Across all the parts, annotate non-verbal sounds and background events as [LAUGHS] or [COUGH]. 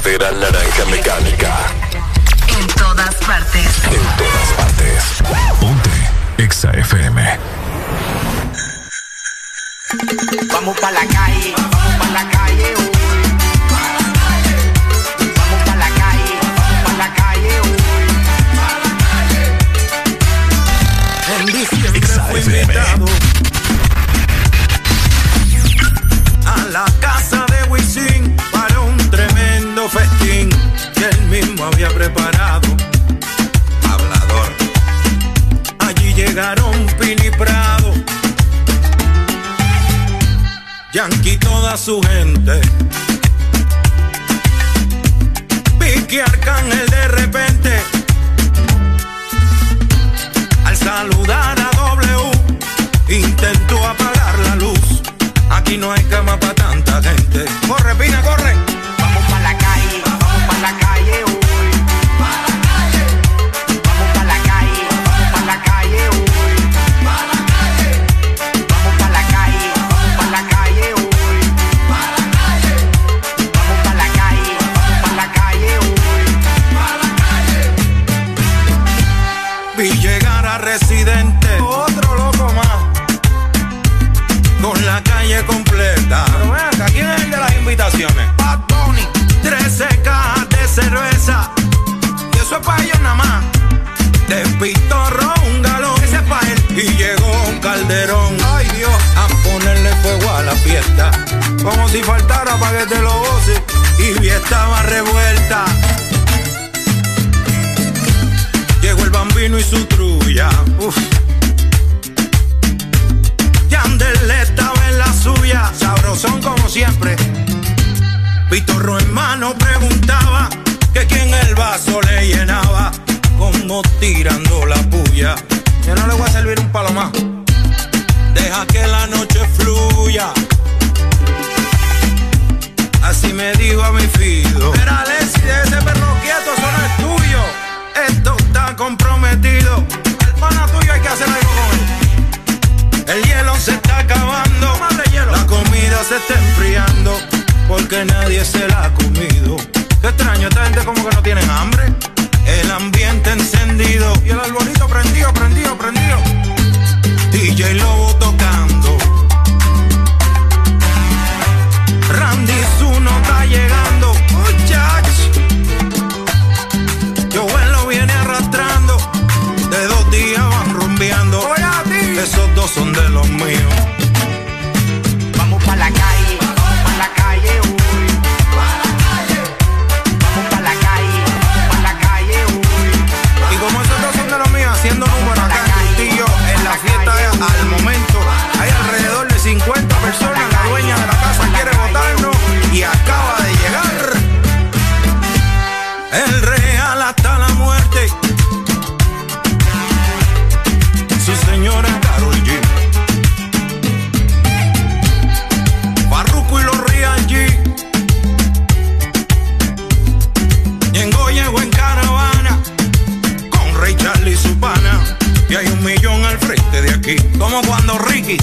verdadera naranja mecánica. En todas partes. En todas partes. Ponte Exa FM. Vamos pa' la calle, vamos pa' la calle hoy. Vamos pa' la calle, vamos pa' la calle hoy. En diciembre fue invitado mismo había preparado. Hablador. Allí llegaron Pini Prado, Yankee toda su gente. Vicky Arcángel de repente al saludar a W intentó apagar la luz. Aquí no hay cama para tanta gente. Corre, Pina, corre. Ay Dios. A ponerle fuego a la fiesta. Como si faltara para que te lo goce. Y estaba revuelta. Llegó el bambino y su trulla. Uf. Yandel estaba en la suya, sabrosón como siempre. Pitorro en mano preguntaba que quién el vaso le llenaba, como tirando la puya. Yo no le voy a servir un palo más. Deja que la noche fluya. Así me digo a mi fido. Pero Alexi, de ese perro quieto, eso no es tuyo. Esto está comprometido. El pana tuyo hay que hacer algo con él. El hielo se está acabando. La comida se está enfriando. Porque nadie se la ha comido. Qué extraño, esta gente como que no tienen hambre. El ambiente encendido. Y el arbolito prendido, prendido, prendido. DJ Lobo tocando. Randy Zuno está llegando. Muchachos. Joel lo viene arrastrando. De dos días van rumbeando. Esos dos son de los míos. Aquí. Como cuando Ricky,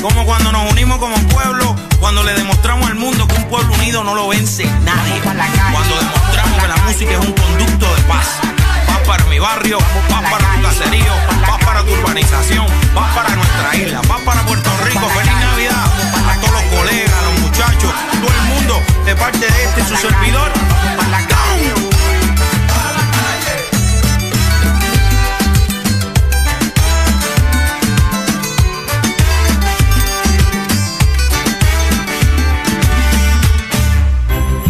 como cuando nos unimos como pueblo, cuando le demostramos al mundo que un pueblo unido no lo vence nadie. Cuando demostramos que la música es un conducto de paz. Vas para mi barrio, vas para tu caserío, vas para tu urbanización, vas para nuestra isla, vas para Puerto Rico. Feliz Navidad a todos los colegas, a los muchachos, todo el mundo de parte de este su servidor. ¡Gau!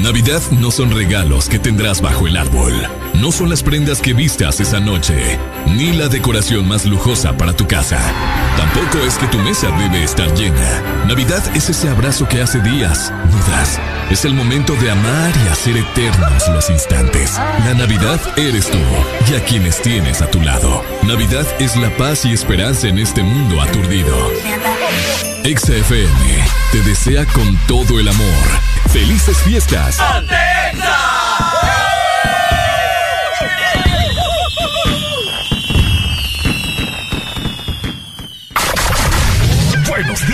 Navidad no son regalos que tendrás bajo el árbol. No son las prendas que vistas esa noche, ni la decoración más lujosa para tu casa. Tampoco es que tu mesa debe estar llena. Navidad es ese abrazo que hace días no das. Es el momento de amar y hacer eternos los instantes. La Navidad eres tú y a quienes tienes a tu lado. Navidad es la paz y esperanza en este mundo aturdido. XFM te desea con todo el amor. ¡Felices fiestas!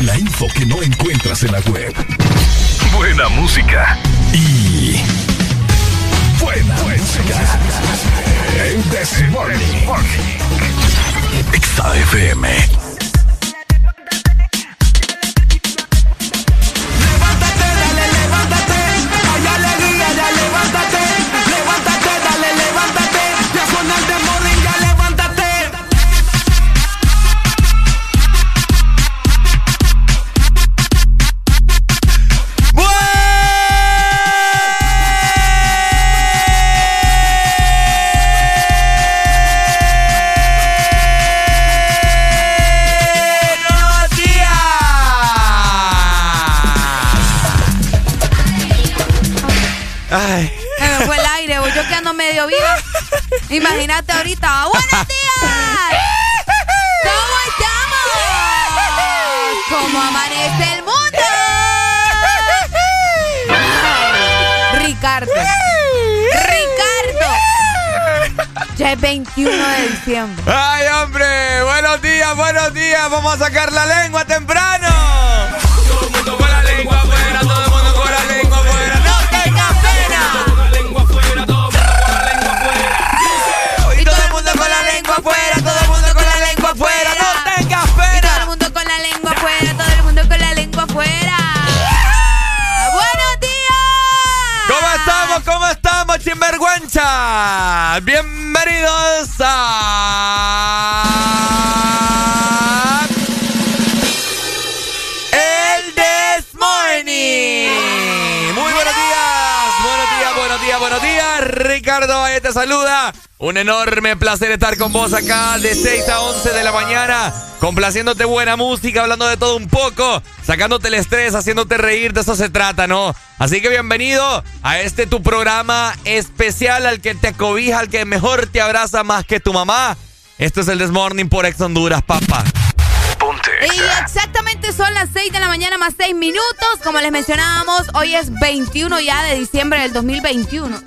La info que no encuentras en la web. Buena música. Y. Buena, música. El This Morning. XAFM. [LAUGHS] Imagínate ahorita. ¡Buenos días! ¿Cómo estamos? ¿Cómo amanece el mundo? [LAUGHS] Ricardo. Ricardo. Ya es 21 de diciembre. ¡Ay, hombre! Buenos días, buenos días. Vamos a sacar la lengua temprano. Bienvenidos a... El This Morning. Muy buenos días, buenos días, buenos días, buenos días. Ricardo ahí te saluda. Un enorme placer estar con vos acá de 6 a 11 de la mañana, complaciéndote buena música, hablando de todo un poco, sacándote el estrés, haciéndote reír, de eso se trata, ¿no? Así que bienvenido a este tu programa especial al que te acobija, al que mejor te abraza más que tu mamá. Esto es el Desmorning por Ex Honduras, papá. Y exactamente son las 6 de la mañana más 6 minutos. Como les mencionábamos, hoy es 21 ya de diciembre del 2021.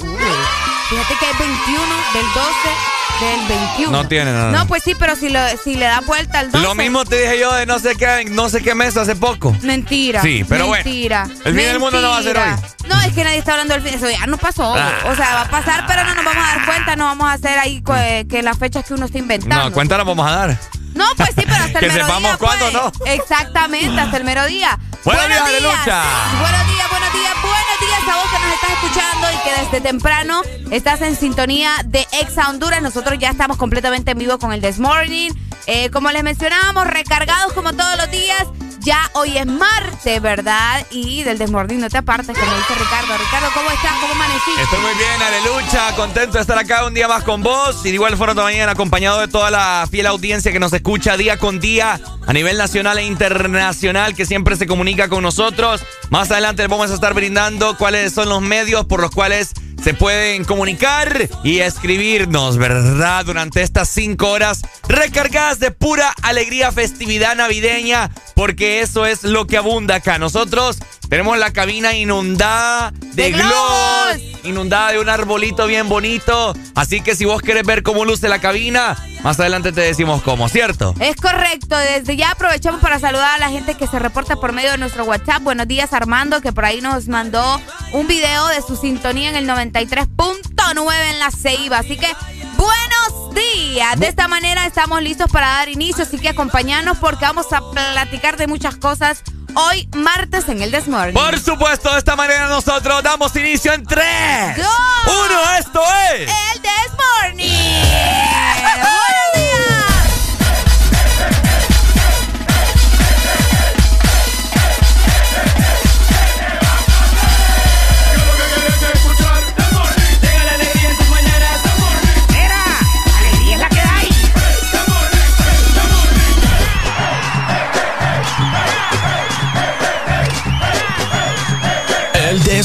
Fíjate que es 21 del 12 del 21. No tiene nada. No, pues sí, pero si, lo, si le da vuelta al 12. Lo mismo te dije yo de no sé qué, no sé qué mes hace poco. Mentira. Sí, pero mentira, bueno. El fin del mundo no va a ser hoy. No, es que nadie está hablando del fin. Eso ya no pasó. Ah. O sea, va a pasar, pero no nos vamos a dar cuenta. No vamos a hacer ahí que las fechas que uno está inventando. No, cuenta la vamos a dar. No, pues sí, pero hasta [LAUGHS] el que mero sepamos cuándo, ¿no? Exactamente, hasta el mero día. Buenos, días. Buenos días, buenos días, buenos días a vos que nos estás escuchando y que desde temprano estás en sintonía de Exa Honduras. Nosotros ya estamos completamente en vivo con el This Morning. Eh, como les mencionábamos, recargados como todos los días. Ya hoy es martes, ¿verdad? Y del desmordín no te apartes, como dice Ricardo. Ricardo, ¿cómo estás? ¿Cómo amaneciste? Estoy muy bien, Alelucha. Contento de estar acá un día más con vos. Y de igual forma también acompañado de toda la fiel audiencia que nos escucha día con día a nivel nacional e internacional, que siempre se comunica con nosotros. Más adelante les vamos a estar brindando cuáles son los medios por los cuales se pueden comunicar y escribirnos, ¿verdad? Durante estas cinco horas recargadas de pura alegría, festividad navideña, porque eso es lo que abunda acá. Nosotros tenemos la cabina inundada de, globos, inundada de un arbolito bien bonito. Así que si vos querés ver cómo luce la cabina, más adelante te decimos cómo, ¿cierto? Es correcto. Desde ya aprovechamos para saludar a la gente que se reporta por medio de nuestro WhatsApp. Buenos días, Armando, que por ahí nos mandó un video de su sintonía en el 93.9 en la Ceiba. Así que buenos días. De esta manera estamos listos para dar inicio, así que acompañanos porque vamos a platicar de muchas cosas hoy martes en el Desmorning. Por supuesto, de esta manera nosotros damos inicio en 3, 1, esto es el Desmorning.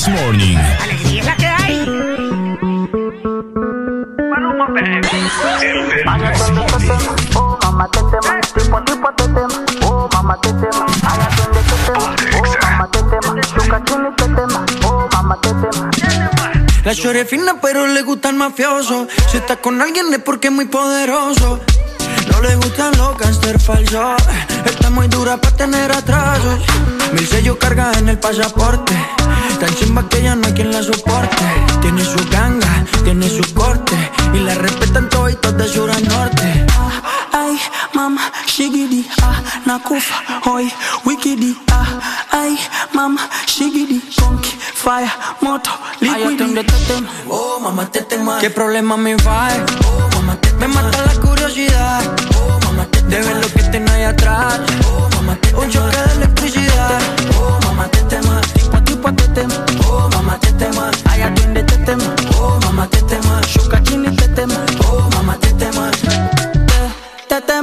Morning. La que chore fina, pero le gustan mafiosos. Si está con alguien es porque es muy poderoso. No le gustan los cáncer falsos. Está muy dura para tener atrasos. Mil sellos carga en el pasaporte. Tan chimba que ya no hay quien la soporte. Tiene su ganga, tiene su corte. Y la respetan todos de sur a norte. Ay, mama, shigidi, ah, nakufa, hoy, wikidi, ah, ay, mama, shigidi, conky, fire, moto, liquidi. Oh, mamá, te tema. ¿Qué problema me va? Oh, mamá, te Me mata la curiosidad. Oh, mamá, te De ver lo que tengo ahí atrás. Oh, mamá, te Un choque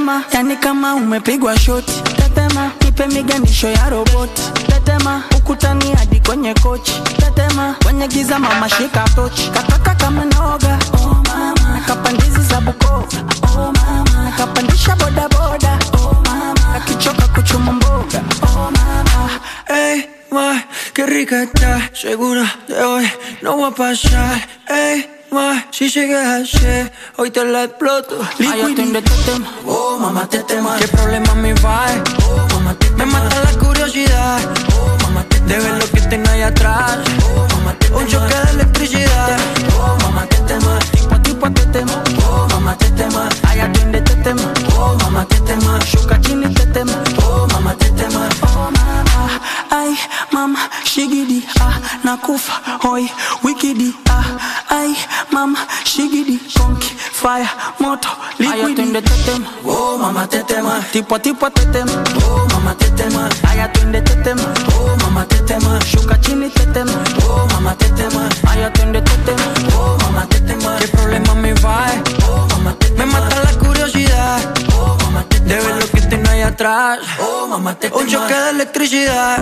tetema, yani kama umepigwa shoti. Tetema, nipe miganisho ya roboti. Tetema, ukutani hadi kwenye kochi. Tetema, kwenye giza mama shika tochi, kataka kama noga. Oh mama, nakapandizi za Bukoba. Oh mama, nakapandisha bodaboda oh mama, akichoka kuchuma mboga. Oh mama, hey, ma, qué rica está, segura de hoy no va a pasar, hey si llegas así, hoy te la exploto. Liquid oh mamá te tema. ¿Qué problema me va? Oh mamá te Me mata la curiosidad. Oh mamá te De ver lo que tengo ahí atrás. Oh mamá te Un choque de electricidad. Oh mamá te tema. Tipo tipo te tema. Oh mamá te tema. Ay atiende te tema. Oh mamá te tema. Shuka chini te tema. Oh mamá te tema. Oh mamá. Ay mama shigidi ah nakufa hoy wikidi ah ay mama shigidi konki fire moto liquid ay tetema oh mama tetema tipo tipo tetema oh mama tetema ay atende tetema oh mama tetema shuka chini tetema oh mama tetema ay atende tetema me mata la curiosidad oh de ver lo que tengo ahí atrás. Un choque de electricidad.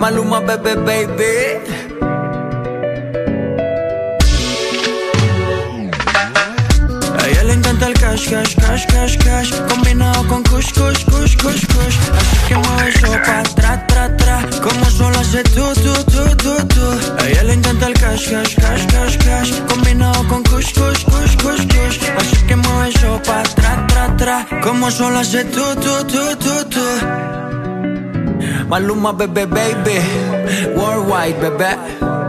Maluma, bebé, baby. Encanta el cash, cash, cash, cash, cash. Combinado con kush, kush, kush, kush, kush. Así que mueve eso pa' tra, tra, tra Como solo hace tú, tú, tú, tú, tú. A ella le encanta el cash, cash, cash, cash, cash. Combinado con kush, kush, kush, kush, kush. Así que mueve eso pa' tra, tra, tra Como solo hace tú, tú, tú, tú, tú. Maluma, bebé, baby. Worldwide, bebé.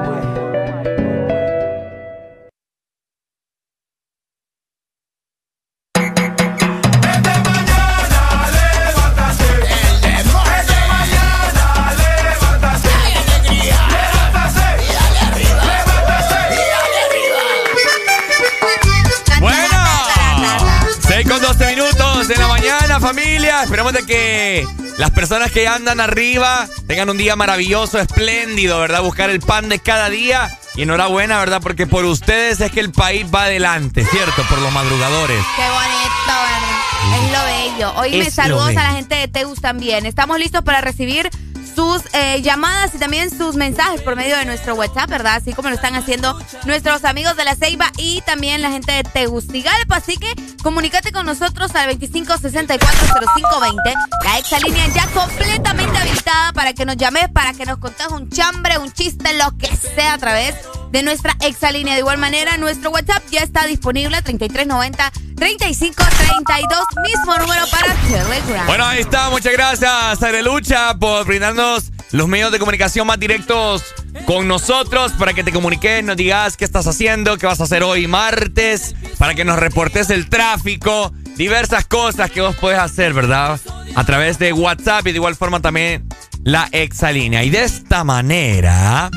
Familia. Esperamos de que las personas que andan arriba tengan un día maravilloso, espléndido, ¿verdad? Buscar el pan de cada día. Y enhorabuena, ¿verdad? Porque por ustedes es que el país va adelante, ¿cierto? Por los madrugadores. Qué bonito, ¿verdad? Es lo bello. Hoy me saludos a la gente de Teus también. Estamos listos para recibir sus eh, llamadas y también sus mensajes por medio de nuestro WhatsApp, ¿verdad? Así como lo están haciendo nuestros amigos de La Ceiba y también la gente de Tegucigalpa. Así que comunícate con nosotros al 25640520. La exalínea ya completamente habilitada para que nos llames, para que nos contes un chambre, un chiste, lo que sea a través de nuestra exalínea. De igual manera, nuestro WhatsApp ya está disponible 3390 3532, mismo número para Telegram. Bueno, ahí está. Muchas gracias, Lucha, por brindarnos los medios de comunicación más directos con nosotros para que te comuniques, nos digas qué estás haciendo, qué vas a hacer hoy martes, para que nos reportes el tráfico, diversas cosas que vos puedes hacer, ¿verdad? A través de WhatsApp y de igual forma también la exalínea. Y de esta manera...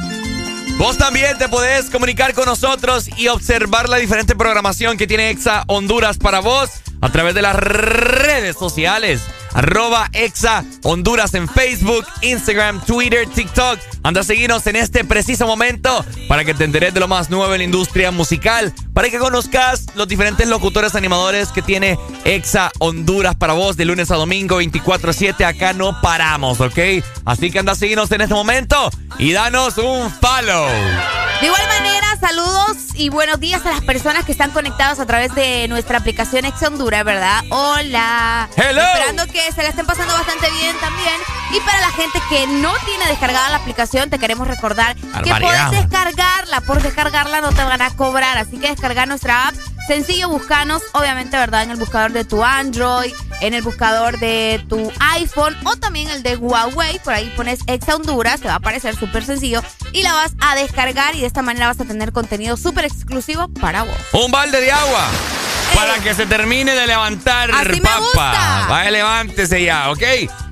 Vos también te podés comunicar con nosotros y observar la diferente programación que tiene Exa Honduras para vos a través de las redes sociales. Arroba Exa Honduras en Facebook, Instagram, Twitter, TikTok. Anda a seguirnos en este preciso momento para que te enteres de lo más nuevo en la industria musical. Para que conozcas los diferentes locutores animadores que tiene Exa Honduras para vos de lunes a domingo 24-7. Acá no paramos, ¿ok? Así que anda a seguirnos en este momento y danos un follow. De igual manera, saludos y buenos días a las personas que están conectadas a través de nuestra aplicación Ex Honduras, ¿verdad? Hola. Hello. Esperando que se la estén pasando bastante bien también. Y para la gente que no tiene descargada la aplicación, te queremos recordar que puedes descargarla. Por descargarla no te van a cobrar. Así que descargar nuestra app Sencillo, buscanos, obviamente, ¿verdad? En el buscador de tu Android, en el buscador de tu iPhone o también el de Huawei. Por ahí pones Exa Honduras, te va a aparecer súper sencillo y la vas a descargar y de esta manera vas a tener contenido súper exclusivo para vos. Un balde de agua. Para que se termine de levantar, Así papa. Me gusta. Vaya, levántese ya, ¿ok?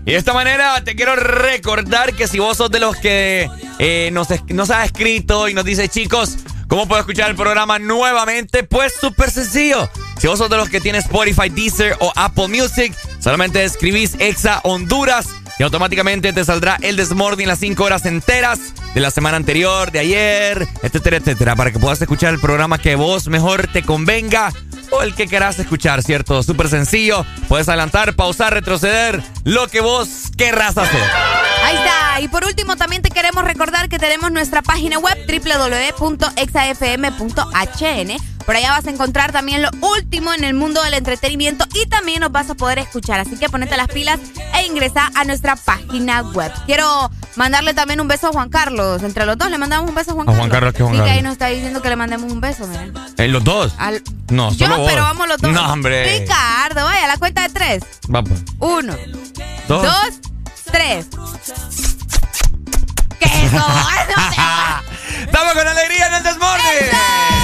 Y de esta manera te quiero recordar que si vos sos de los que eh, nos, nos ha escrito y nos dice, chicos, ¿Cómo puedo escuchar el programa nuevamente? Pues súper sencillo. Si vos sos de los que tienen Spotify, Deezer o Apple Music, solamente escribís Exa Honduras y automáticamente te saldrá el Desmorning las 5 horas enteras de la semana anterior, de ayer, etcétera, etcétera, para que puedas escuchar el programa que vos mejor te convenga o el que querás escuchar, ¿cierto? Súper sencillo. Puedes adelantar, pausar, retroceder, lo que vos querrás hacer. Ahí está. Y por último, también te queremos recordar que tenemos nuestra página web www.exafm.hn. Por allá vas a encontrar también lo último en el mundo del entretenimiento y también nos vas a poder escuchar. Así que ponete las pilas e ingresa a nuestra página web. Quiero mandarle también un beso a Juan Carlos. Entre los dos le mandamos un beso a Juan Carlos. A Juan Carlos, ¿qué Juan sí, Carlos? que ahí nos está diciendo que le mandemos un beso, mira. ¿En los dos? No, Yo, solo vos. pero vamos los dos. No, hombre. Ricardo, vaya, a la cuenta de tres. Vamos. Uno. Dos. Dos. Tres. ¿Qué? [LAUGHS] Estamos con alegría en el desmorning.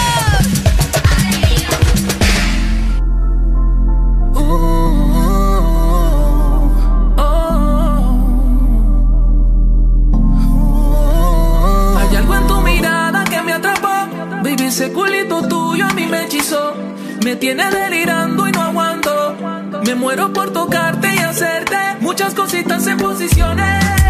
Baby, ese culito tuyo a mí me hechizó. Me tiene delirando y no aguanto. Me muero por tocarte y hacerte muchas cositas en posiciones.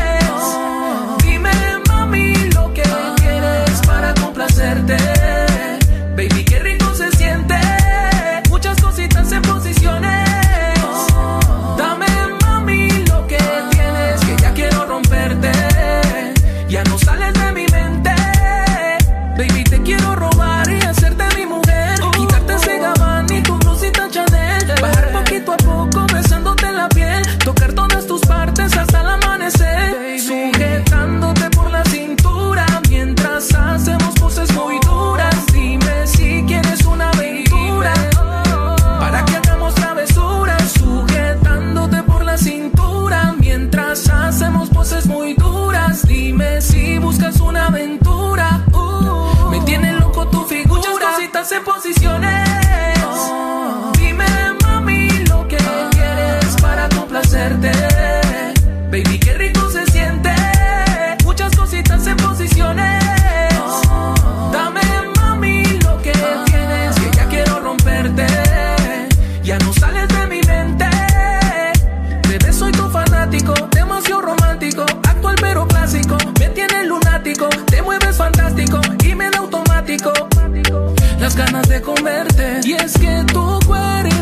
Muchas cositas Y es que tu cuerpo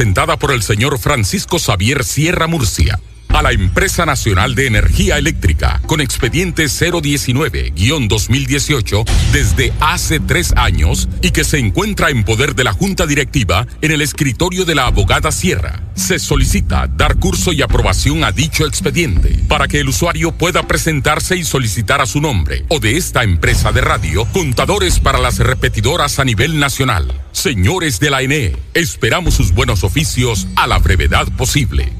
presentada por el señor Francisco Xavier Sierra Murcia a la Empresa Nacional de Energía Eléctrica con expediente 019-2018 desde hace tres años y que se encuentra en poder de la Junta Directiva en el escritorio de la abogada Sierra. Se solicita dar curso y aprobación a dicho expediente para que el usuario pueda presentarse y solicitar a su nombre o de esta empresa de radio contadores para las repetidoras a nivel nacional. Señores de la ENE, esperamos sus buenos oficios a la brevedad posible.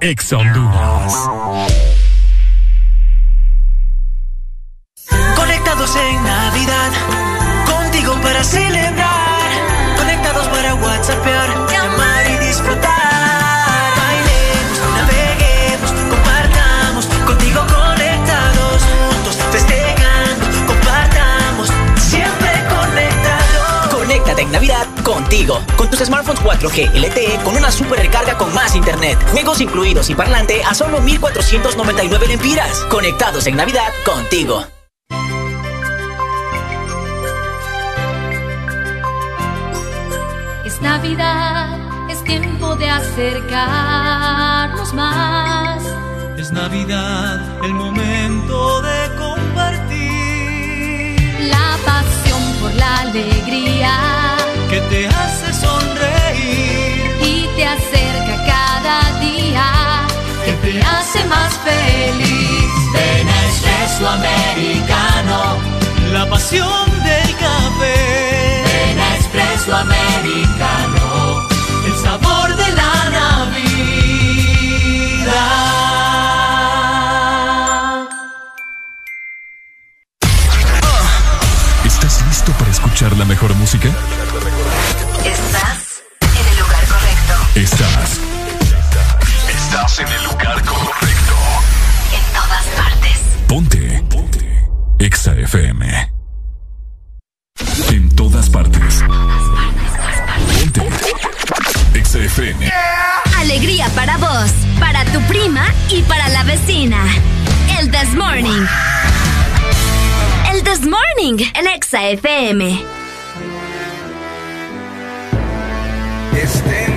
Ex Honduras. Conectados en Navidad, contigo para celebrar. Conectados para WhatsApp, contigo. Con tus smartphones 4G LTE con una super recarga con más internet, juegos incluidos y parlante a solo 1499 lempiras. Conectados en Navidad contigo. Es Navidad, es tiempo de acercarnos más. Es Navidad, el momento de compartir. La pasión por la alegría. Que te hace sonreír. Y te acerca cada día. Que te hace más feliz. Ven a Espresso Americano. La pasión del café. Ven a Espresso Americano. Escuchar la mejor música? Estás en el lugar correcto. Estás. Estás en el lugar correcto. En todas partes. Ponte. Ponte. Exa FM. En todas partes. Ponte. Exa FM. Alegría para vos, para tu prima y para la vecina. El This Morning. This Morning en Exa FM. Este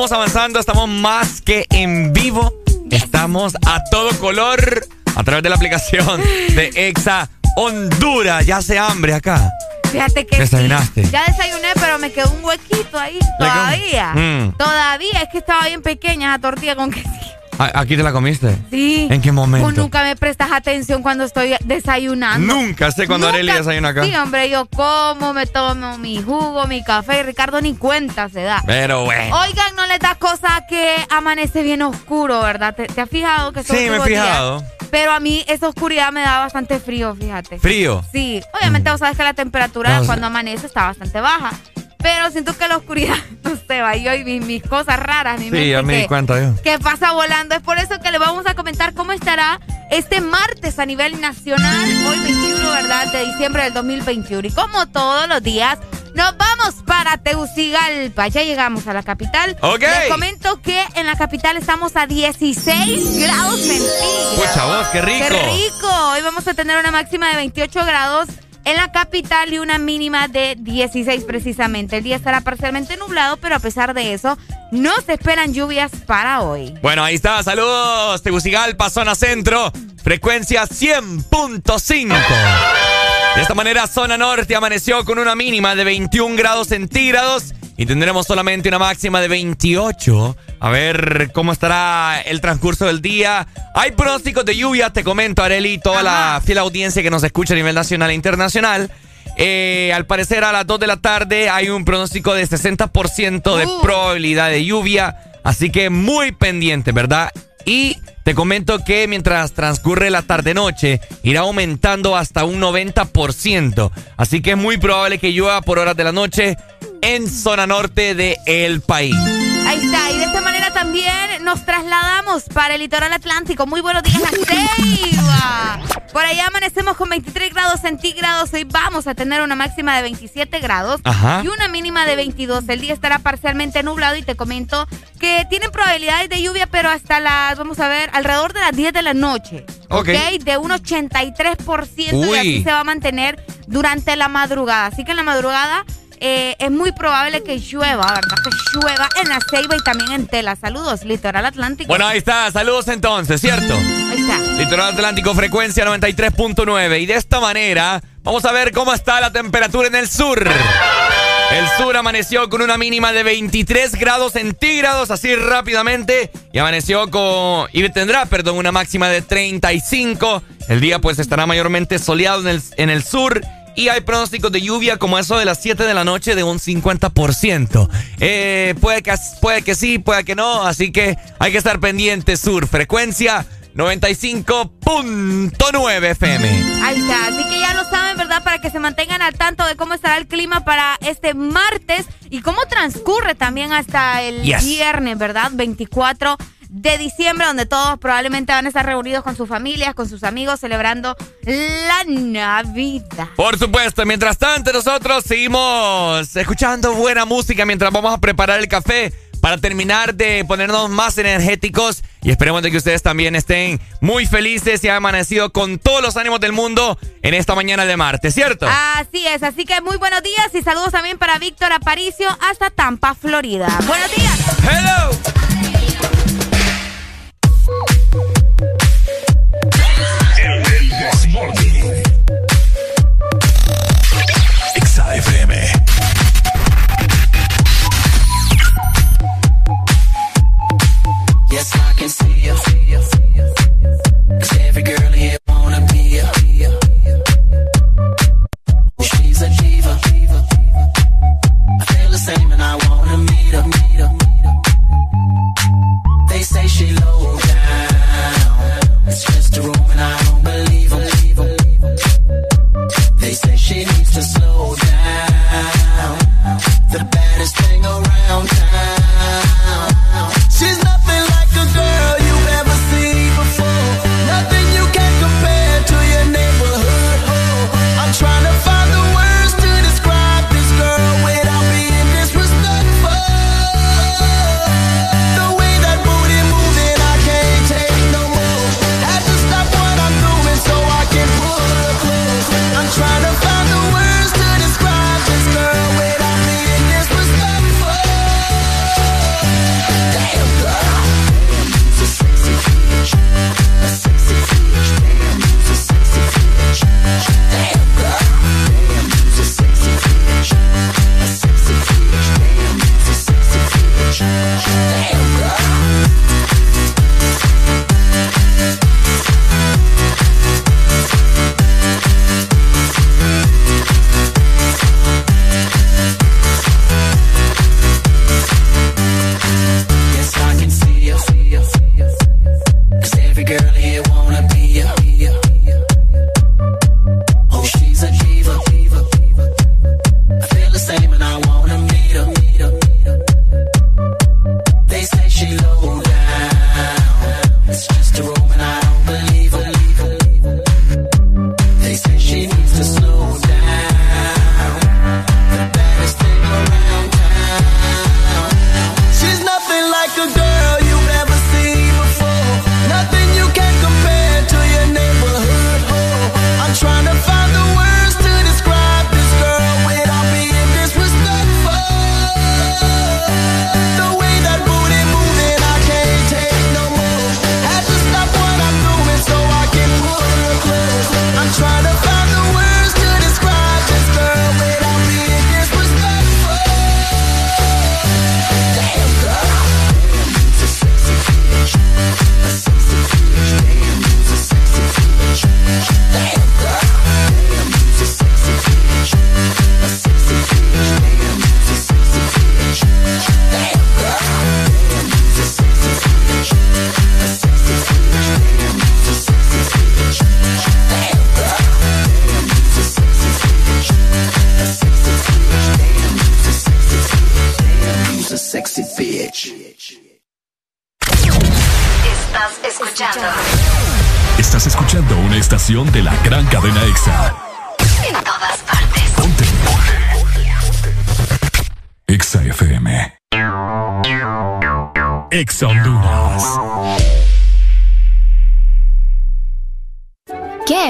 seguimos avanzando, estamos más que en vivo. Estamos a todo color a través de la aplicación de Exa Honduras. Ya hace hambre acá. Fíjate que ¿Desayunaste? ya desayuné, pero me quedó un huequito ahí. Todavía. Mm. Todavía. Es que estaba bien pequeña esa tortilla con quesillo. ¿Aquí te la comiste? Sí. ¿En qué momento? Tú nunca me prestas atención cuando estoy desayunando. Nunca sé cuando Arely desayuna acá. Sí, hombre, yo como, me tomo mi jugo, mi café. Ricardo ni cuenta se da. Pero bueno. Oigan, no les da cosa que amanece bien oscuro, ¿verdad? ¿Te, has fijado que Sí, me he fijado. Pero a mí esa oscuridad me da bastante frío, fíjate. ¿Frío? Sí. Obviamente vos sabes que la temperatura cuando amanece está bastante baja. Pero siento que la oscuridad, [LAUGHS] no sé, va yo y mis, cosas raras. Mi sí, ya me di cuenta yo. Que pasa volando. Es por eso que le vamos a comentar cómo estará este martes a nivel nacional, hoy 21, ¿verdad? De diciembre del 2021. Y como todos los días, nos vamos para Tegucigalpa. Ya llegamos a la capital. Ok. Les comento que en la capital estamos a 16 grados centígrados. Pucha vos, qué rico. Qué rico. Hoy vamos a tener una máxima de 28 grados en la capital y una mínima de 16 precisamente. El día estará parcialmente nublado, pero a pesar de eso, no se esperan lluvias para hoy. Bueno, ahí está. Saludos, Tegucigalpa, zona centro, frecuencia 100.5. De esta manera, zona norte amaneció con una mínima de 21 grados centígrados y tendremos solamente una máxima de 28. A ver cómo estará el transcurso del día. Hay pronósticos de lluvia, te comento, Areli, toda la fiel audiencia que nos escucha a nivel nacional e internacional. Eh, al parecer a las 2 de la tarde hay un pronóstico de 60% de Uh. probabilidad de lluvia. Así que muy pendiente, ¿verdad? Y te comento que mientras transcurre la tarde-noche, irá aumentando hasta un 90%. Así que es muy probable que llueva por horas de la noche en zona norte del país. Ahí está, y de esta manera también nos trasladamos para el litoral atlántico. Muy buenos días a Ceiba. Por allá amanecemos con 23 grados centígrados. Hoy vamos a tener una máxima de 27 grados Ajá. y una mínima de 22. El día estará parcialmente nublado y te comento que tienen probabilidades de lluvia, pero hasta las, vamos a ver, alrededor de las 10 de la noche. Ok. De un 83% y Uy. así se va a mantener durante la madrugada. Así que en la madrugada eh, es muy probable que llueva, ¿verdad? Que llueva en la Ceiba y también en Tela. Saludos, Litoral Atlántico. Bueno, ahí está. Saludos entonces, ¿cierto? Ahí está. Litoral Atlántico, frecuencia 93.9. Y de esta manera, vamos a ver cómo está la temperatura en el sur. El sur amaneció con una mínima de 23 grados centígrados, así rápidamente. Y amaneció con. Y tendrá, perdón, una máxima de 35. El día, pues, estará mayormente soleado en el, en el sur. Y hay pronósticos de lluvia como eso de las 7 de la noche de un 50%. Eh, puede, que, puede que sí, puede que no. Así que hay que estar pendiente, sur. Frecuencia 95.9 FM. Ahí está. Así que ya lo saben, ¿verdad? Para que se mantengan al tanto de cómo estará el clima para este martes y cómo transcurre también hasta el Yes. viernes, ¿verdad? 24 de diciembre, donde todos probablemente van a estar reunidos con sus familias, con sus amigos, celebrando la Navidad. Por supuesto, mientras tanto nosotros seguimos escuchando buena música mientras vamos a preparar el café para terminar de ponernos más energéticos y esperemos de que ustedes también estén muy felices y han amanecido con todos los ánimos del mundo en esta mañana de martes, ¿cierto? Así es, así que muy buenos días y saludos también para Víctor Aparicio hasta Tampa, Florida. Buenos días. Hello. can see you. Cause every girl here wanna be ya. She's a diva. I feel the same and I wanna meet her. They say she low.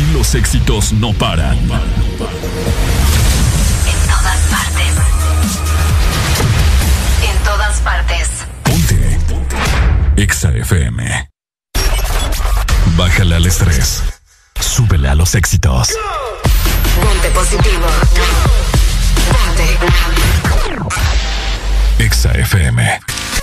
Aquí los éxitos no paran. En todas partes. En todas partes. Ponte. Exa FM. Bájale al estrés. Súbele a los éxitos. Ponte positivo. Ponte. Exa FM.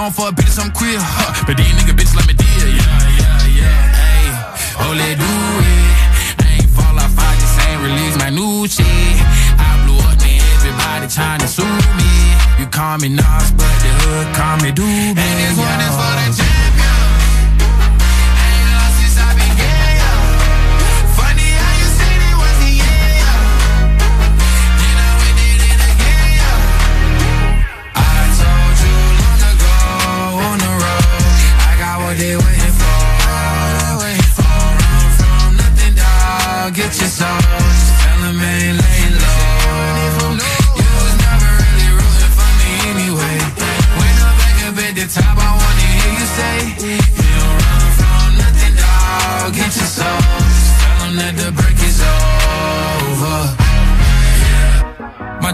Huh. I don't fuck I'm queer, huh. But these nigga bitches let me deal. yeah, yeah, yeah. Hey, oh, let do it. I ain't fall off, I just ain't release my new shit. I blew up, man, everybody trying to sue me. You call me Nas, but the hood call me Doobie. And this one is for the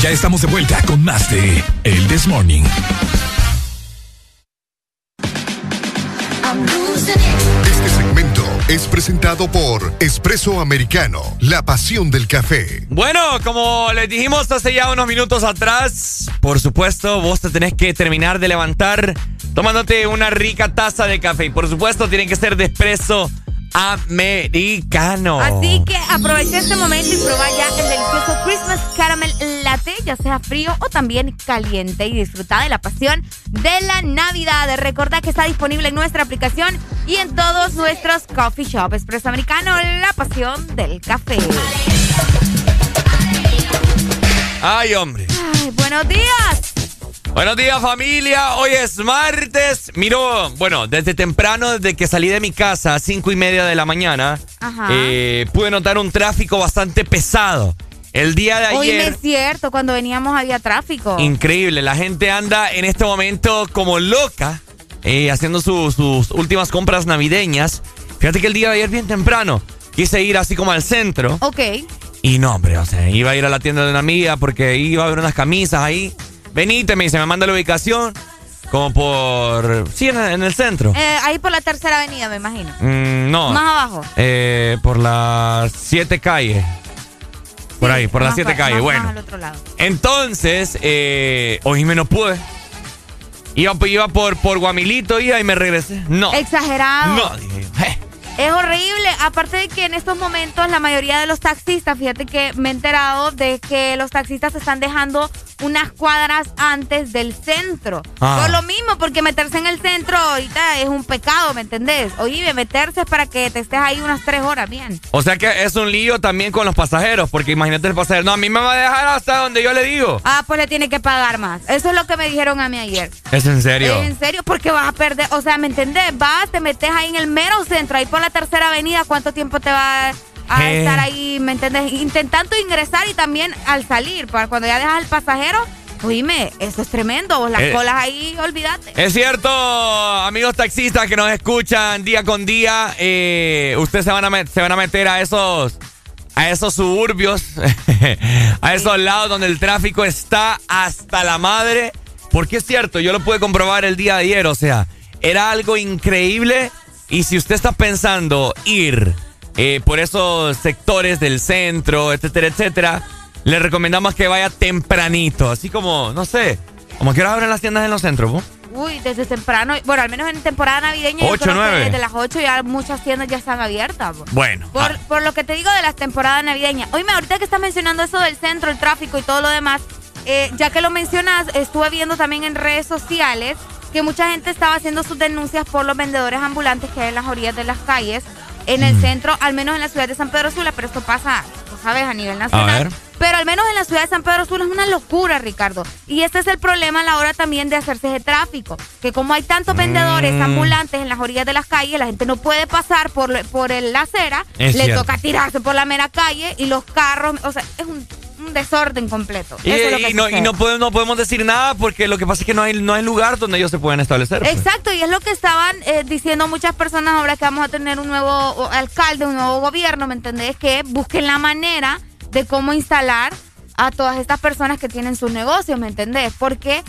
Ya estamos de vuelta con más de El This Morning. Este segmento es presentado por Espresso Americano, la pasión del café. Bueno, como les dijimos hace ya unos minutos atrás, por supuesto, vos te tenés que terminar de levantar tomándote una rica taza de café. Y por supuesto, tiene que ser de espresso americano. Así que aprovecha este momento y prueba ya el delicioso Christmas Caramel Ya sea frío o también caliente y disfruta de la pasión de la Navidad. Recordad que está disponible en nuestra aplicación y en todos nuestros coffee shop. Espresso Americano, la pasión del café. Ay, hombre. Ay, buenos días. Buenos días familia, hoy es martes. Miro, bueno, desde temprano, desde que salí de mi casa a cinco y media de la mañana, eh, pude notar un tráfico bastante pesado. El día de Hoy ayer, es cierto, cuando veníamos había tráfico. increíble, la gente anda en este momento como loca, eh, haciendo su- sus últimas compras navideñas. Fíjate que el día de ayer bien temprano quise ir así como al centro. Ok. Y no, hombre, o sea, iba a ir a la tienda de una amiga porque iba a ver unas camisas ahí. Venite, me dice, me manda la ubicación. Como por. Sí, en, en el centro. Eh, ahí por la tercera avenida, me imagino. Mm, no. Más abajo. Eh, por las siete calles. Por ahí, por las siete calles. bueno. Entonces, eh, hoy me no pude. Iba, iba por, por Guamilito iba y me regresé. No. Exagerado. No, dije, "Eh". Es horrible. Aparte de que en estos momentos la mayoría de los taxistas, fíjate que me he enterado de que los taxistas se están dejando unas cuadras antes del centro. Ah. Por lo mismo, porque meterse en el centro ahorita es un pecado, ¿me entendés? Oye, meterse es para que te estés ahí unas tres horas bien. O sea que es un lío también con los pasajeros, porque imagínate el pasajero, no, a mí me va a dejar hasta donde yo le digo. Ah, pues le tiene que pagar más. Eso es lo que me dijeron a mí ayer. ¿Es en serio? ¿En serio? Porque vas a perder, o sea, ¿me entendés? Vas, te metes ahí en el mero centro, ahí por la tercera avenida, ¿cuánto tiempo te va a Eh. estar ahí, ¿me entendés? Intentando ingresar y también al salir, para cuando ya dejas al pasajero, oíme, eso es tremendo, las Eh. colas ahí, olvídate. Es cierto, amigos taxistas que nos escuchan día con día, eh, ustedes se van, a se van a meter a esos, a esos suburbios, [LAUGHS] a esos lados donde el tráfico está hasta la madre. Porque es cierto, yo lo pude comprobar el día de ayer, o sea, era algo increíble. Y si usted está pensando ir eh, por esos sectores del centro, etcétera, etcétera, le recomendamos que vaya tempranito, así como, no sé, como que ahora abren las tiendas en los centros, ¿no? Uy, desde temprano, bueno, al menos en temporada navideña, yo Ocho, creo que nueve. desde las 8 ya muchas tiendas ya están abiertas. Bueno. Por, ah, por lo que te digo de las temporadas navideñas. Oíme, ahorita que estás mencionando eso del centro, el tráfico y todo lo demás, eh, ya que lo mencionas, estuve viendo también en redes sociales que mucha gente estaba haciendo sus denuncias por los vendedores ambulantes que hay en las orillas de las calles, en Mm. el centro, al menos en la ciudad de San Pedro Sula, pero esto pasa, tú sabes, a nivel nacional. ver. Pero al menos en la ciudad de San Pedro Sula es una locura, Ricardo. Y este es el problema a la hora también de hacerse ese tráfico. Que como hay tantos vendedores Mm. ambulantes en las orillas de las calles, la gente no puede pasar por, por el- la acera, Es le cierto. toca tirarse por la mera calle y los carros, o sea, es un, un desorden completo. y, Eso es lo que y no, y sucede. no podemos, no podemos decir nada porque lo que pasa es que no hay, no hay lugar donde ellos se puedan establecer. pues. Exacto, y es lo que estaban eh, diciendo muchas personas ahora que vamos a tener un nuevo alcalde, un nuevo gobierno, ¿me entendés? Que busquen la manera de cómo instalar a todas estas personas que tienen sus negocios, ¿me entendés? Porque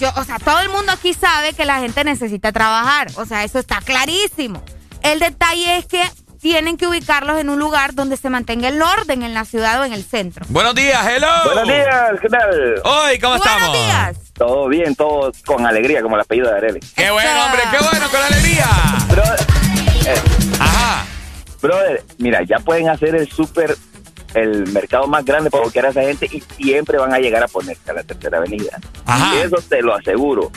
yo, o sea, todo el mundo aquí sabe que la gente necesita trabajar, o sea, eso está clarísimo. El detalle es que tienen que ubicarlos en un lugar donde se mantenga el orden en la ciudad o en el centro. Buenos días, hello. Buenos días, ¿qué tal? Hoy, ¿cómo Buenos estamos? días. Todo bien, todo con alegría, como el apellido de Areli. Qué bueno, hombre, qué bueno, con alegría. eh, Ajá. Brother, mira, ya pueden hacer el súper, el mercado más grande para bloquear a esa gente y siempre van a llegar a ponerse a la tercera avenida. Ajá. Eso te lo aseguro,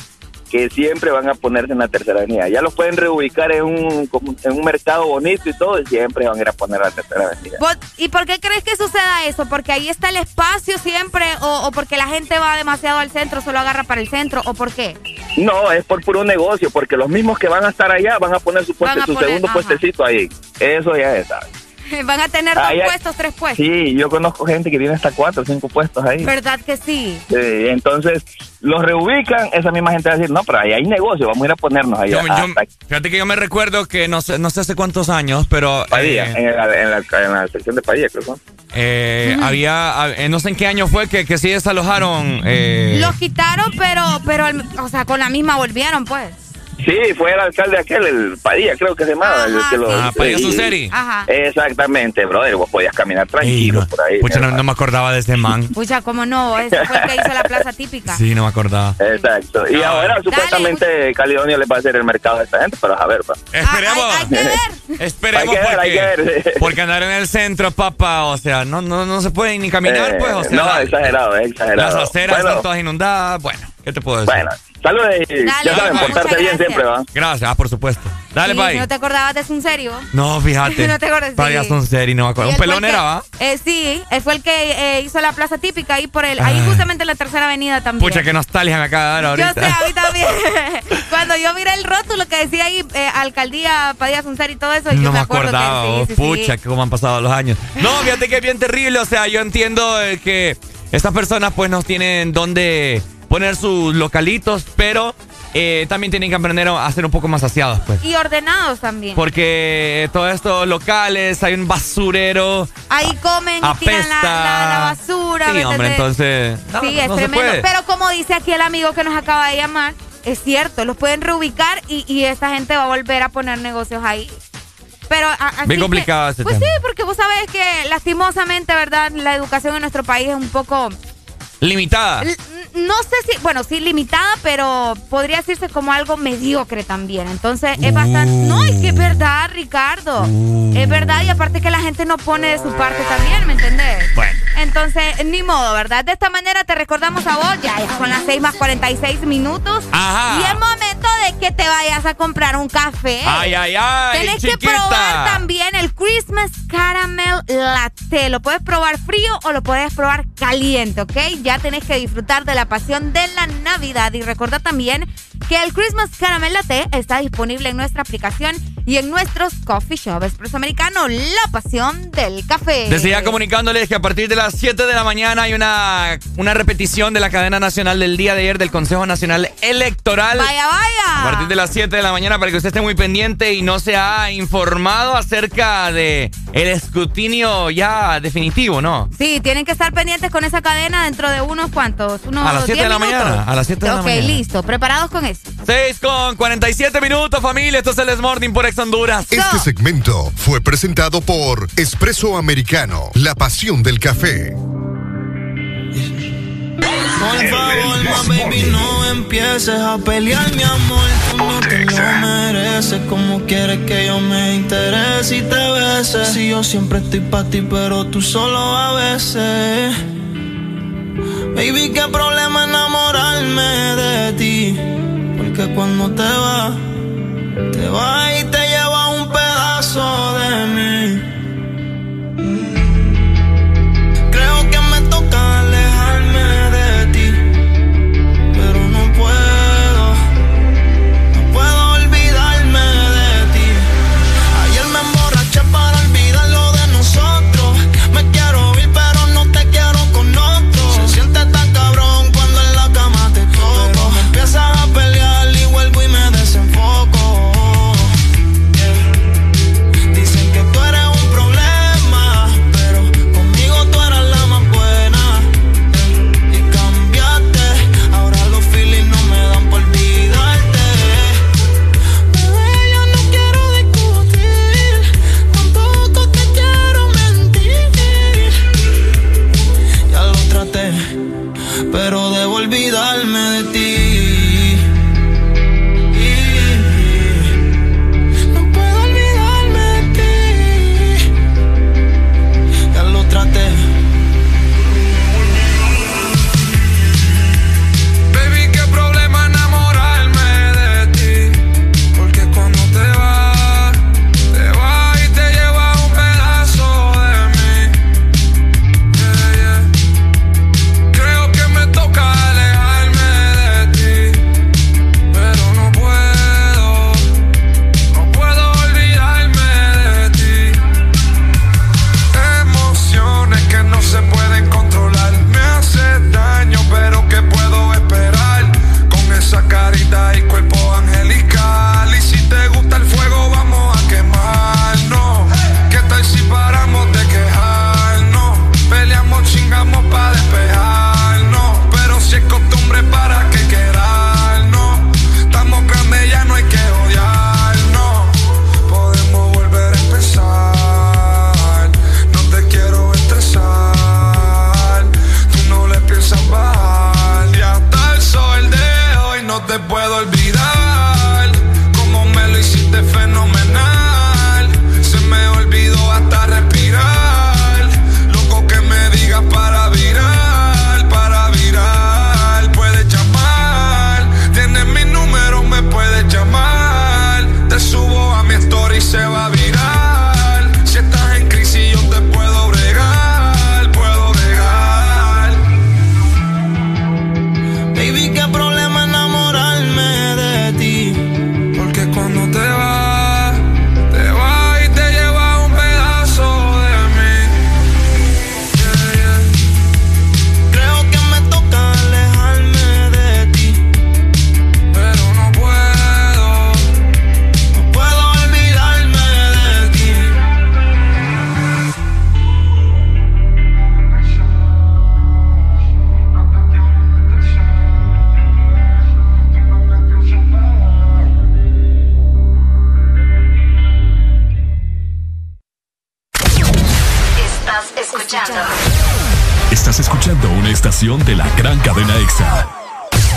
que siempre van a ponerse en la tercera avenida. Ya los pueden reubicar en un, en un mercado bonito y todo, y siempre van a ir a poner a la tercera avenida. ¿Y por qué crees que suceda eso? ¿Porque ahí está el espacio siempre o, o porque la gente va demasiado al centro, solo agarra para el centro o por qué? No, es por puro negocio, porque los mismos que van a estar allá van a poner su, pueste, a su poner- segundo ajá. puestecito ahí. Eso ya es, ¿sabes? [LAUGHS] Van a tener dos hay- puestos, tres puestos. Sí, yo conozco gente que tiene hasta cuatro o cinco puestos ahí. ¿Verdad que sí? Eh, entonces, los reubican, esa misma gente va a decir, no, pero ahí hay negocio, vamos a ir a ponernos ahí. Yo- yo- hasta fíjate que yo me recuerdo que no sé, no sé hace cuántos años, pero Padilla, eh, en, la, en, la, en la sección de Padilla, creo. ¿no? eh, había, eh, no sé en qué año fue que, que sí desalojaron. eh, Los quitaron, pero, pero, al- o sea, con la misma volvieron, pues. Sí, fue el alcalde aquel, el Padilla, creo que se llamaba. el que lo- Ah, Padilla sí. Suceri. Ajá. Exactamente, brother, vos podías caminar tranquilo por ahí. Pucha, no, no me acordaba de ese man. [LAUGHS] Pucha, ¿cómo no? Ese fue el que hizo la plaza típica. Sí, no me acordaba. Exacto. Y ahora supuestamente Caledonia le va a hacer el mercado a esta gente, pero a ver, pa. Esperemos. [LAUGHS] Esperemos Hay que ver, hay porque, que ver. [LAUGHS] porque andar en el centro, papá, o sea, no, no, no se puede ni caminar, Eh, pues, o sea. no, exagerado, eh, exagerado. Las aceras Bueno. están todas inundadas, bueno, ¿qué te puedo decir? Bueno, saludos y ya saben, muchas portarse bien siempre, ¿va? Gracias, ah, por supuesto. Dale, Sí, bye. ¿No te acordabas de un serio? No, fíjate. [LAUGHS] No te. Todavía son serios, no me acuerdo. Un pelón el que- era, ¿va? Eh, sí, él fue el que eh, hizo la plaza típica ahí por el, ahí Ah. justamente en la tercera avenida también. Pucha, qué nostalgia me acaba de dar Yo ahorita. sé, a mí [LAUGHS] también. [LAUGHS] Cuando yo miré el rótulo que decía ahí, eh, alcaldía Padilla Suncer y todo eso, yo no me acuerdo acordaba, que sí, sí, pucha, sí. que cómo han pasado los años. No, fíjate que es bien terrible, o sea, yo entiendo eh, que estas personas pues no tienen dónde poner sus localitos, pero eh, también tienen que aprender a ser un poco más saciados, pues. Y ordenados también. Porque todos estos locales, hay un basurero. Ahí comen y tiran la, apesta. la- la basura. Sí, ¿me hombre, entonces. no, sí, no es se tremendo. puede. Pero como dice aquí el amigo que nos acaba de llamar, es cierto, los pueden reubicar y, y esta gente va a volver a poner negocios ahí. Pero a- Bien que- complicado ese Pues tema. sí, porque vos sabés que lastimosamente, ¿verdad? La educación en nuestro país es un poco... Limitada. L- No sé si, bueno, sí limitada, pero podría decirse como algo mediocre también. Entonces es bastante... No, es que es verdad, Ricardo. Es verdad y aparte que la gente no pone de su parte también, ¿me entendés? Bueno. Entonces, ni modo, ¿verdad? De esta manera te recordamos a vos, ya, ya son las 6 más 46 minutos. Ajá. Y es momento de que te vayas a comprar un café. Ay, ay, ay, que chiquita. probar también el Christmas Caramel Latte. Lo puedes probar frío o lo puedes probar caliente, ¿ok? Ya tenés que disfrutar de la pasión de la Navidad. Y recuerda también que el Christmas Caramel Latte está disponible en nuestra aplicación y en nuestros coffee shop. Expreso Americano, la pasión del café. Desde ya comunicándoles que a partir de las 7 de la mañana hay una, una repetición de la cadena nacional del día de ayer del Consejo Nacional Electoral. Vaya, vaya. A partir de las 7 de la mañana para que usted esté muy pendiente y no se ha informado acerca de el escrutinio ya definitivo, ¿no? Sí, tienen que estar pendientes con esa cadena dentro de unos cuantos, unos A las 7 de 10 la minutos. mañana, a las 7 de la Ok, mañana. listo, preparados con eso. 6 con 47 minutos, familia. Esto es el Morning por Ex Honduras. Este segmento fue presentado por Espresso Americano, la pasión del café. Por favor, ma, baby, no empieces a pelear, mi amor. Tú no te lo mereces. Como quieres que yo me interese y te bese. Si yo siempre estoy para ti, pero tú solo a veces. Baby, qué problema enamorarme de ti. Porque cuando te vas, te vas y te lleva un pedazo de mí. Estación de la gran cadena EXA.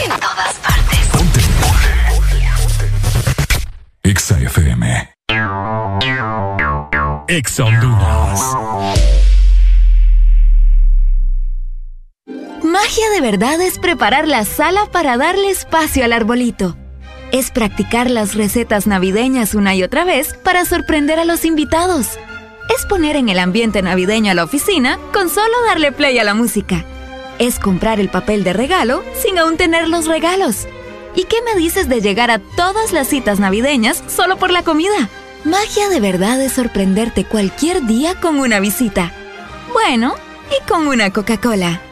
En todas partes. Ponte. EXA FM. EXA Honduras. Magia de verdad es preparar la sala para darle espacio al arbolito. Es practicar las recetas navideñas una y otra vez para sorprender a los invitados. Es poner en el ambiente navideño a la oficina con solo darle play a la música. Es comprar el papel de regalo sin aún tener los regalos. ¿Y qué me dices de llegar a todas las citas navideñas solo por la comida? Magia de verdad es sorprenderte cualquier día con una visita. Bueno, y con una Coca-Cola.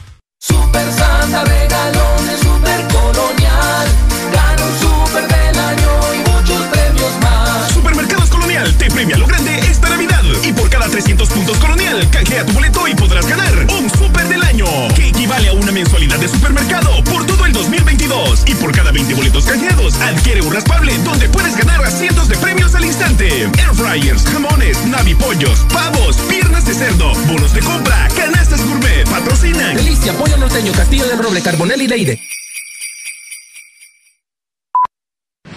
Super Santa regalones, super colonial. Gana un super del año y muchos premios más. Supermercados Colonial te premia lo grande esta Navidad. Y por cada 300 puntos Colonial, canjea tu boleto y podrás ganar un super del Que equivale a una mensualidad de supermercado por todo el 2022. Y por cada 20 boletos canjeados, adquiere un raspable donde puedes ganar a cientos de premios al instante. Air fryers, jamones, navipollos, pavos, piernas de cerdo, bonos de compra, canastas gourmet, patrocinan. Delicia, pollo norteño, Castillo del Roble, Carbonel y Leire.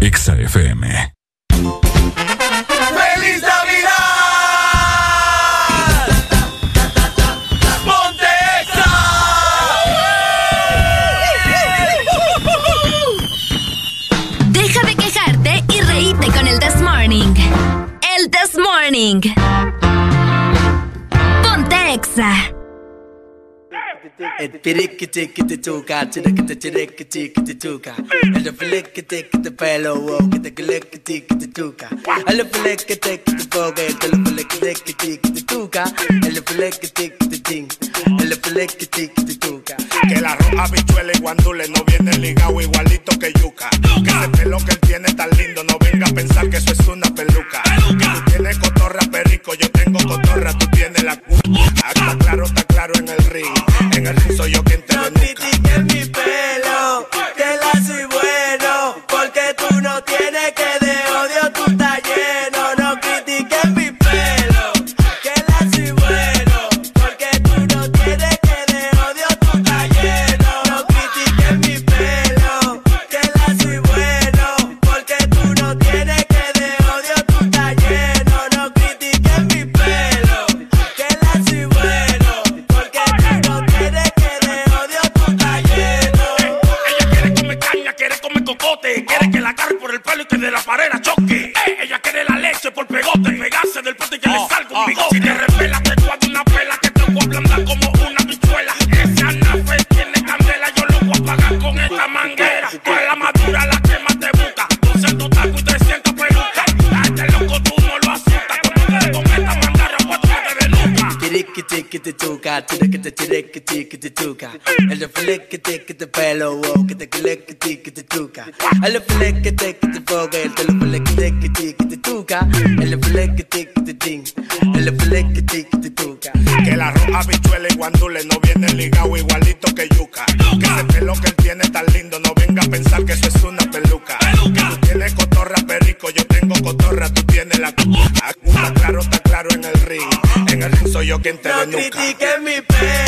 EXA FM. ¡Feliz Navidad! ¡Ponte Deja de quejarte y reíte con el This Morning. El This Morning. El piriquitiquitituca, chiriquitiquitituca. El pelo, wow, quitiquitiquitituca. El fliquitiquitipoque, el fliquitiquitituca. El fliquitiquitin, el fliquitiquituca. Que la roja bichuela y guandule no viene ligado igualito que yuca. Que ese pelo que él tiene tan lindo, no venga a pensar que eso es una peluca. Que tú tienes cotorra perico, yo tengo cotorra, tú tienes la cu. Ah, Está claro, está claro. En el ring soy yo quien te denuca. critiques mi pelo, que la soy bueno, El fliquitiquiti pelo, wow, quitiquitiquitituca. El fliquitiquitipoque, el fliquitiquitituca. El fliquitiquitin, el fliquitiquituca. Que la roja bichuela y guandule no viene ligado igualito que yuca. Que ese pelo que él tiene tan lindo, no venga a pensar que eso es una peluca. Que tú tienes cotorra perico, yo tengo cotorra, tú tienes la cu- Ah, Está claro, está claro en el ring. En el ring soy yo quien te No denuca. mi pelo,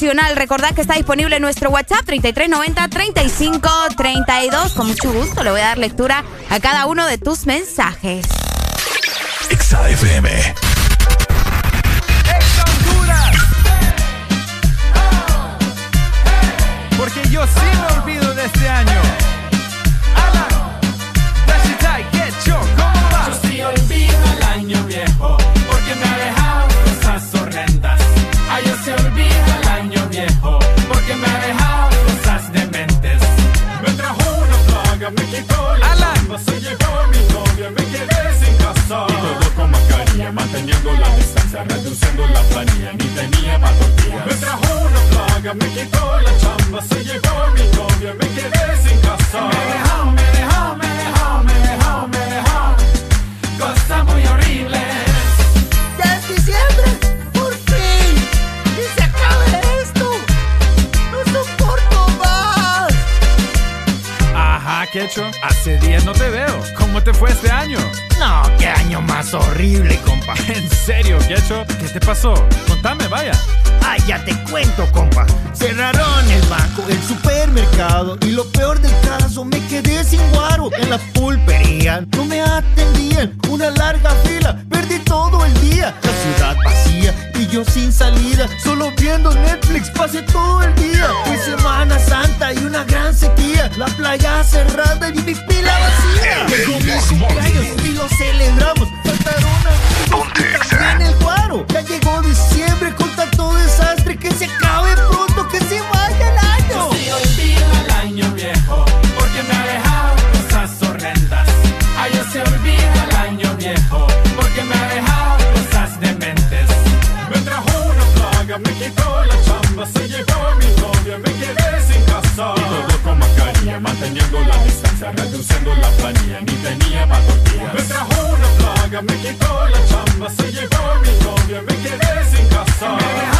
internacional. Recordad que está disponible en nuestro WhatsApp 3390-3532. Con mucho gusto le voy a dar lectura a cada uno de tus mensajes. XAFM. Porque yo sí me olvido de este año. Reduciendo la planilla, ni tenía pa' tortillas. Me trajo una plaga, me quitó la chamba, se llevó mi novia, me quedé sin Quecho. Hace días no te veo. ¿Cómo te fue este año? No, qué año más horrible, compa. [LAUGHS] ¿En serio, Quecho? ¿Qué te pasó? Contame, vaya. Ay, ya te cuento, compa. Cerraron el banco, el supermercado y lo peor del caso, me quedé sin guaro en la pulpería. No me atendían, una larga fila, perdí todo el día. La ciudad vacía y yo sin salida, solo viendo Netflix, pasé todo el día. Fue Semana Santa y una gran sequía, la playa cerrada y mi pila vacía. Mi cumpleaños y lo celebramos. Faltaron amigos y también el guaro. Ya llegó diciembre con tanto desastre que se acabe manteniendo la distancia, reduciendo la planilla, ni tenía pa' tortillas. Me trajo una plaga, me quitó la chamba, se llevó mi novia, me quedé sin casa.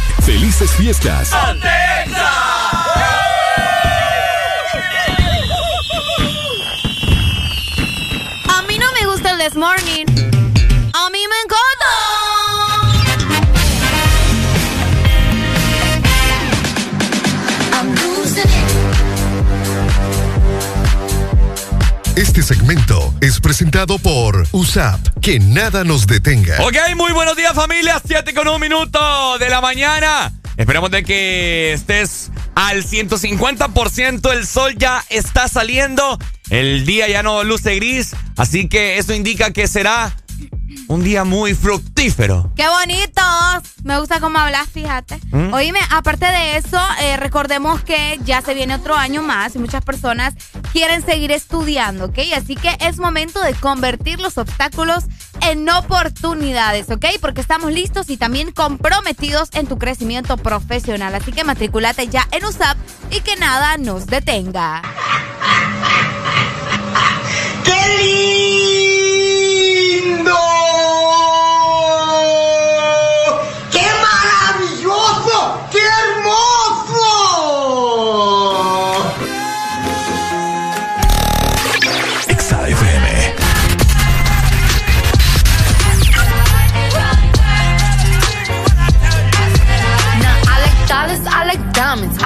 ¡Felices fiestas! A mí no me gusta el This Morning. Segmento es presentado por USAP. Que nada nos detenga. Ok, muy buenos días familia, 7 con un minuto de la mañana. Esperamos de que estés al 150%, el sol ya está saliendo, el día ya no luce gris, así que eso indica que será un día muy fructífero. ¡Qué bonito! Me gusta cómo hablas, fíjate. ¿Mm? Oíme, aparte de eso, eh, recordemos que ya se viene otro año más y muchas personas quieren seguir estudiando, ¿ok? Así que es momento de convertir los obstáculos en oportunidades, ¿ok? Porque estamos listos y también comprometidos en tu crecimiento profesional. Así que matriculate ya en USAP y que nada nos detenga. ¡Qué lindo!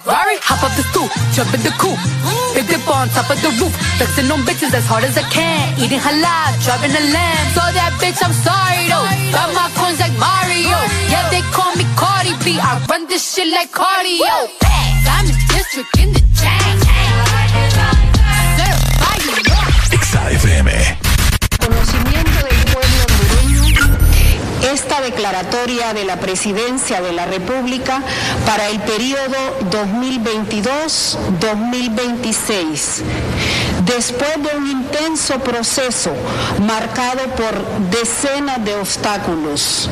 Ferrari, hop up the stoop, jump in the coupe. Big dip on top of the roof, flexing on bitches as hard as I can. Eating halal, driving a lamb. So that bitch, I'm sorry though. Got my coins like Mario. Yeah, they call me Cardi B. I run this shit like cardio. Diamond district in the chain. Certified, esta declaratoria de la presidencia de la República para el periodo 2022-2026. Después de un intenso proceso marcado por decenas de obstáculos,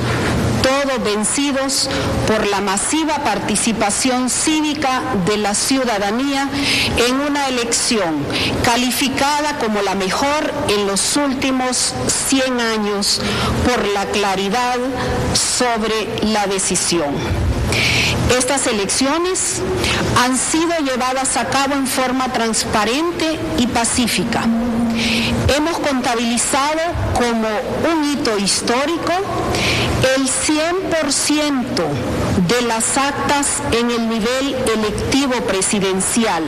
todos vencidos por la masiva participación cívica de la ciudadanía en una elección calificada como la mejor en los últimos 100 años por la claridad sobre la decisión. Estas elecciones han sido llevadas a cabo en forma transparente y pacífica. Hemos contabilizado como un hito histórico el 100% de las actas en el nivel electivo presidencial.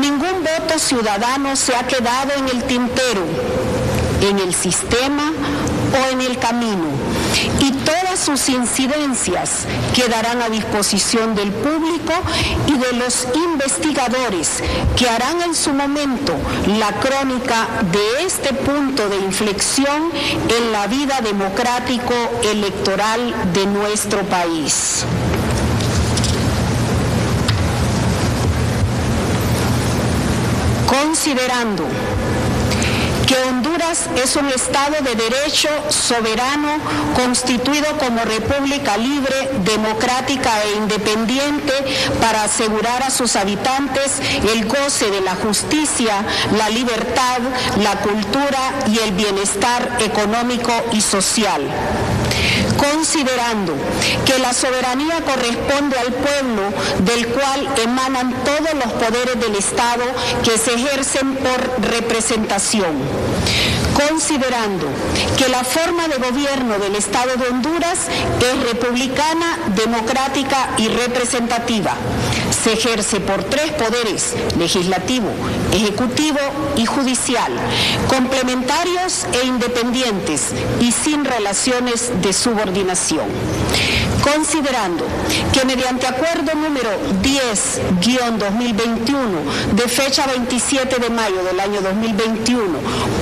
Ningún voto ciudadano se ha quedado en el tintero, en el sistema o en el camino. Y todas sus incidencias quedarán a disposición del público y de los investigadores que harán en su momento la crónica de este punto de inflexión en la vida democrático electoral de nuestro país. Considerando que es un Estado de derecho soberano constituido como república libre, democrática e independiente para asegurar a sus habitantes el goce de la justicia, la libertad, la cultura y el bienestar económico y social. Considerando que la soberanía corresponde al pueblo del cual emanan todos los poderes del Estado que se ejercen por representación considerando que la forma de gobierno del Estado de Honduras es republicana, democrática y representativa. Se ejerce por tres poderes, legislativo, ejecutivo y judicial, complementarios e independientes y sin relaciones de subordinación considerando que mediante acuerdo número 10-2021 de fecha 27 de mayo del año 2021,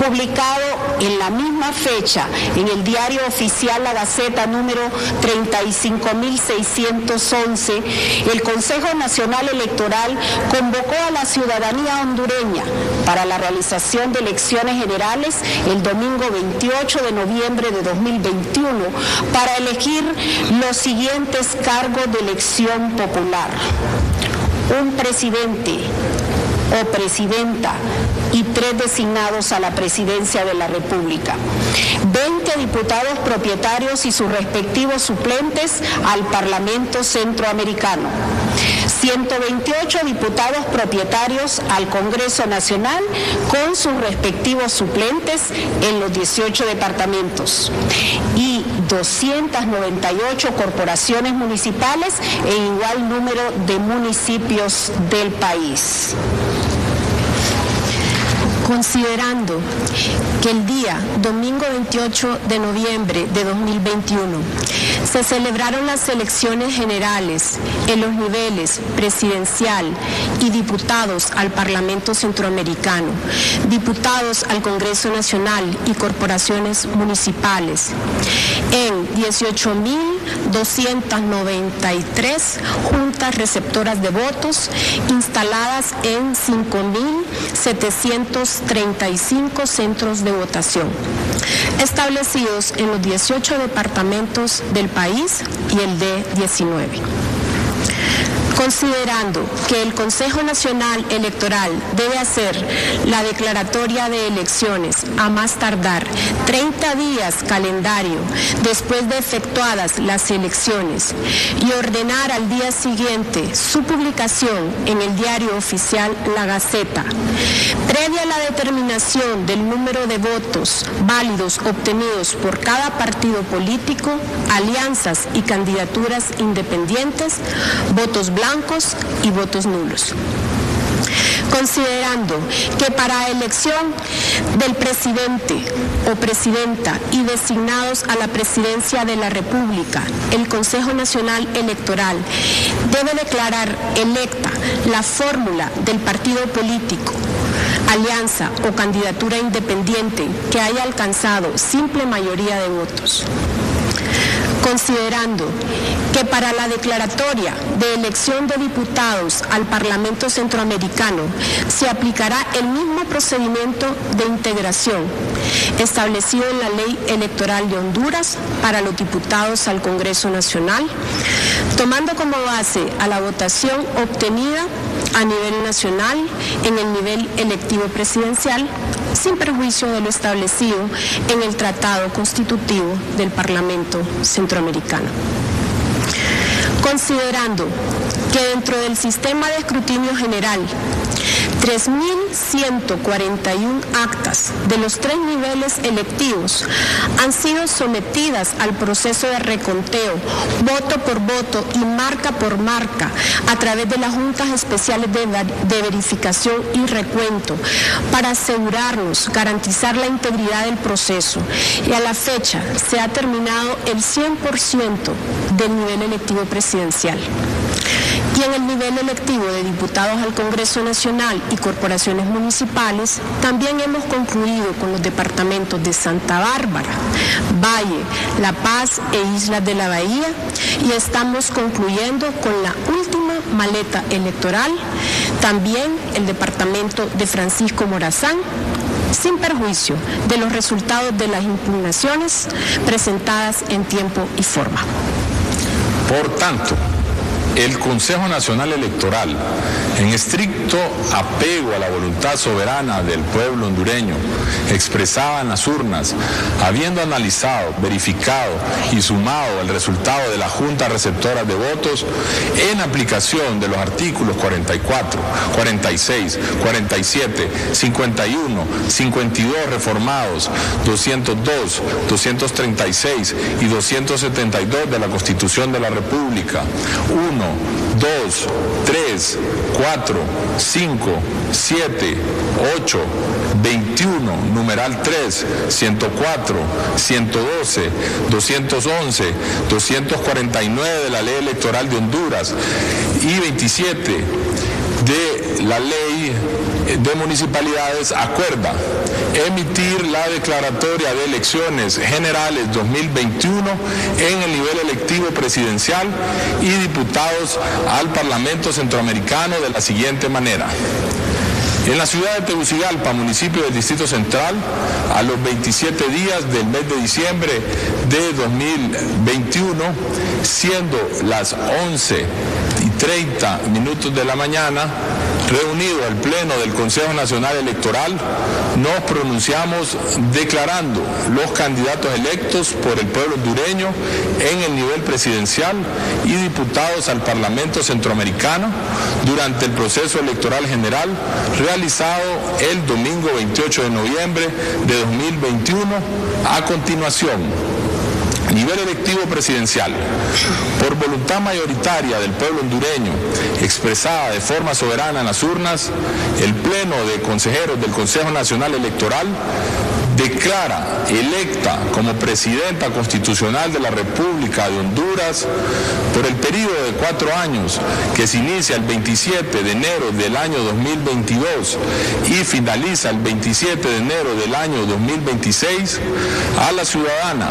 publicado en la misma fecha en el diario oficial La Gaceta número 35.611, el Consejo Nacional Electoral convocó a la ciudadanía hondureña para la realización de elecciones generales el domingo 28 de noviembre de 2021 para elegir los siguientes cargos de elección popular. Un presidente o presidenta y tres designados a la presidencia de la República. 20 diputados propietarios y sus respectivos suplentes al Parlamento Centroamericano. 128 diputados propietarios al Congreso Nacional con sus respectivos suplentes en los 18 departamentos y 298 corporaciones municipales e igual número de municipios del país. Considerando que el día domingo 28 de noviembre de 2021 Se celebraron las elecciones generales en los niveles presidencial y diputados al Parlamento Centroamericano, diputados al Congreso Nacional y corporaciones municipales. En 18.293 juntas receptoras de votos instaladas en 5.735 centros de votación, establecidos en los 18 departamentos del país y el D19 considerando que el Consejo Nacional Electoral debe hacer la declaratoria de elecciones a más tardar 30 días calendario después de efectuadas las elecciones y ordenar al día siguiente su publicación en el diario oficial La Gaceta, previa a la determinación del número de votos válidos obtenidos por cada partido político, alianzas y candidaturas independientes, votos blancos y votos nulos. Considerando que para elección del presidente o presidenta y designados a la presidencia de la República, el Consejo Nacional Electoral debe declarar electa la fórmula del partido político alianza o candidatura independiente que haya alcanzado simple mayoría de votos considerando que para la declaratoria de elección de diputados al Parlamento Centroamericano se aplicará el mismo procedimiento de integración establecido en la Ley Electoral de Honduras para los diputados al Congreso Nacional, tomando como base a la votación obtenida a nivel nacional en el nivel electivo presidencial sin perjuicio de lo establecido en el Tratado Constitutivo del Parlamento Centroamericano. Considerando que dentro del sistema de escrutinio general 3.141 actas de los tres niveles electivos han sido sometidas al proceso de reconteo, voto por voto y marca por marca a través de las juntas especiales de, de verificación y recuento para asegurarnos, garantizar la integridad del proceso. Y a la fecha se ha terminado el 100% del nivel electivo presidencial y en el nivel electivo de diputados al Congreso Nacional y corporaciones municipales, también hemos concluido con los departamentos de Santa Bárbara, Valle, La Paz e Islas de la Bahía y estamos concluyendo con la última maleta electoral, también el departamento de Francisco Morazán, sin perjuicio de los resultados de las impugnaciones presentadas en tiempo y forma. Por tanto, el Consejo Nacional Electoral, en estricto apego a la voluntad soberana del pueblo hondureño, expresada en las urnas, habiendo analizado, verificado y sumado el resultado de la Junta Receptora de Votos, en aplicación de los artículos 44, 46, 47, 51, 52 reformados, 202, 236 y 272 de la Constitución de la República, 1, 2, 3, 4, 5, 7, 8, 21, numeral 3, 104, 112, 211, 249 de la Ley Electoral de Honduras y 27 de la Ley de Municipalidades acuerda emitir la declaratoria de elecciones generales 2021 en el nivel electivo presidencial y diputados al Parlamento Centroamericano de la siguiente manera. En la ciudad de Tegucigalpa, municipio del Distrito Central, a los 27 días del mes de diciembre de 2021, siendo las 11 y 30 minutos de la mañana, reunido el Pleno del Consejo Nacional Electoral, nos pronunciamos declarando los candidatos electos por el pueblo hondureño en el nivel presidencial y diputados al Parlamento Centroamericano durante el proceso electoral general realizado el domingo 28 de noviembre de 2021. A continuación, nivel electivo presidencial, por voluntad mayoritaria del pueblo hondureño, expresada de forma soberana en las urnas, el Pleno de Consejeros del Consejo Nacional Electoral declara electa como presidenta constitucional de la República de Honduras por el periodo de cuatro años que se inicia el 27 de enero del año 2022 y finaliza el 27 de enero del año 2026 a la ciudadana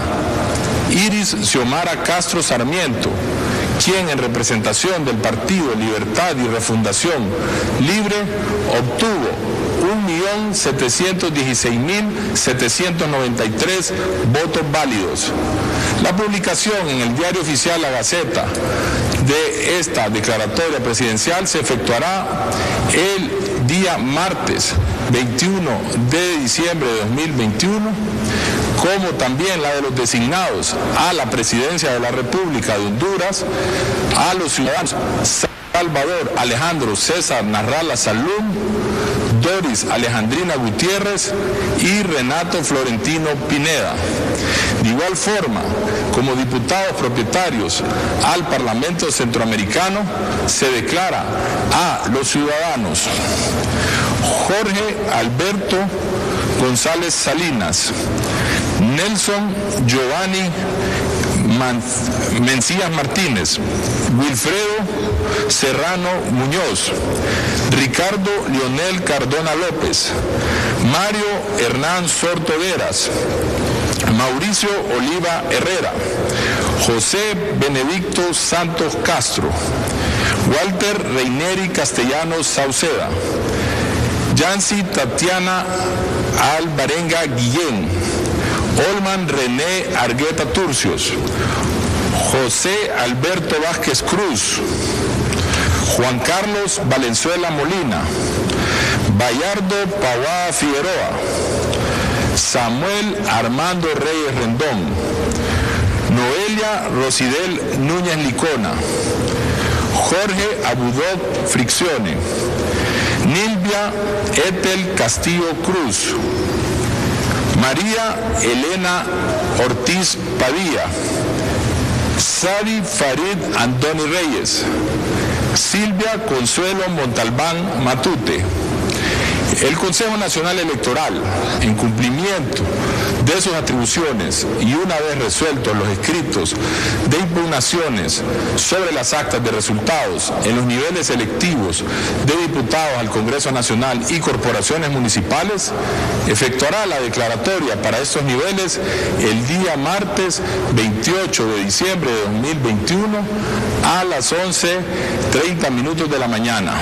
Iris Xiomara Castro Sarmiento, quien en representación del Partido Libertad y Refundación Libre obtuvo 1.716.793 votos válidos. La publicación en el diario oficial La Gaceta de esta declaratoria presidencial se efectuará el día martes 21 de diciembre de 2021 como también la de los designados a la presidencia de la República de Honduras, a los ciudadanos Salvador Alejandro César Narrala Salum, Doris Alejandrina Gutiérrez y Renato Florentino Pineda. De igual forma, como diputados propietarios al Parlamento Centroamericano, se declara a los ciudadanos Jorge Alberto González Salinas, Nelson Giovanni Mencías Martínez, Wilfredo Serrano Muñoz, Ricardo Lionel Cardona López, Mario Hernán Sortoderas, Mauricio Oliva Herrera, José Benedicto Santos Castro, Walter Reineri Castellanos Sauceda, Yancy Tatiana Alvarenga Guillén, Olman René Argueta Turcios, José Alberto Vázquez Cruz, Juan Carlos Valenzuela Molina, Bayardo Pavada Figueroa, Samuel Armando Reyes Rendón, Noelia Rosidel Núñez Licona, Jorge Abudot Friccione, Nilvia Etel Castillo Cruz, María Elena Ortiz Padilla, Sari Farid Antoni Reyes, Silvia Consuelo Montalbán Matute. El Consejo Nacional Electoral, en cumplimiento de sus atribuciones y una vez resueltos los escritos de impugnaciones sobre las actas de resultados en los niveles electivos de diputados al Congreso Nacional y corporaciones municipales, efectuará la declaratoria para estos niveles el día martes 28 de diciembre de 2021 a las 11.30 minutos de la mañana.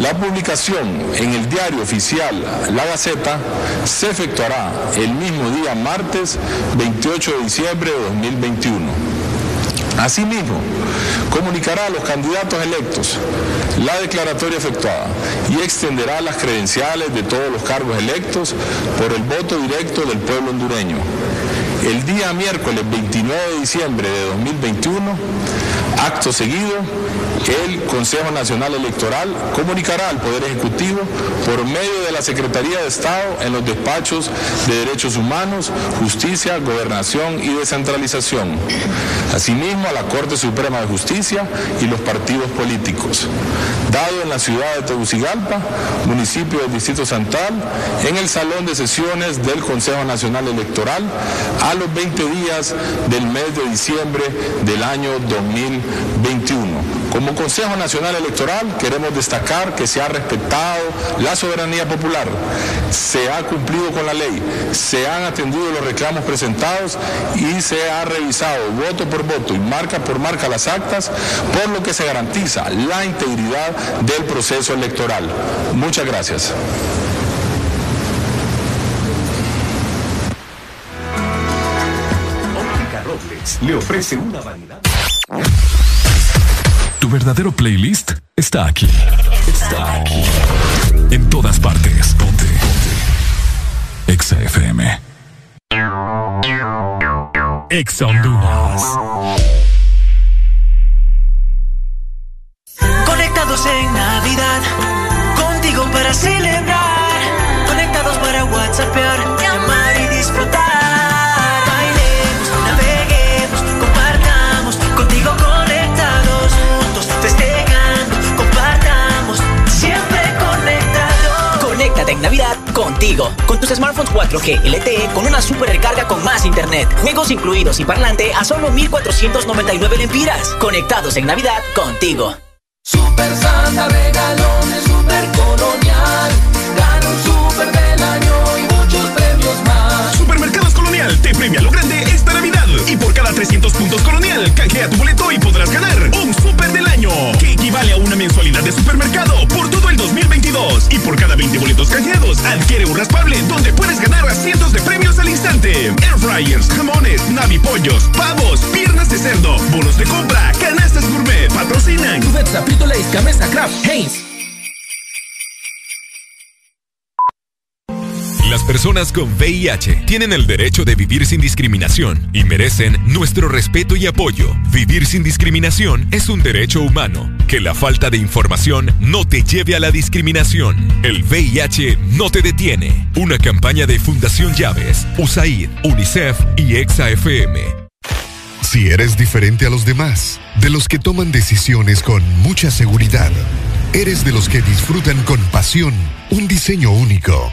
La publicación en el diario oficial La Gaceta se efectuará el mismo día martes 28 de diciembre de 2021. Asimismo, comunicará a los candidatos electos la declaratoria efectuada y extenderá las credenciales de todos los cargos electos por el voto directo del pueblo hondureño. El día miércoles 29 de diciembre de 2021, acto seguido, el Consejo Nacional Electoral comunicará al Poder Ejecutivo por medio de la Secretaría de Estado en los despachos de Derechos Humanos, Justicia, Gobernación y Descentralización. Asimismo, a la Corte Suprema de Justicia y los partidos políticos. Dado en la ciudad de Tegucigalpa, municipio del Distrito Santal, en el Salón de Sesiones del Consejo Nacional Electoral, a los 20 días del mes de diciembre del año 2021. Como Consejo Nacional Electoral queremos destacar que se ha respetado la soberanía popular, se ha cumplido con la ley, se han atendido los reclamos presentados y se ha revisado voto por voto y marca por marca las actas, por lo que se garantiza la integridad del proceso electoral. Muchas gracias. Le ofrece una variedad. Tu verdadero playlist está aquí. Está aquí. En todas partes. Ponte. Ponte. Exa FM. Exa Honduras. Conectados en Navidad, contigo, con tus smartphones 4G LTE con una super recarga con más internet, juegos incluidos y parlante a solo 1499 lempiras. Conectados en Navidad contigo. Super Santa regalones super colonial. Gana un super del año y muchos premios más. Supermercados Colonial te premia lo grande. Y por cada 300 puntos Colonial, canjea tu boleto y podrás ganar un super del año. Que equivale a una mensualidad de supermercado por todo el 2022. Y por cada 20 boletos canjeados, adquiere un raspable donde puedes ganar a cientos de premios al instante. Air fryers, jamones, navipollos, pavos, piernas de cerdo, bonos de compra, canastas gourmet, patrocinan. Cubeta, Frito Lays, Gamesa, Kraft, Heinz. Las personas con VIH tienen el derecho de vivir sin discriminación y merecen nuestro respeto y apoyo. Vivir sin discriminación es un derecho humano. Que la falta de información no te lleve a la discriminación. El VIH no te detiene. Una campaña de Fundación Llaves, USAID, UNICEF y EXA-FM. Si eres diferente a los demás, de los que toman decisiones con mucha seguridad, eres de los que disfrutan con pasión un diseño único,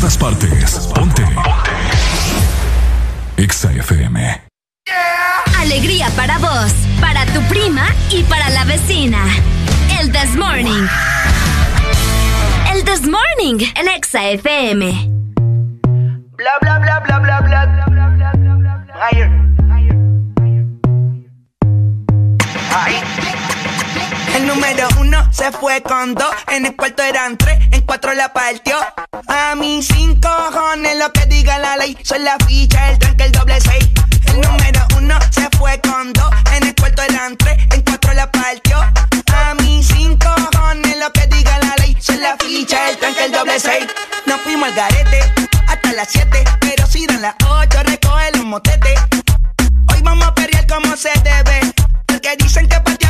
Todas partes. Ponte. Exa FM. Alegría para vos, para tu prima y para la vecina. El This Morning. El This Morning en Exa FM. Bla bla bla bla bla bla. Higher. Ay. El número uno se fue con dos, en el cuarto eran tres, en cuatro la partió. A mis cinco cojones lo que diga la ley, son la ficha, el tranque, el doble seis. El número uno se fue con dos, en el cuarto eran tres, en cuatro la partió. A mis cinco cojones lo que diga la ley, son la ficha, el tranque, el doble seis. Nos fuimos al garete hasta las siete, pero si dan las ocho recoge los motetes. Hoy vamos a perrear como se debe. Porque dicen que patea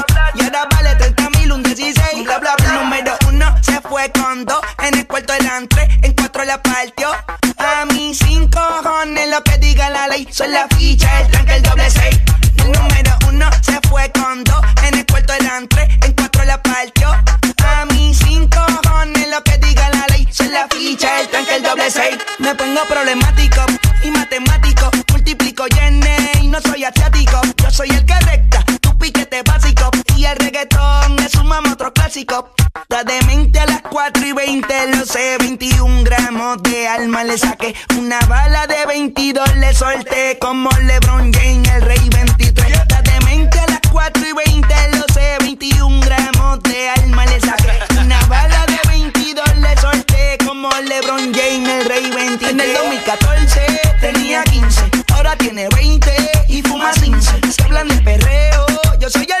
Y ahora vale 30 mil, un 16. Bla, bla, bla. Número uno se fue con dos. En el cuarto eran tres, en cuatro la partió. A mis cinco cojones lo que diga la ley. Son la ficha, el tranque, el doble seis. El número uno se fue con dos. En el cuarto eran tres, en cuatro la partió. A mis cinco cojones lo que diga la ley. Son la ficha, el tranque, el doble seis. Me pongo problemático y matemático. Multiplico y y no soy asiático. Yo soy el que recta, tu piquete básico. Y el reggaetón es un mamo otro clásico. La demente a las 4 y 20, lo sé, 21 gramos de alma le saqué. Una bala de 22 le solté como LeBron James, el rey 23. La demente a las 4 y 20, lo sé, 21 gramos de alma le saqué. Una bala de 22 le solté como LeBron James, el rey 23. En el 2014 tenía 15, ahora tiene 20 y fuma 15. Se hablan de perreo, yo soy el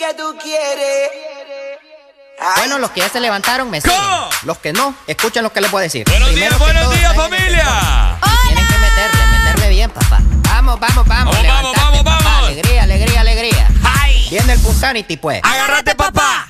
que tú quieres. Ay. Bueno, los que ya se levantaron me siguen. ¿Cómo? Los que no, escuchen lo que les voy a decir. Buenos Primero días, buenos días, familia. Tienen que meterle, meterle bien, papá. Vamos, vamos, vamos. Vamos, vamos, vamos, papá. vamos. Alegría, alegría, alegría. Ay. Viene el Punsanity, pues. Agárrate, papá.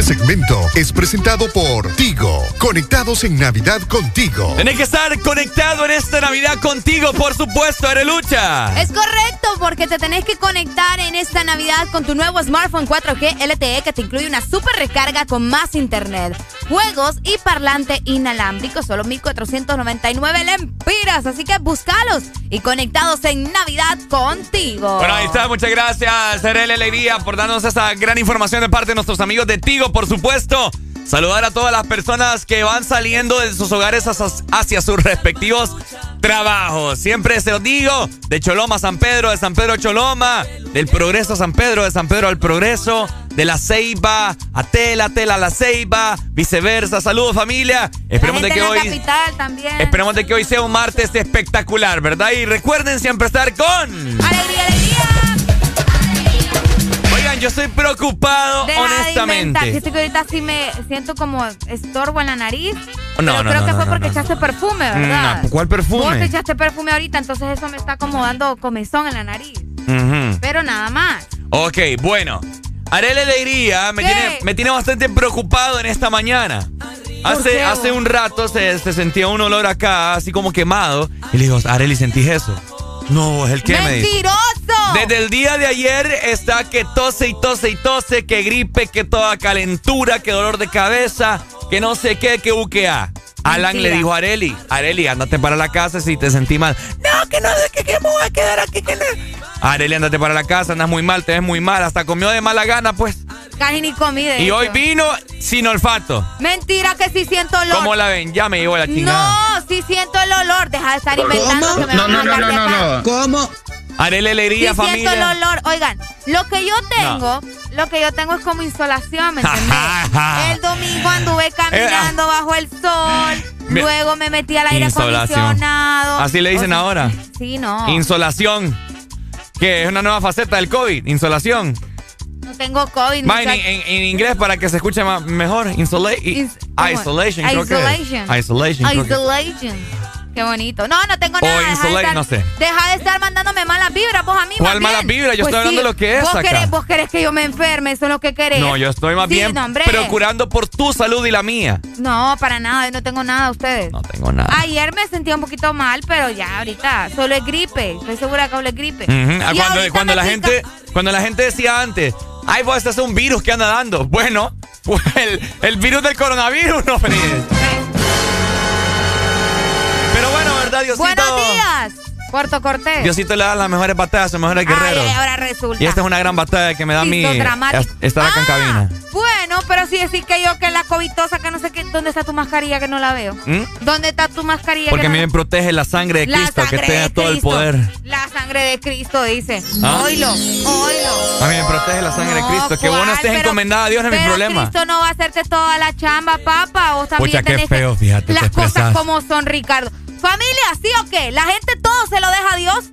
Momento es presentado por Tigo. Conectados en Navidad contigo. Tenés que estar conectado en esta Navidad contigo, por supuesto, Arelucha. Es correcto, porque te tenés que conectar en esta Navidad con tu nuevo smartphone 4G LTE que te incluye una super recarga con más internet, juegos y parlante inalámbrico, solo 1499 lempiras. Así que búscalos y conectados en Navidad contigo. Bueno, ahí está. Muchas gracias, Arele Alegría, por darnos esa gran información de parte de nuestros amigos de Tigo, por supuesto. Saludar a todas las personas que van saliendo de sus hogares hacia sus respectivos trabajos. Siempre se los digo, de Choloma a San Pedro, de San Pedro a Choloma, del Progreso a San Pedro, de San Pedro al Progreso, de la Ceiba a Tela, Tela a la Ceiba, viceversa. Saludos familia. Esperemos de que hoy capital también. Esperemos de que hoy sea un martes espectacular, ¿verdad? Y recuerden siempre estar con alegría, alegría. Yo estoy preocupado, honestamente. Fíjate que ahorita sí me siento como estorbo en la nariz. No, pero no, creo no, que fue porque echaste perfume, ¿verdad? No, ¿Cuál Vos perfume? echaste perfume ahorita, entonces eso me está como dando comezón en la nariz. Pero nada más. Ok, bueno. Arele Alegría me ¿Qué? tiene, me tiene bastante preocupado en esta mañana. Hace, qué, hace vos? un rato se, se sentía un olor acá, así como quemado. Y le digo, Areli, ¿sentís eso? No, es el que me dice. ¡Mentiroso! Desde el día de ayer está que tose y tose y tose, que gripe, que toda calentura, que dolor de cabeza, que no sé qué, que buquea. Alan Mentira. le dijo a Areli, Areli, andate para la casa si te sentí mal. No, que no sé qué, que me voy a quedar aquí. Que no. Areli, andate para la casa, andas muy mal, te ves muy mal, hasta comió de mala gana, pues. Casi ni comí de Y hecho. hoy vino sin olfato. Mentira que sí siento olor. ¿Cómo la ven? Ya me llevo la chingada. No, sí siento el olor. Deja de estar inventando que me van a sacar de acá. ¿Cómo? Areli Sí Alegría, siento familia. el olor. Oigan, lo que yo tengo, lo que yo tengo es como insolación, ¿me entendés? el domingo anduve caminando bajo el sol, Me- luego me metí al aire Insolación. acondicionado. Así le dicen O sea, ahora. Sí, no. Insolación. Que es una nueva faceta del COVID. Insolación. No tengo COVID. Va en, en- en inglés para que se escuche más, mejor. Isolation, creo. Isolation. Isolation. que. Isolation. Qué bonito. No, no tengo O nada. Deja de, insulate, estar, no sé. deja de estar mandándome malas vibras vos a mí. ¿Cuál malas vibras? Yo estoy hablando de lo que es vos acá. Querés, vos querés que yo me enferme, eso es lo que querés. No, yo estoy más Sí, bien no, procurando por tu salud y la mía. No, para nada, yo no tengo nada ustedes. No tengo nada. Ayer me sentía un poquito mal, pero ya ahorita solo es gripe. Estoy segura que solo es gripe. Ah, Cuando, cuando la gente, cuando la gente decía antes, ay, pues este es un virus que anda dando. Bueno, pues el, el virus del coronavirus, no. [LAUGHS] Pero bueno, ¿verdad, Diosito? Buenos días, Puerto Cortés. Diosito le da las mejores batallas a los mejores guerreros. ay, ahora resulta. Y esta es una gran batalla que me da dramático. estar acá en cabina. Bueno, pero si decís que yo que la covitosa, que no sé qué, ¿dónde está tu mascarilla que no la veo? ¿Mm? ¿Dónde está tu mascarilla Porque que a no mí me protege la sangre de Cristo, que sangre tenga de todo el poder. La sangre de Cristo, dice. ¿Ah? Oilo, oilo. A mí me protege la sangre de Cristo. Que vos no ¿cuál? estés Pero- encomendada a Dios no es mi problema. Cristo no va a hacerte toda la chamba, papá. Vos también Pucha, qué feo, que... fíjate, Las cosas como son, Ricardo. Familia, ¿sí o qué? ¿La gente todo se lo deja a Dios?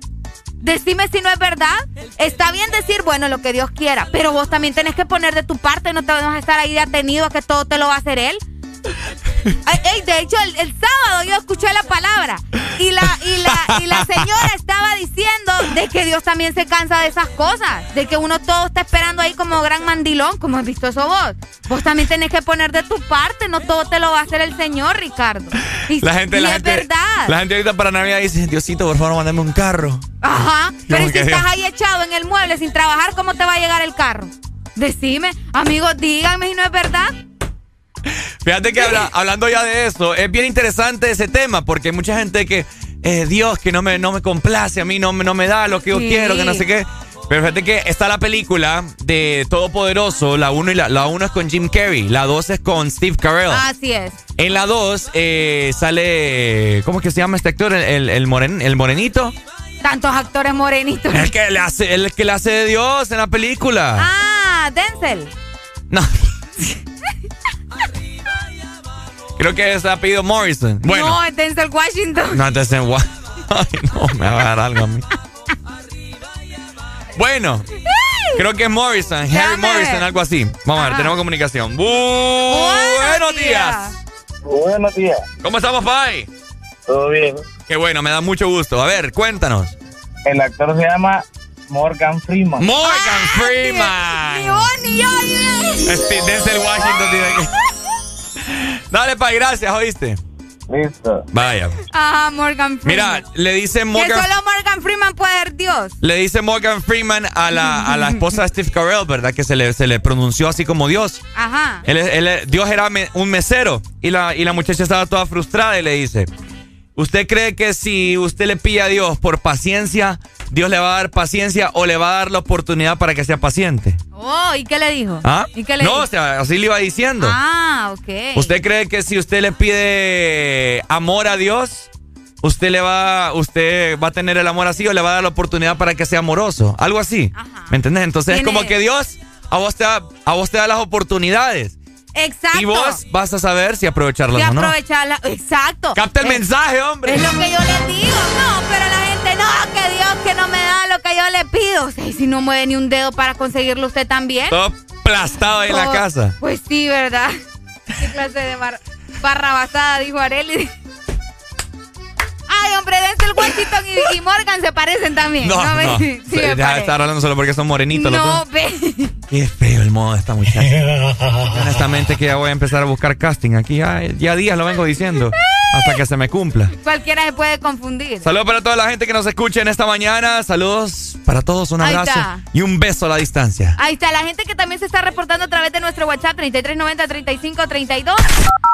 Decime si no es verdad. Está bien decir, bueno, lo que Dios quiera, pero vos también tenés que poner de tu parte, no te vas a estar ahí atenido a que todo te lo va a hacer Él. Ay, de hecho, el, el sábado yo escuché la palabra y la, y, la, y la señora estaba diciendo de que Dios también se cansa de esas cosas, de que uno todo está esperando ahí como gran mandilón, como has visto eso vos. Vos también tenés que poner de tu parte, no todo te lo va a hacer el Señor, Ricardo. Y, La gente, y la es gente, verdad. la gente ahorita para Navidad dice, Diosito, por favor, mándame un carro. Ajá, pero si estás ahí echado en el mueble sin trabajar, ¿cómo te va a llegar el carro? Decime, amigos, díganme si no es verdad. Fíjate que habla- hablando ya de eso, es bien interesante ese tema, porque hay mucha gente que, eh, Dios, que no me, no me complace a mí, no, me- no me da lo que yo Sí. quiero, que no sé qué. Pero fíjate que está la película de Todopoderoso, la 1 y la, la uno es con Jim Carrey, la 2 es con Steve Carell. Así es. En la 2 eh, sale, ¿cómo es que se llama este actor? El, el, el moren- el morenito. Tantos actores morenitos. El que, le hace, el que le hace de Dios en la película. Ah, Denzel. No. [LAUGHS] Creo que es apellido Morrison. Bueno. No, es Denzel Washington. No, entonces, [LAUGHS] gua- Ay, no, me va a dar algo a mí. Bueno, creo que es Morrison, Harry. Morrison, algo así. Vamos a ver, tenemos comunicación. buenos días. Buenos días. ¿Cómo estamos, Pai? Todo bien. Qué bueno, me da mucho gusto. A ver, cuéntanos. El actor se llama Morgan Freeman. Morgan Freeman. Ni ni yo. Este, Denzel Washington tiene que- [LAUGHS] Dale, pa, gracias, ¿oíste? Listo. Vaya. Ajá, Morgan Freeman. Mira, le dice Que Morgan... solo Morgan Freeman puede ser Dios. Le dice Morgan Freeman a la, a la esposa de Steve Carell, ¿verdad? Que se le, se le pronunció así como Dios. Ajá. Él, él- Dios era me- un mesero y la, y la muchacha estaba toda frustrada y le dice, ¿usted cree que si usted le pide a Dios por paciencia, Dios le va a dar paciencia o le va a dar la oportunidad para que sea paciente? Oh, ¿y qué le dijo? ¿Ah? ¿Y qué le no, dijo? o sea, así le iba diciendo. Ah, ok. ¿Usted cree que si usted le pide amor a Dios, usted le va, usted va a tener el amor así o le va a dar la oportunidad para que sea amoroso? Algo así. ¿Me entendés? Entonces es como que Dios a vos te da, a vos te da las oportunidades. Exacto. Y vos vas a saber si aprovecharlas Y o no. aprovecharla. Exacto. Capta el Es- mensaje, hombre. Es lo que yo les digo. No, pero la gente, no, que Dios que no me da lo que yo le pido. O sea, si no mueve ni un dedo para conseguirlo usted también. Todo aplastado ahí en la casa. Pues sí, ¿verdad? ¿Qué clase de bar barrabasada dijo Areli? Ay, hombre, Denzel Washington y, y Morgan se parecen también. No, me- no. [LAUGHS] sí me Deja de parece. estar hablando solo porque son morenitos los No, dos. ve. Qué feo el modo de esta muchacha. Honestamente que ya voy a empezar a buscar casting aquí. Ya, ya días lo vengo diciendo. Hasta que se me cumpla. Cualquiera se puede confundir. Saludos para toda la gente que nos escucha en esta mañana. Saludos para todos. Un abrazo y un beso a la distancia. Ahí está, la gente que también se está reportando a través de nuestro WhatsApp 3390-3532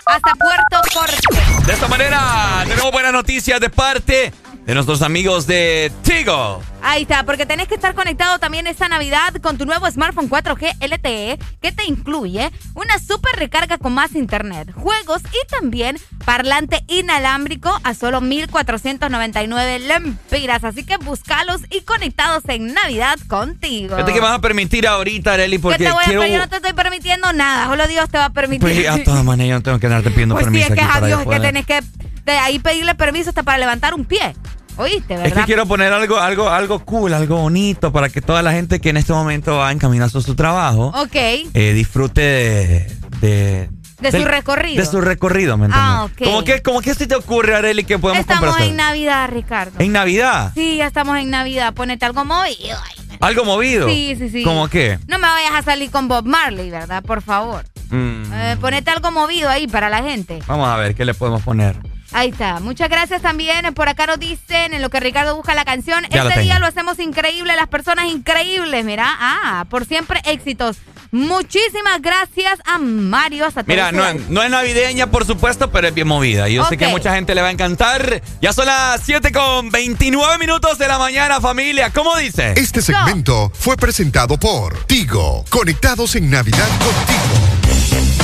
hasta Puerto Corte. De esta manera, tenemos buenas noticias de parte de nuestros amigos de Tigo. Ahí está, porque tenés que estar conectado también esta Navidad con tu nuevo smartphone 4G LTE que te incluye una super recarga con más internet, juegos y también parlante inalámbrico a solo 1,499 lempiras. Así que búscalos y conectados en Navidad contigo. Que me vas a permitir ahorita, Arely, ¿Qué porque te voy a quiero... Yo no te estoy permitiendo nada, solo Dios te va a permitir. Pues a todas maneras yo no tengo que andarte pidiendo [LAUGHS] Pues sí, permiso es que es a Dios que tenés que de ahí pedirle permiso hasta para levantar un pie. ¿Oíste, verdad? Es que quiero poner algo, algo, algo cool, algo bonito para que toda la gente que en este momento va encaminando su trabajo Ok. eh, disfrute de, de, De su recorrido. De su recorrido, ¿me entiendes? Ah, ok. ¿Cómo que, cómo que se te ocurre, Areli, que podemos Estamos comprar? en Navidad, Ricardo. ¿En Navidad? Sí, ya estamos en Navidad. Ponete algo movido. Ay, ¿Algo movido? Sí, sí, sí. ¿Cómo qué? No me vayas a salir con Bob Marley, ¿verdad? Por favor. Mm, Eh, ponete algo movido ahí para la gente. vamos a ver, ¿qué le podemos poner? Ahí está. Muchas gracias también. Por acá nos dicen en lo que Ricardo busca la canción. Ya lo este día lo hacemos increíble, las personas increíbles. Mira, ah, por siempre éxitos. Muchísimas gracias a Mario. Hasta Mira, no, no es navideña, por supuesto, pero es bien movida. Yo sé que a mucha gente le va a encantar. Ya son las 7 con 29 minutos de la mañana, familia. ¿Cómo dice? Este segmento fue presentado por Tigo. Conectados en Navidad contigo.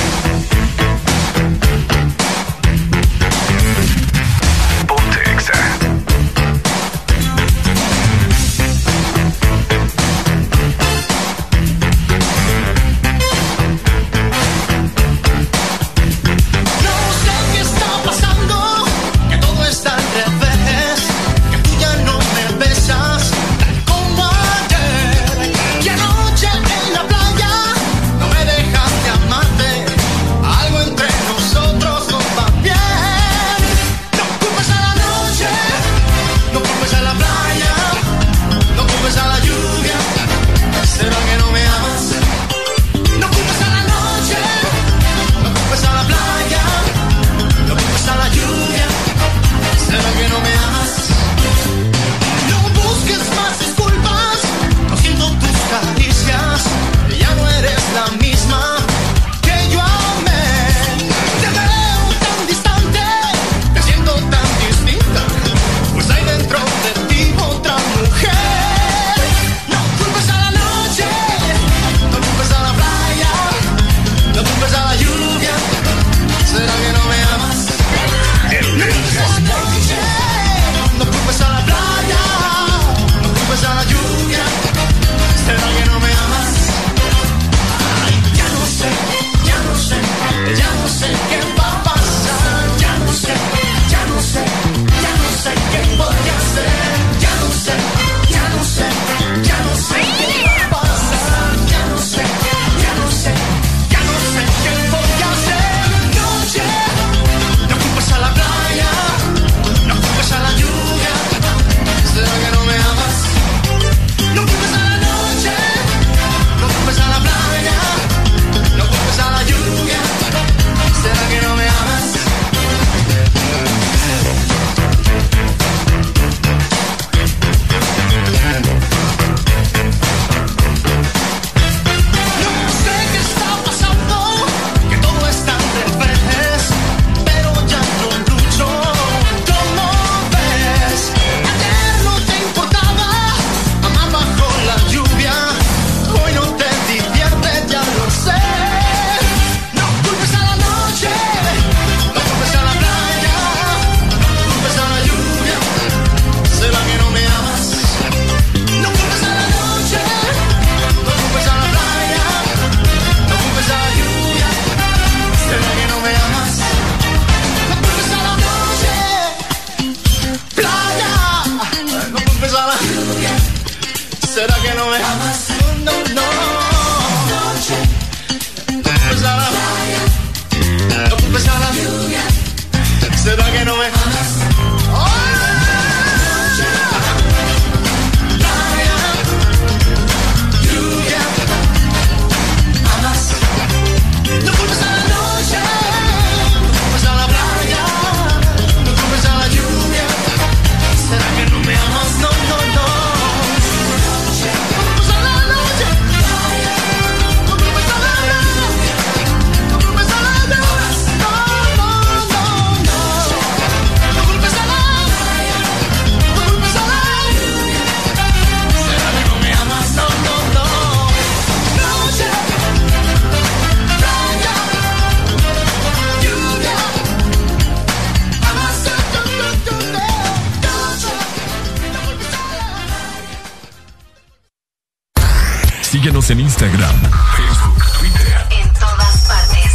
Instagram, Facebook, Twitter. En todas partes.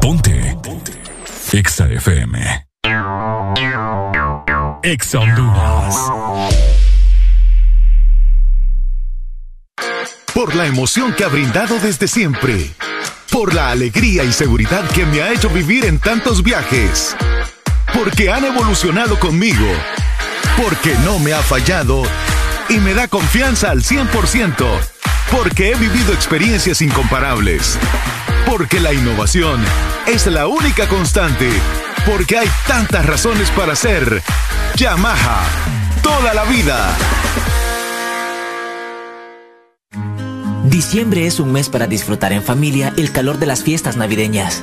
Ponte. Ponte. Exa FM. Exa Honduras. Por la emoción que ha brindado desde siempre. Por la alegría y seguridad que me ha hecho vivir en tantos viajes. Porque han evolucionado conmigo. Porque no me ha fallado y me da confianza al 100%. Porque he vivido experiencias incomparables. Porque la innovación es la única constante. Porque hay tantas razones para ser Yamaha. Toda la vida. Diciembre es un mes para disfrutar en familia el calor de las fiestas navideñas.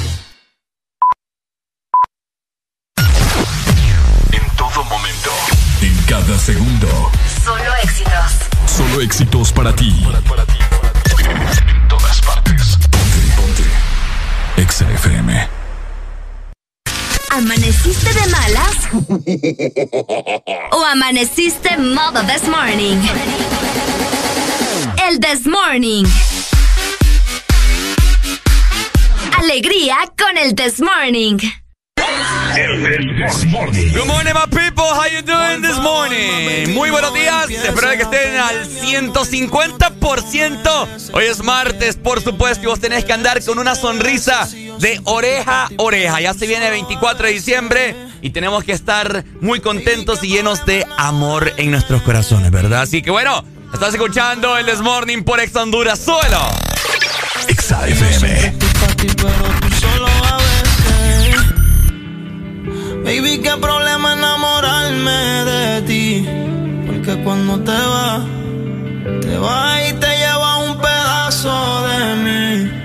Cada segundo. Solo éxitos. Solo éxitos para ti. En todas partes. Ponte, ponte. Exa FM. ¿Amaneciste de malas? ¿O amaneciste modo this morning? El this morning. Alegría con el this morning. Good morning, my people. How you doing this morning? Muy buenos días. Espero que estén al 150%. Hoy es martes, por supuesto, y vos tenés que andar con una sonrisa de oreja a oreja. Ya se viene el 24 de diciembre y tenemos que estar muy contentos y llenos de amor en nuestros corazones, ¿verdad? Así que bueno, estás escuchando el This Morning por Ex Honduras. Suelo. Exa Baby, qué problema enamorarme de ti. Porque cuando te vas, te vas y te lleva un pedazo de mí.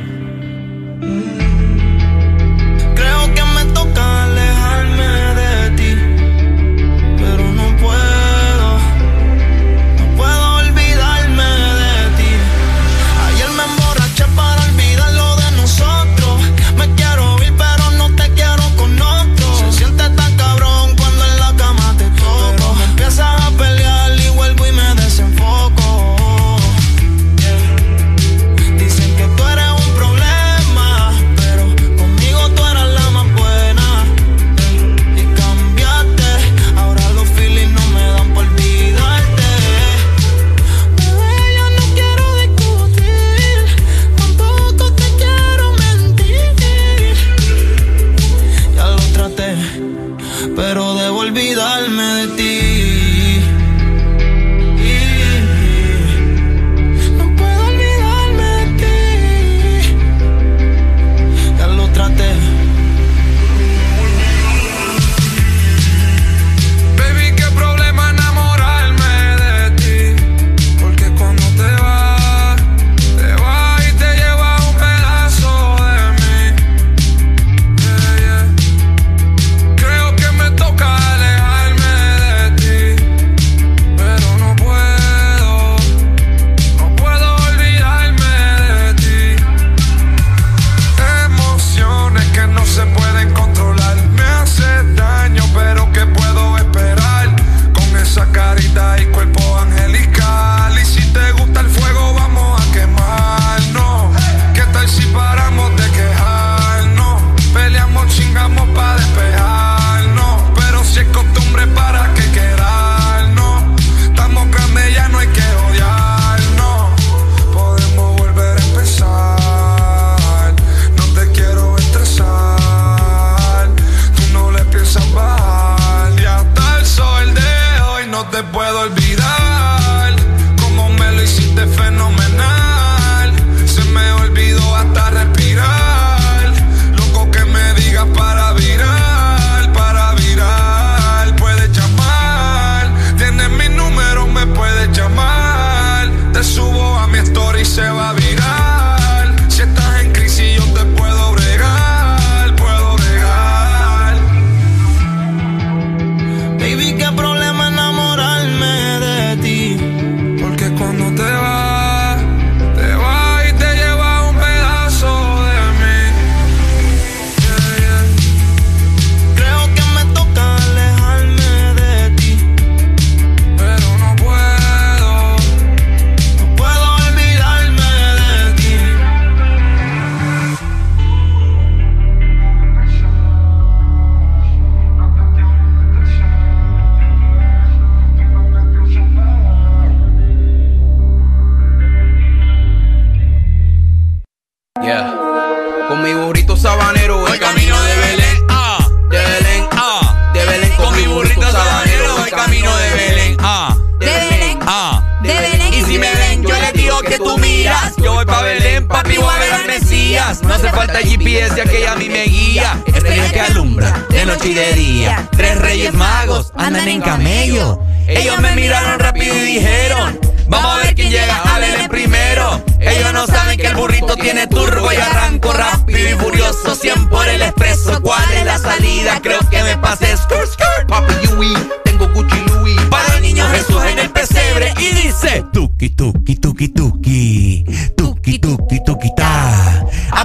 No hace falta GPS, ya que a mí me guía. Estrella que alumbra de noche y de día. Tres reyes magos andan en camello. Ellos me miraron rápido y dijeron: Vamos a ver quién llega a Belén primero. Ellos no saben que el burrito tiene turbo y arranco rápido y furioso. 100 por el expreso. ¿Cuál es la salida? Creo que me pasé. Skirt, skirt. Papi Yui, tengo Gucci Louis. Para el niño Jesús en el pesebre y dice Tuki tuki tuki tuki Tuki tuki tuki ta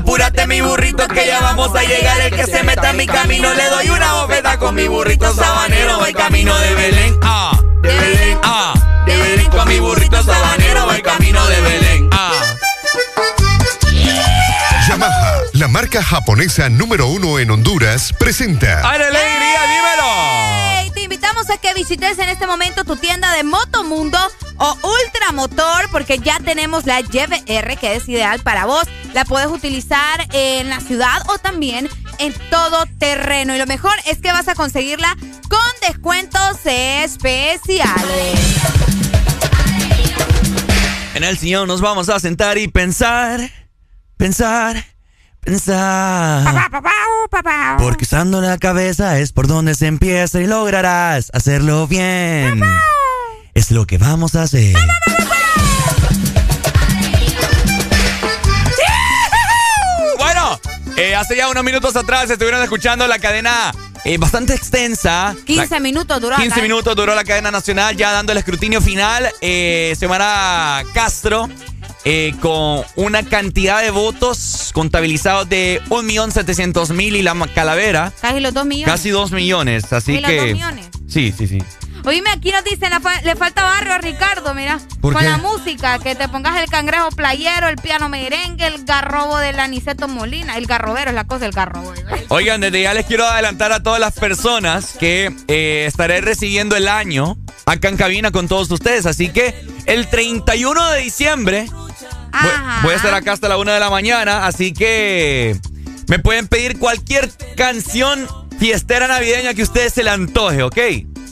Apúrate mi burrito que ya vamos a llegar. El que se meta en mi camino le doy una bofeta Con mi burrito sabanero. Voy camino de Belén Ah, de Belén Ah, de Belén con mi burrito sabanero voy camino de Belén Ah. Yamaha, la marca japonesa número uno en Honduras, presenta ¡Alegría, dímelo! Invitamos a que visites en este momento tu tienda de Motomundo o Ultramotor porque ya tenemos la YBR que es ideal para vos. La puedes utilizar en la ciudad o también en todo terreno. Y lo mejor es que vas a conseguirla con descuentos especiales. En el sillón nos vamos a sentar y pensar Pensar Pensar Porque usando la cabeza es por donde se empieza y lograrás hacerlo bien. Es lo que vamos a hacer. Bueno, eh, hace ya unos minutos atrás estuvieron escuchando la cadena eh, bastante extensa. 15 minutos duró. 15 acá, ¿eh? minutos duró la cadena nacional, ya dando el escrutinio final. Eh, Semana Castro, eh, con una cantidad de votos contabilizados de 1.700.000 y la calavera, Casi los 2 millones. casi 2 millones. Así ¿Y los que. dos millones? Sí, sí, sí. Oíme, aquí nos dicen, fa- le falta barrio a Ricardo, mira. ¿Por Con qué? la música, que te pongas el cangrejo playero, el piano merengue, el garrobo del Aniceto Molina. El garrobero es la cosa, el garrobo. Oigan, desde ya les quiero adelantar a todas las personas que eh, estaré recibiendo el año acá en cabina con todos ustedes. Así que el 31 de diciembre voy, voy a estar acá hasta la 1 de la mañana. Así que me pueden pedir cualquier canción fiestera navideña que ustedes se le antoje, ¿ok?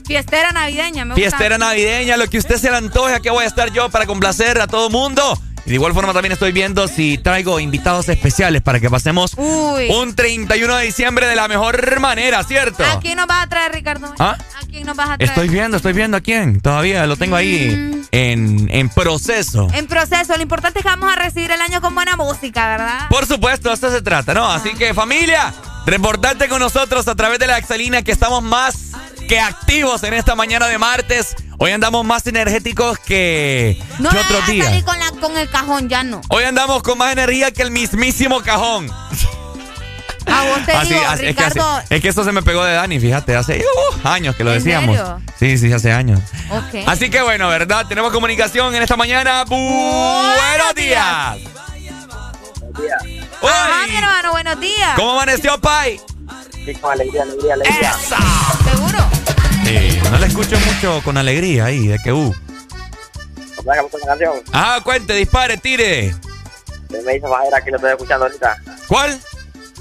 Fiestera navideña, me gusta. Fiestera navideña, lo que usted se le antoje, aquí voy a estar yo para complacer a todo mundo. Y de igual forma también estoy viendo si traigo invitados especiales para que pasemos Uy. un 31 de diciembre de la mejor manera, ¿cierto? ¿A quién nos vas a traer, Ricardo? ¿Ah? ¿A quién nos vas a traer? Estoy viendo, estoy viendo a quién. Todavía lo tengo ahí Mm. en, en proceso. En proceso, lo importante es que vamos a recibir el año con buena música, ¿verdad? Por supuesto, esto se trata, ¿no? Así que familia, reportarte con nosotros a través de la Excelina que estamos más que activos en esta mañana de martes. Hoy andamos más energéticos que, No que me otros días. salir con, la, con el cajón, ya no. Hoy andamos con más energía que el mismísimo cajón. A vos te Así, digo, así- es, que así- Ricardo. es que eso se me pegó de Dani, fíjate, hace uh, años que lo ¿En decíamos. serio? Sí, sí, hace años. Ok. Así que bueno, ¿verdad? Tenemos comunicación en esta mañana. Buenos días. Ajá, mi hermano, buenos días. ¿Cómo amaneció, Pai? Sí, con alegría, alegría, alegría. ¿Seguro? No la escucho mucho con alegría ahí, de que uh. Ah, cuente, dispare, tire. Me dice Bajera que lo estoy escuchando ahorita. ¿Cuál?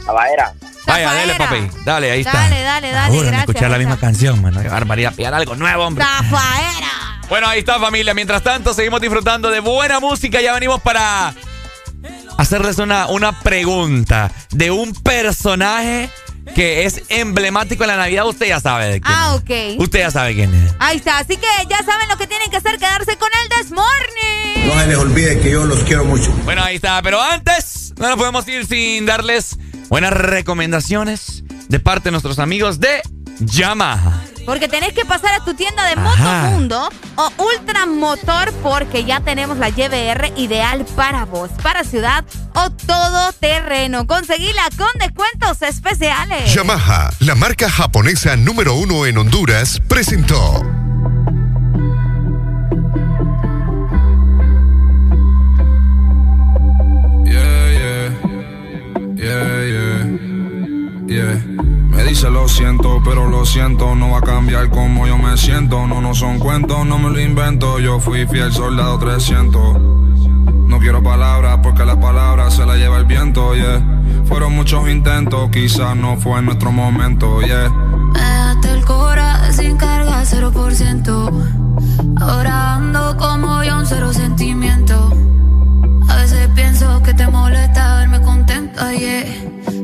La Bajera. Vaya, dale, papi. Dale, ahí está. Dale, dale, dale, gracias. escuchar la misma canción, mano. Barbaridad. Pillar algo nuevo, hombre. Zafaera. Bueno, ahí está, familia. Mientras tanto, seguimos disfrutando de buena música. Ya venimos para hacerles una, una pregunta de un personaje que es emblemático en la Navidad. Usted ya sabe de quién Ah, es. ok. Usted ya sabe quién es. Ahí está, así que ya saben lo que tienen que hacer, quedarse con el Desmorning. No se les olvide que yo los quiero mucho. Bueno, ahí está. Pero antes, no nos podemos ir sin darles buenas recomendaciones de parte de nuestros amigos de Yamaha. Porque tenés que pasar a tu tienda de Ajá. Motomundo o Ultramotor porque ya tenemos la YBR ideal para vos, para ciudad o todo terreno. Conseguila con descuentos especiales. Yamaha, la marca japonesa número uno en Honduras, presentó. Yeah, yeah, yeah, yeah, yeah. Dice lo siento, pero lo siento, no va a cambiar como yo me siento. No, no son cuentos, no me lo invento. Yo fui fiel soldado 300. No quiero palabras porque las palabras se las lleva el viento, yeah. Fueron muchos intentos, quizás no fue nuestro momento, yeah. Me el cora sin carga, 0%. Ahora ando como yo, un cero sentimiento. A veces pienso que te molesta verme contenta, yeah.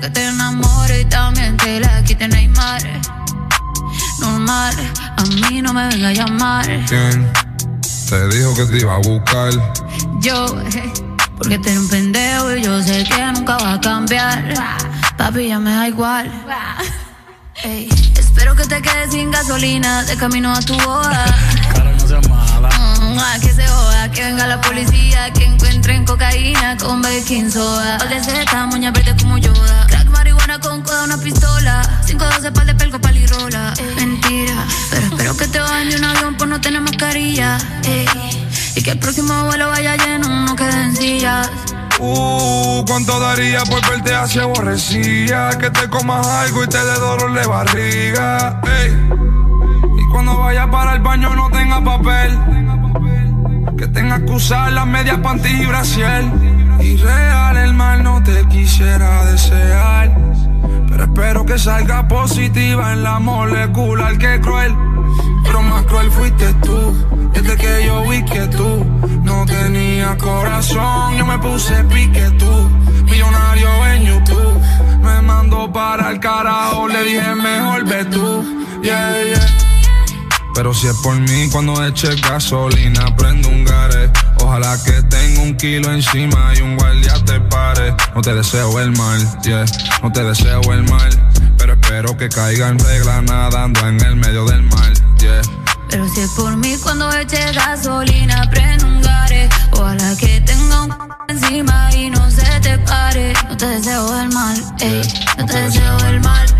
Que te enamore y también te la quite Neymar. Normal, a mí no me venga a llamar. ¿Quién te dijo que te iba a buscar? Yo, eh, porque eres un pendejo y yo sé que nunca va a cambiar. Papi, ya me da igual. Ey, espero que te quedes sin gasolina de camino a tu boda. Mm, ah, que se joda, que venga la policía, que encuentren cocaína con baking soda. Pal de seta, moña verde como Yoda. Con coda, una pistola. 512 pal de pelco, palirola. Mentira, pero espero que te bajen de un avión por no tener mascarilla. Ey, y que el próximo vuelo vaya lleno, no queden sillas. Uh, ¿cuánto daría por verte así aborrecida? Que te comas algo y te dé dolor de barriga. Ey. Y cuando vayas para el baño no tenga papel. Que tengas que usar las medias panties y brasier. Y real el mal no te quisiera desear. Pero espero que salga positiva en la molecular que cruel. Pero más cruel fuiste tú. Desde que yo vi que tú no tenías corazón, yo me puse pique tú. Millonario en YouTube. Me mandó para el carajo, le dije mejor ve tú. Yeah, yeah. Pero si es por mí, cuando eche gasolina, prendo un gare. Ojalá que tenga un kilo encima y un guardia te pare. No te deseo el mal, yeah, no te deseo el mal. Pero espero que caiga en regla nadando en el medio del mar, yeah. Pero si es por mí cuando eche gasolina, prendo un gare. Ojalá que tenga un [LAUGHS] encima y no se te pare. No te deseo el mal, ey, no te deseo el mal.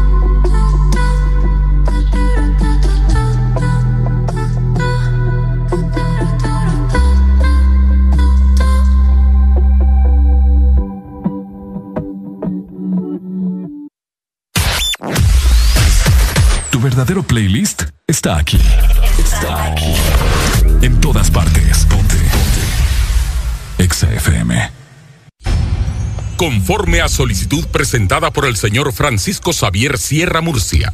Verdadero playlist está aquí. Está aquí. En todas partes. Ponte. Ponte. Exa FM. Conforme a solicitud presentada por el señor Francisco Xavier Sierra Murcia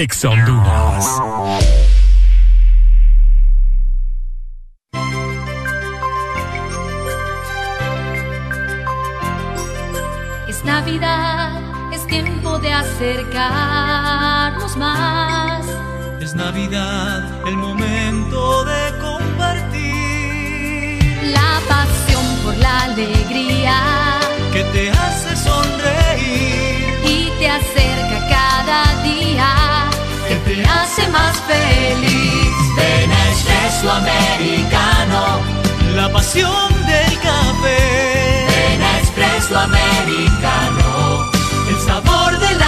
Ex Honduras. Es Navidad, es tiempo de acercarnos más. Es Navidad, el momento de compartir. La pasión por la alegría Que te hace sonreír. y te acerca cada día, te hace más feliz. Ven a americano, la pasión del café. En Nespresso americano, el sabor de la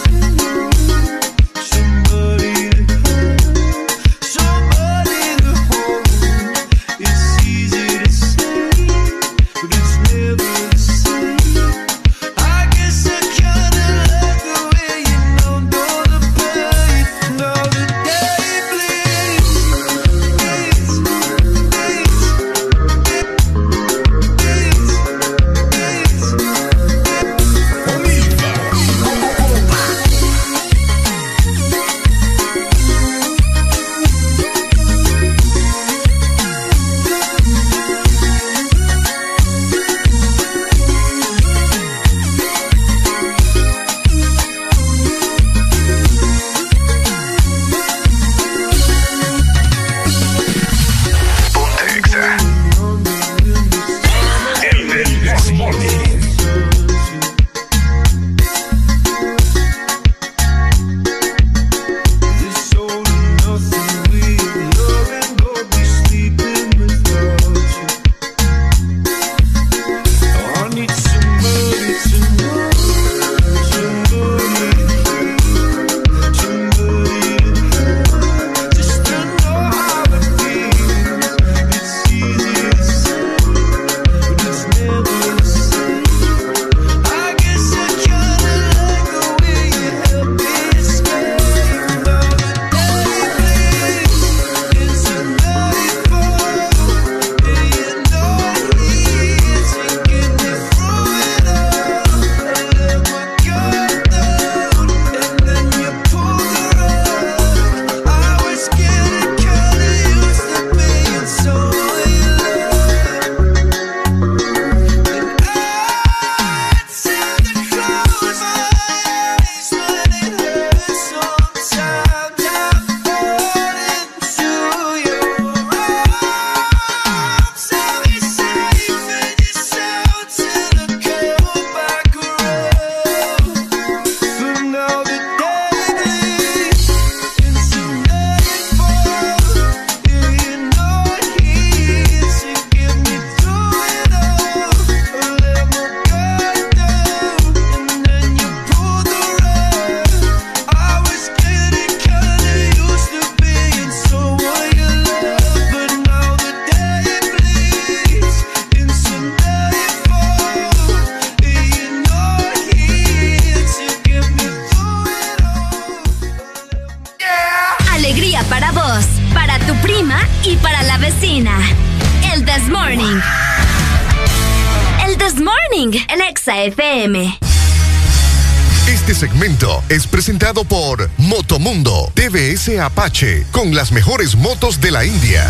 Apache con las mejores motos de la India.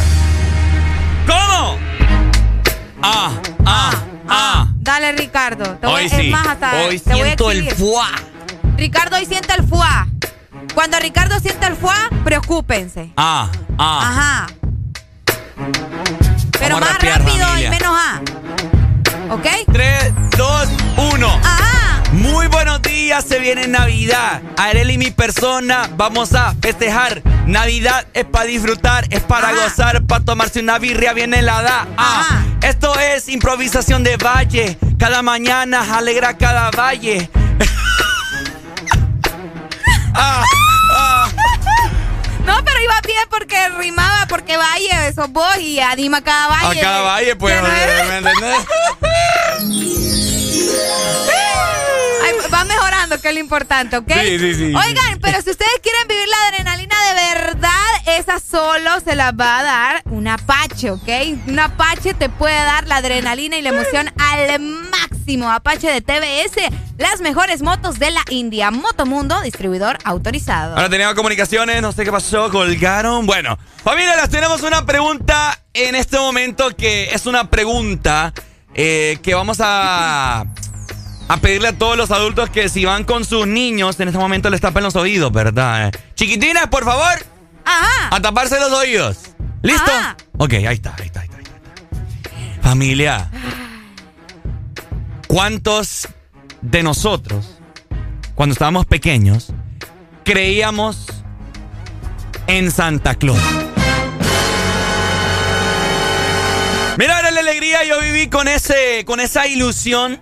¿Cómo? Ah, ah, ah. Dale, Ricardo. Te voy- Hoy sí. más, hasta Hoy te voy a siento el fuá. Ricardo hoy siente el fuá. Cuando Ricardo siente el fuá, preocúpense. Ah, ah. Ajá. Pero Vamos más rapear, rápido familia. y menos A. ¿Ok? 3, días, se viene Navidad. Arel y mi persona vamos a festejar. Navidad es para disfrutar, es para gozar, para tomarse una birria bien helada. Ah, esto es improvisación de valle. Cada mañana alegra cada valle. [LAUGHS] ah, ah. No, pero iba bien porque rimaba, porque Valle, sos vos y anima cada A valle. cada valle, pues. Que es lo importante, ¿ok? Sí, sí, sí. Oigan, pero si ustedes quieren vivir la adrenalina de verdad, esa solo se la va a dar un Apache, ¿ok? Un Apache te puede dar la adrenalina y la emoción al máximo. Apache de TBS, las mejores motos de la India. Motomundo, distribuidor autorizado. Ahora teníamos comunicaciones, no sé qué pasó, colgaron. Bueno, familia, les tenemos una pregunta en este momento que es una pregunta eh, que vamos a, a pedirle a todos los adultos que si van con sus niños, en este momento les tapen los oídos, ¿verdad? Chiquitinas, por favor, Ajá. a taparse los oídos. ¿Listo? Ajá. Ok, ahí está, ahí está, ahí está. ahí está. Familia, ¿cuántos de nosotros, cuando estábamos pequeños, creíamos en Santa Claus? Mira, era la alegría, yo viví con ese, con esa ilusión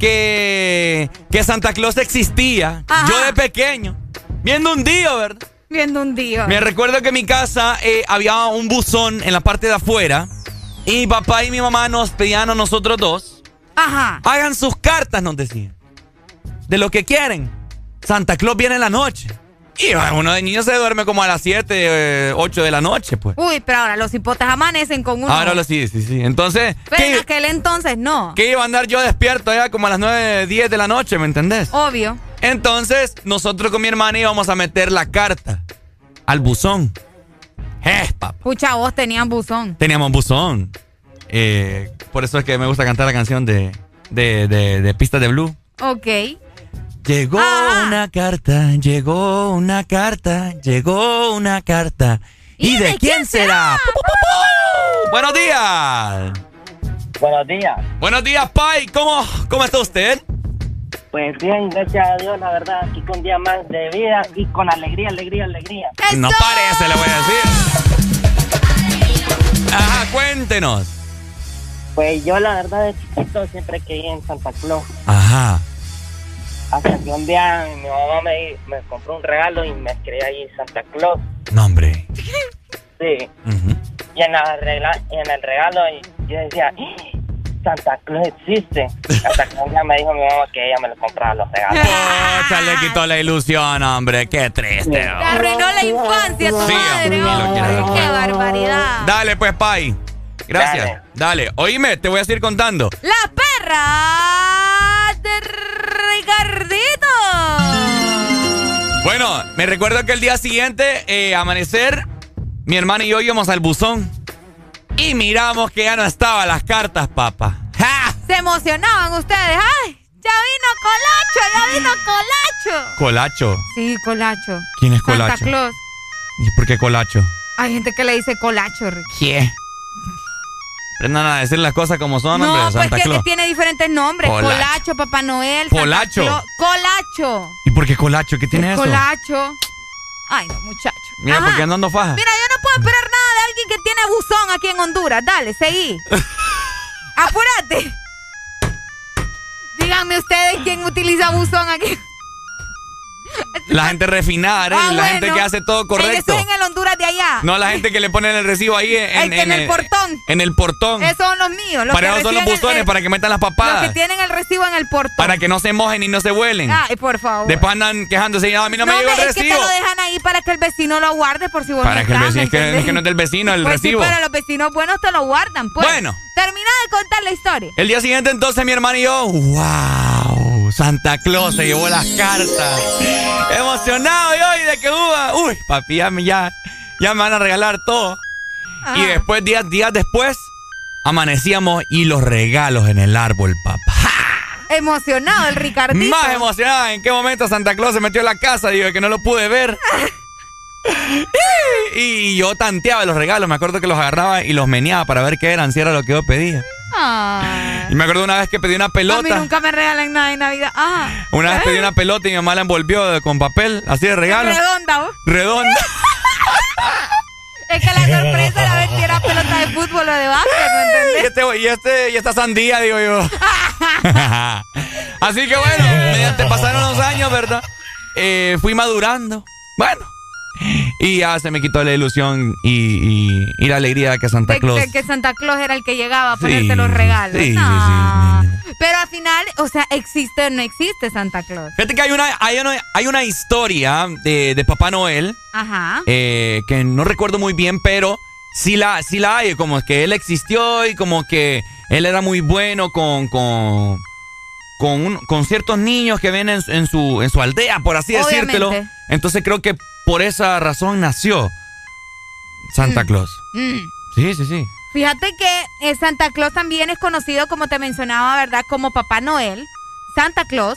que, que Santa Claus existía. Ajá. Yo de pequeño, viendo un día, ¿verdad? Viendo un día. Me recuerdo que en mi casa eh, había un buzón en la parte de afuera y mi papá y mi mamá nos pedían a nosotros dos, Ajá. hagan sus cartas, nos decían, de lo que quieren. Santa Claus viene en la noche. Y uno de niños se duerme como a las 7, 8 de la noche, pues. Uy, pero ahora los hipotes amanecen con uno. Ahora lo sí, sí, sí. Entonces, Pero en ¿qué, aquel entonces no. qué iba a andar yo despierto ya como a las 9, 10 de la noche, ¿me entendés? Obvio. Entonces, nosotros con mi hermana íbamos a meter la carta al buzón. Eh, papá. Pucha, vos tenían buzón. Teníamos buzón. Eh, por eso es que me gusta cantar la canción de, de, de, de Pistas de Blue. Ok. Llegó Ah. una carta, llegó una carta, llegó una carta. ¿Y, de, quién, será? ¡Pu, pu, pu, pu! Buenos días. Buenos días. Buenos días, Pai. ¿Cómo, ¿Cómo está usted? Pues bien, gracias a Dios, la verdad, aquí con un día más de vida y con alegría, alegría, alegría. No parece, le voy a decir. Ajá, cuéntenos. Pues yo, la verdad, de chiquito siempre creí en Santa Claus. Ajá. Hasta que un día mi mamá me, me compró un regalo y me escribí ahí Santa Claus. No, hombre. Sí. Y en, la regla- y en el regalo y yo decía, "¡Ah! Santa Claus existe. Hasta que un día me dijo mi mamá que ella me lo compraba los regalos. Pucha, le quitó la ilusión, hombre. Qué triste. Te arruinó la infancia tu Sí, madre. Qué barbaridad. Dale, pues, Pai. Gracias. Dale. Oíme, te voy a seguir contando. La perra de Ricardito. Bueno, me recuerdo que el día siguiente, eh, amanecer, mi hermana y yo íbamos al buzón. Y miramos que ya no estaban las cartas, papá. ¡Ja! Se emocionaban ustedes. ¡Ay! Ya vino Colacho, ya vino Colacho. Colacho. Sí, Colacho. ¿Quién es Santa Colacho? Claus. ¿Y por qué Colacho? Hay gente que le dice Colacho, Rick. ¿Qué? Aprendan a decir las cosas como son, hombre. No, pues Santa que, Claus. tiene diferentes nombres. Colacho. Colacho, Papá Noel. Santa. Claus. Colacho. ¿Y por qué Colacho? ¿Qué tiene eso? Colacho. Ay, no, muchacho. Mira, Ajá. ¿por qué andando faja? Mira, yo no puedo esperar nada de alguien que tiene buzón aquí en Honduras. Dale, seguí. [LAUGHS] Apúrate. Díganme ustedes quién utiliza buzón aquí. La gente refinada, Arely, Ah, la gente bueno. que hace todo correcto. Eso es en el Honduras de allá. No la gente que le pone el recibo ahí en, El que en el portón. En el portón. Esos son los míos. Los para eso son los el- buzones, el- para que metan las Los papadas. que tienen el recibo en el portón. Para que no se mojen y no se vuelen. Ay, por favor. Después andan quejándose y "No, a mí no, me llegó el es que te lo dejan ahí para que el vecino lo guarde por si vos Para no que el estás, vecino, ¿me es que, es que no es del vecino el Pues recibo. sí, pero los vecinos buenos te lo guardan, pues. Bueno. Termina de contar la historia. El día siguiente entonces mi hermano y yo, wow, Santa Claus se llevó las cartas. Emocionado yo y de que uva, uy, papi, ya, me- ya, ya me van a regalar todo. Y después, días, días después, amanecíamos y los regalos en el árbol, papá. Emocionado el Ricardito. Más emocionado, ¿en qué momento Santa Claus se metió en la casa? Digo, que no lo pude ver. [LAUGHS] [LAUGHS] y yo tanteaba los regalos, me acuerdo que los agarraba y los meneaba para ver qué eran, si era lo que yo pedía. Ay. Y me acuerdo una vez que pedí una A mí pelota. nunca me regalan nada en Navidad. Ah. Una vez pedí una pelota y mi mamá la envolvió con papel, así de regalo. Redonda, ¿vos? Redonda. [LAUGHS] Es que la sorpresa era ver si era pelota de fútbol o de básquet, ¿no y, entendés? este, y, este, y esta sandía, digo yo. [LAUGHS] así que bueno, mediante pasaron los años, ¿verdad? Eh, fui madurando. Bueno. [LAUGHS] Y ya se me quitó la ilusión y, y- y la alegría de que Santa De, Claus. de que Santa Claus era el que llegaba a Sí, ponerte los regalos. sí, sí, No. Pero al final, o sea, ¿existe o no existe Santa Claus? Fíjate que hay una, hay una, hay una historia de, de Papá Noel Ajá. eh, que no recuerdo muy bien, pero sí la, sí la hay, como que él existió y como que él era muy bueno con, con, con, un- con ciertos niños que ven en, en su, en su aldea, por así decírtelo. Obviamente. Entonces creo que por esa razón nació Santa Claus. Mm. Sí, sí, sí. Fíjate que eh, Santa Claus también es conocido, como te mencionaba, ¿verdad? Como Papá Noel, Santa Claus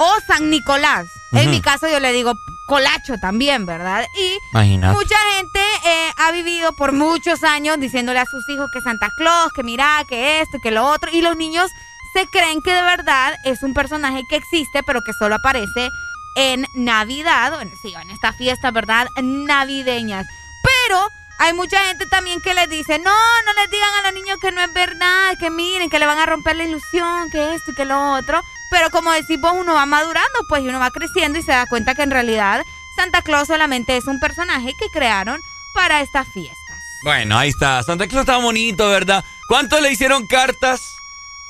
o San Nicolás. En mi caso yo le digo colacho también, ¿verdad? Y Imagínate. mucha gente eh, ha vivido por muchos años diciéndole a sus hijos que Santa Claus, que mira, que esto, que lo otro. Y los niños se creen que de verdad es un personaje que existe, pero que solo aparece en Navidad, o en, sí, en estas fiestas, ¿verdad? Navideñas. Pero hay mucha gente también que les dice, no, no les digan a los niños que no es verdad, que miren, que le van a romper la ilusión, que esto y que lo otro. Pero como decís vos, uno va madurando, pues, y uno va creciendo y se da cuenta que en realidad Santa Claus solamente es un personaje que crearon para estas fiestas. Bueno, ahí está. Santa Claus está bonito, ¿verdad? ¿Cuántos le hicieron cartas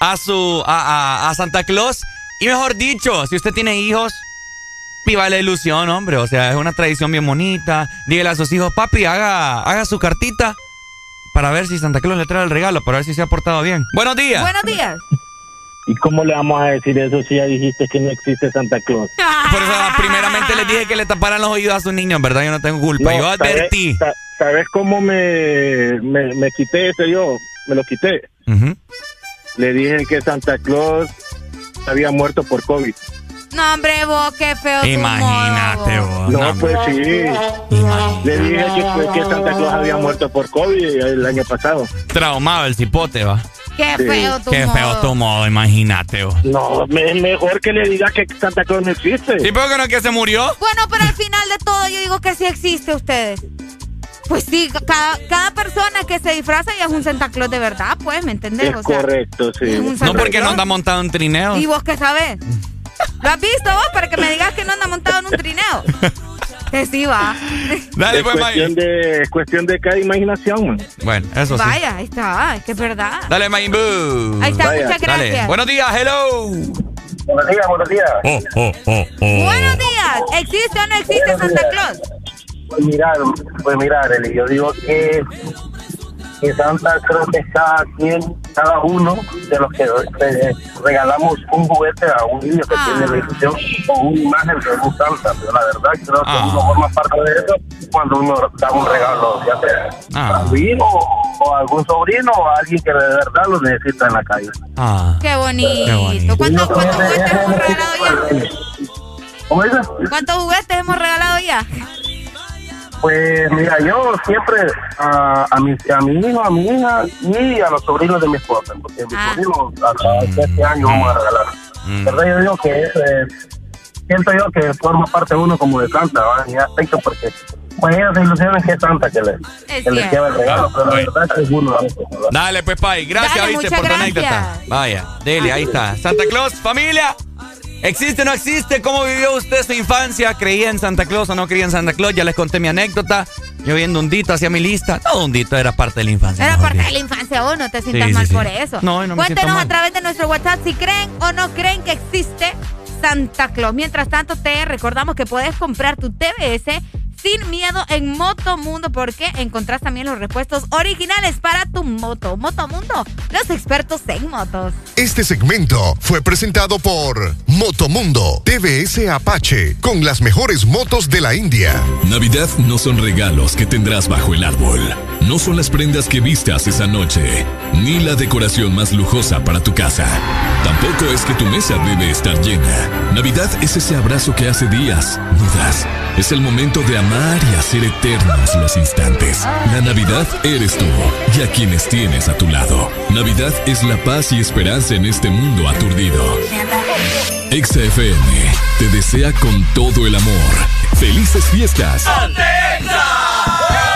a su a- a Santa Claus? Y mejor dicho, si usted tiene hijos, viva la ilusión, hombre. O sea, es una tradición bien bonita. Dígale a sus hijos, papi, haga, haga su cartita para ver si Santa Claus le trae el regalo, para ver si se ha portado bien. Buenos días. Buenos días. ¿Y cómo le vamos a decir eso si ya dijiste que no existe Santa Claus? Por eso, primeramente les dije que le taparan los oídos a sus niños, ¿verdad? Yo no tengo culpa. No, Yo advertí. ¿sabes, sa- ¿Sabes cómo me, me, me quité ese yo? Me lo quité. Le dije que Santa Claus había muerto por COVID. No, hombre, vos, qué feo. tu Imagínate vos. No, pues sí. Le dije que, fue que Santa Claus había muerto por COVID el año pasado. Traumado el cipote, va. Qué feo tu Qué modo. feo tu modo, imagínate vos. No, me- es mejor que le diga que Santa Claus no existe. ¿Y por qué no que se murió? Bueno, pero al final de todo yo digo que sí existe ustedes. Pues sí, cada, cada persona que se disfraza ya es un Santa Claus de verdad, pues, ¿me entendés? Es O sea, correcto, sí. es un No porque no anda montado en trineo. ¿Y vos qué sabés? ¿Lo has visto vos para que me digas que no anda montado en un trineo? Que sí va. Dale, es, pues, cuestión de, es cuestión de cada imaginación. man. Bueno, eso sí. Vaya, ahí está, es que es verdad. Dale, Mayimbu. Ahí está, muchas Dale. gracias. Buenos días, hello. Buenos días, buenos días. Oh, oh, oh, oh. Buenos días. ¿Existe o no existe Santa Claus? Pues mira, pues mira, Arely, yo digo que, que Santa Claus es cada quien, cada uno de los que eh, regalamos un juguete a un niño que Ah. tiene la ilusión o una imagen de un Santa. Pero la verdad creo que Ah. uno forma parte de eso cuando uno da un regalo, ya sea Ah. a su hijo o a algún sobrino o a alguien que de verdad lo necesita en la calle. Ah. Qué bonito. Qué bonito. ¿Cuántos, cuántos juguetes hemos regalado ya? ¿Cómo dices? ¿Cuántos juguetes hemos regalado ya? Pues mira, yo siempre a, a, mi, a mi hijo, a mi hija y a los sobrinos de mi esposa, porque mis Ah. sobrinos hasta este año vamos a regalar. Mm. ¿Verdad? Yo digo que es, eh, siento yo que forma parte uno como de Santa, ¿va? en aspecto, porque pues ellos se ilusionan que es Santa que, le, Es que les cierto. lleva el regalo, pero la verdad es uno a veces, ¿verdad? Dale, pues, Pai. Gracias, Dale, viste, por tu gracias. anécdota. Vaya, dele, ahí está. Santa Claus, familia. ¿Existe o no existe? ¿Cómo vivió usted su infancia? ¿Creía en Santa Claus o no creía en Santa Claus? Ya les conté mi anécdota. Yo viendo Hundito hacia mi lista. No, Hundito era parte de la infancia. Era parte de la infancia, vos no te sientas Sí, mal sí, sí. por eso. No, no Cuéntenos mal. a través de nuestro WhatsApp si creen o no creen que existe Santa Claus. Mientras tanto, te recordamos que puedes comprar tu TBS sin miedo en Motomundo porque encontrás también los repuestos originales para tu moto. Motomundo, los expertos en motos. Este segmento fue presentado por Motomundo TVS Apache con las mejores motos de la India. Navidad no son regalos que tendrás bajo el árbol. No son las prendas que vistas esa noche, ni la decoración más lujosa para tu casa. Tampoco es que tu mesa debe estar llena. Navidad es ese abrazo que hace días no das. Es el momento de amar y hacer eternos los instantes. La Navidad eres tú y a quienes tienes a tu lado. Navidad es la paz y esperanza en este mundo aturdido. Exa FM te desea con todo el amor. Felices fiestas. Ya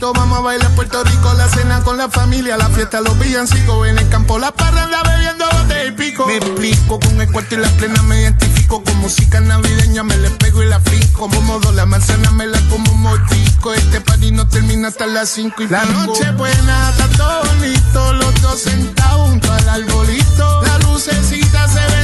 bonito, vamos a bailar Puerto Rico, la cena con la familia, la fiesta, los villancicos, en el campo, la parranda bebiendo bote y pico. Me explico, con el cuarto y la plena me identifico, con música navideña me le pego y la como modo la manzana me la como motico, este party no termina hasta las 5 y La noche buena, está todo bonito, los dos sentados junto al arbolito, la lucecita se vende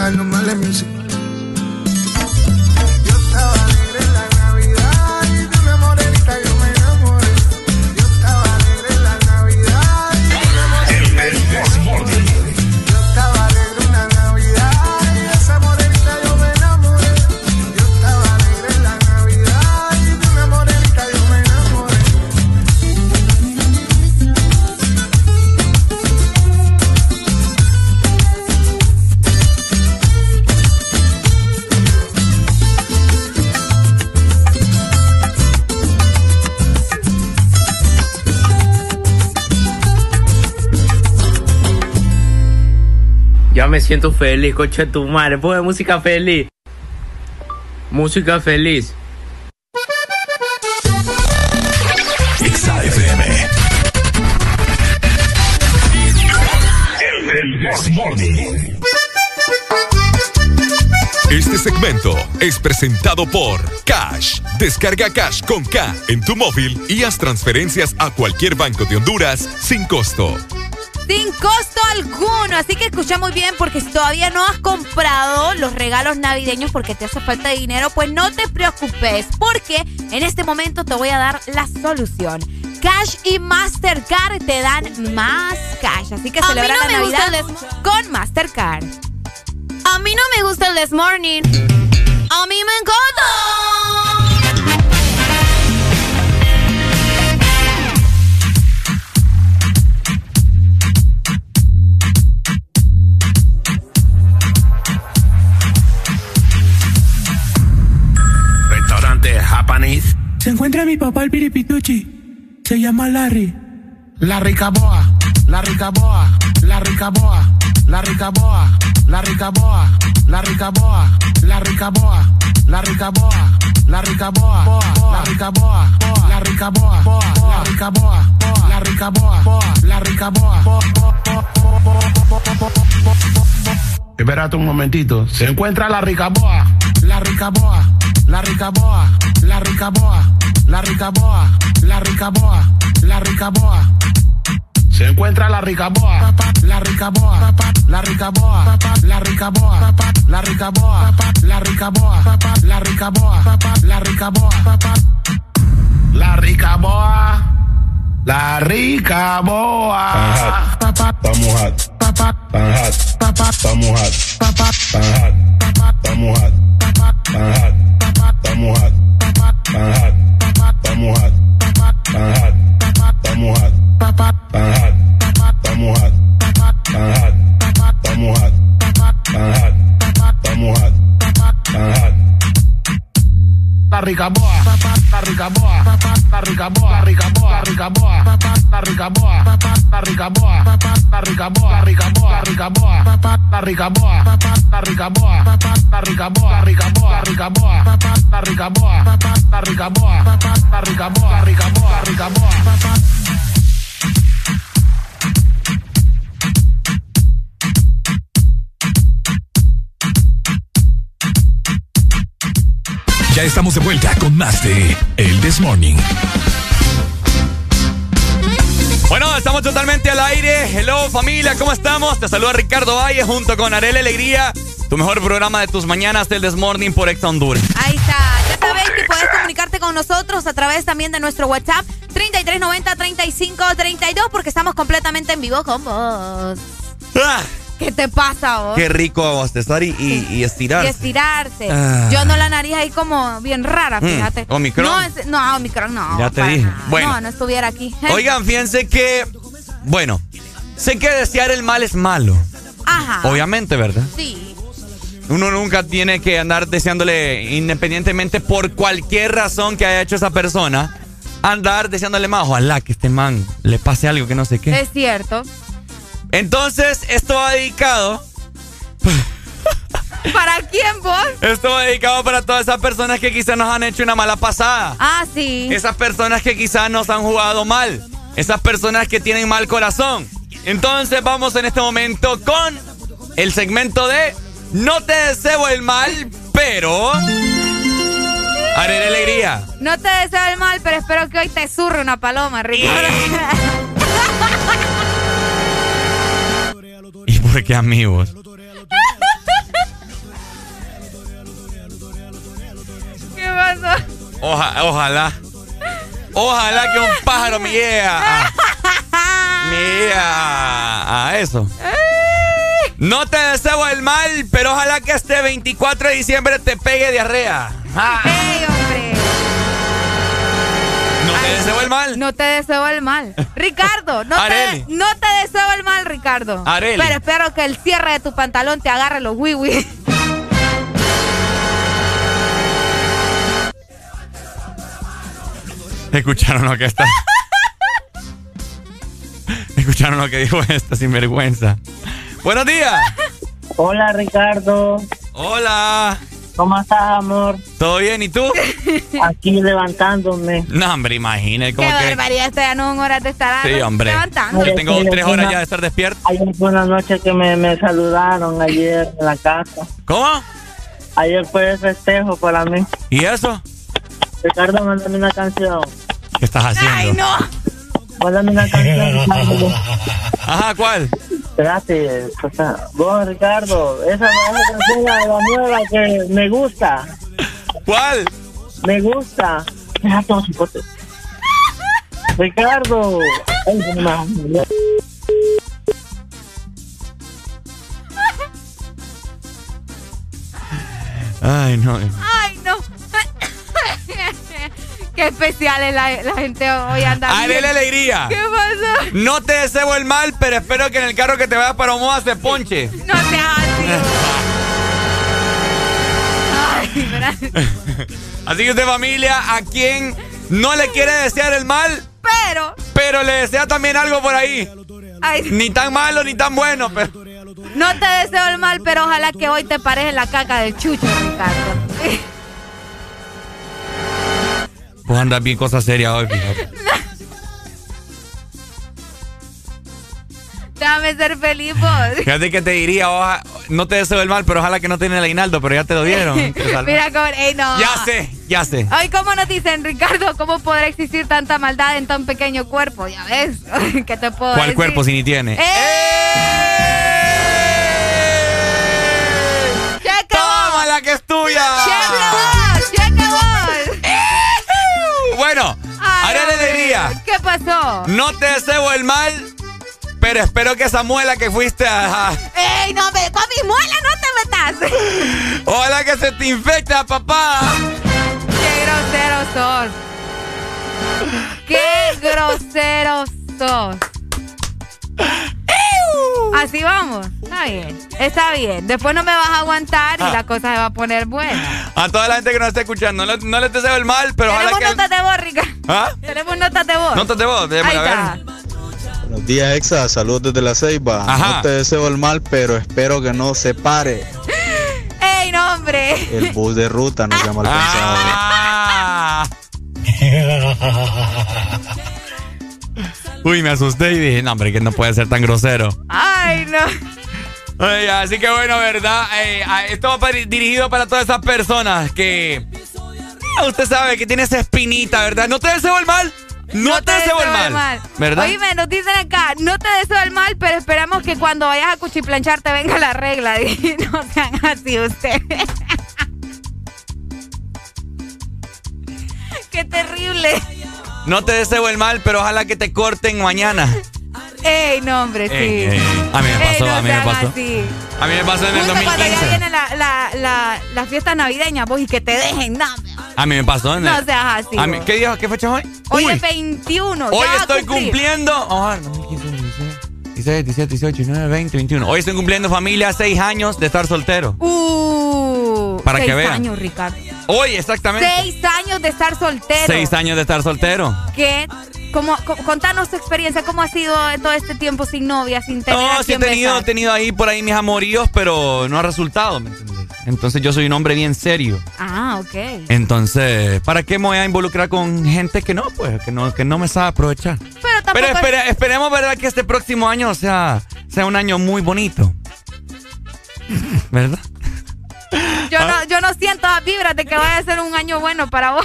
I know my music. Me siento feliz, coche tu madre. Pone música feliz. Música feliz. XAFM. El This Morning. Este segmento es presentado por Cash. Descarga Cash con K en tu móvil y haz transferencias a cualquier banco de Honduras sin costo. Sin costo alguno. Así que escucha muy bien porque si todavía no has comprado los regalos navideños porque te hace falta dinero, pues no te preocupes porque en este momento te voy a dar la solución. Cash y Mastercard te dan más cash. Así que celebra no la Navidad con Mastercard. A mí no me gusta el This Morning. A mí me encanta. Japanese. Se encuentra mi papá el piripituchi. Se llama Larry. La ricaboa, la ricaboa, la ricaboa, la ricaboa, la ricaboa, la ricaboa, la ricaboa, la ricaboa, la ricaboa, la ricaboa, la ricaboa, la ricaboa, la ricaboa, la ricaboa. Espérate un momentito. Se encuentra la ricaboa, la ricaboa, la ricaboa, la ricaboa, la ricaboa, la ricaboa, la ricaboa. Se encuentra la ricaboa, la ricaboa, la ricaboa, la ricaboa, la ricaboa, la ricaboa, la ricaboa, la ricaboa, la ricaboa, la ricaboa. Estamos hot. Tan hot. Hot. Tan hot. Hot. Tan hot. Estamos hot. Tan hot. Estamos hot. Tan hot. Estamos hot. Tan hot. Hot. Tan hot. Hot. Tan hot. Estamos hot. Tan hot. La ricaboa, la la rica boa, la rica boa, rica boa, rica boa, la rica boa, la rica boa, la rica boa, rica boa, rica boa, la rica boa, la rica boa, la rica boa, rica boa, rica boa, la rica boa, la rica boa, la rica boa, rica boa, rica boa. Ya estamos de vuelta con más de El This Morning. Bueno, estamos totalmente al aire. Hello familia, ¿cómo estamos? Te saluda Ricardo Valle junto con Arel Alegría, tu mejor programa de tus mañanas del This Morning por Ex Honduras. Ahí está. Ya sabes que puedes comunicarte con nosotros a través también de nuestro WhatsApp 3390-3532 porque estamos completamente en vivo con vos. Ah, ¿Qué te pasa vos? qué rico bostezar y, y, y estirar. Y estirarse. Ah. Yo no la nariz ahí como bien rara, Mm, fíjate. Omicron. No, es- no, Omicron no. Ya te dije. nada. Bueno. No, no estuviera aquí. Oigan, fíjense que, bueno, sé que desear el mal es malo. Ajá. Obviamente, ¿verdad? Sí. Uno nunca tiene que andar deseándole, independientemente por cualquier razón que haya hecho esa persona, andar deseándole más. Ojalá que este man le pase algo que no sé qué. Es cierto. Entonces, esto va dedicado, [LAUGHS] ¿Para quién vos? esto va dedicado para todas esas personas que quizás nos han hecho una mala pasada. Ah, sí. Esas personas que quizás nos han jugado mal. Esas personas que tienen mal corazón. Entonces vamos en este momento con el segmento de No te deseo el mal, pero... Haré alegría. No te deseo el mal, pero espero que hoy te surre una paloma, Ricardo. [LAUGHS] ¿Y por qué amigos? ¿Qué pasó? Oja- ojalá. Ojalá que un pájaro me llegue a, me llegue a, a eso. No te deseo el mal, pero ojalá que este 24 de diciembre te pegue diarrea. ¡Ey, hombre! No te deseo el mal. No te deseo el mal. Ricardo, no te, no te deseo el mal, Ricardo. Areli. Pero espero que el cierre de tu pantalón te agarre los wiwi. [LAUGHS] Escucharon lo que está. [LAUGHS] Escucharon lo que dijo esta sinvergüenza. Buenos días. Hola Ricardo, Hola. ¿Cómo estás amor? ¿Todo bien? ¿Y tú? [LAUGHS] Aquí levantándome. No, hombre, imagínate Qué cómo que. barbaridad, esto ya no es hora de estar Sí, hombre. levantando. Yo tengo tres horas ya de estar despierto. Ayer fue una noche que me, me saludaron ayer en la casa. ¿Cómo? Ayer fue el festejo para mí. ¿Y eso? Ricardo, mándame una canción. ¿Qué estás haciendo? ¡Ay, no! Mándame una canción. [LAUGHS] Ajá, ¿cuál? O sea, vos, Ricardo, esa, canción la, la nueva que me gusta. ¿Cuál? Me gusta. Deja todo su pote. Ricardo. Ay, no Ay, no. Qué especial es la, la gente hoy anda. La alegría. ¿Qué pasó? No te deseo el mal, pero espero que en el carro que te vayas para Omoa se ponche. No seas así. Así que usted familia, a quien no le quiere desear el mal, Pero, pero le desea también algo por ahí. ay, Ni tan malo ni tan bueno, pero... no te deseo el mal, pero ojalá que hoy te pares en la caca del chucho, Ricardo. Pues andas bien cosa seria hoy, fíjate. Déjame ser feliz, vos. [LAUGHS] Fíjate que te diría, oja- no te deseo el mal, pero ojalá que no tenga el aguinaldo, pero ya te lo dieron. [LAUGHS] Mira cómo. Ey, no. Ya sé, ya sé. Ay, ¿cómo nos dicen, Ricardo? ¿Cómo podrá existir tanta maldad en tan pequeño cuerpo? Ya ves. [LAUGHS] ¿Qué te puedo ¿Cuál decir? cuerpo si ni tiene? ¡Cheque ¡Toma vos! la que es tuya! ¡Cheque Bueno, Ay, haré la hombre, alegría. ¿Qué pasó? No te deseo el mal, pero espero que esa muela que fuiste a... ¡Ey, no, me, con mi muela no te metas! [LAUGHS] Ojalá que se te infecte, papá. ¡Qué grosero sos! ¡Qué [LAUGHS] grosero sos! Así vamos. Está bien. Está bien. Después no me vas a aguantar y Ah. la cosa se va a poner buena. A toda la gente que nos está escuchando, no, le- no les deseo el mal, pero ojalá Tenemos que... notas de voz, Ricardo. ¿Ah? Tenemos notas de voz. Notas de voz, déjame Ahí a ver. está. Buenos días, Exa. Saludos desde la Ceiba. Ajá. No te deseo el mal, pero espero que no se pare. [LAUGHS] ¡Ey, no, hombre! El bus de ruta no sea mal [LAUGHS] pensado. Ah. [LAUGHS] Uy, me asusté y dije, no, hombre, que no puede ser tan grosero. Ay, no. Ay, así que bueno, ¿verdad? Eh, esto va para- dirigido para todas esas personas que... ah, Usted sabe que tiene esa espinita, ¿verdad? No te deseo el mal. No, te, deseo el mal. ¿Verdad? Oíme, nos dicen acá, no te deseo el mal, pero esperamos que cuando vayas a cuchiplanchar te venga la regla. [LAUGHS] Y no sean así ustedes. [LAUGHS] Qué terrible. No te deseo el mal, pero ojalá que te corten mañana. Ey, no, hombre, sí. Ey, ey, ey. A mí me Ey, pasó, no a mí me pasó. así. A mí me pasó en el Justo cuando ya 2015. viene la, la, la, la fiesta navideña, vos, y que te dejen, no, A mí me pasó en el... no seas así. A mí-. ¿Qué día? ¿Qué fecha es hoy? Hoy Uy, es 21. Hoy ya estoy cumplir. cumpliendo. Oh, 2015, 16, 17, 18, 19, 20, 21. Hoy estoy cumpliendo familia seis años de estar soltero. Uh, Para seis que vean. años, Ricardo. Hoy, exactamente. Seis años de estar soltero. Seis años de estar soltero. ¿Qué? ¿Cómo, co- contanos tu experiencia, ¿cómo ha sido todo este tiempo sin novia, sin tener No, sí he tenido, he tenido ahí por ahí mis amoríos, pero no ha resultado, ¿me entiendes? Entonces yo soy un hombre bien serio. Ah, ok. Entonces, ¿para qué me voy a involucrar con gente que no, pues, que no, que no me sabe aprovechar? Pero tampoco... Pero espere- esperemos, ¿verdad? Que este próximo año sea, sea un año muy bonito. [LAUGHS] ¿Verdad? yo, Ah. no, yo no siento las vibras de que vaya a ser un año bueno para vos.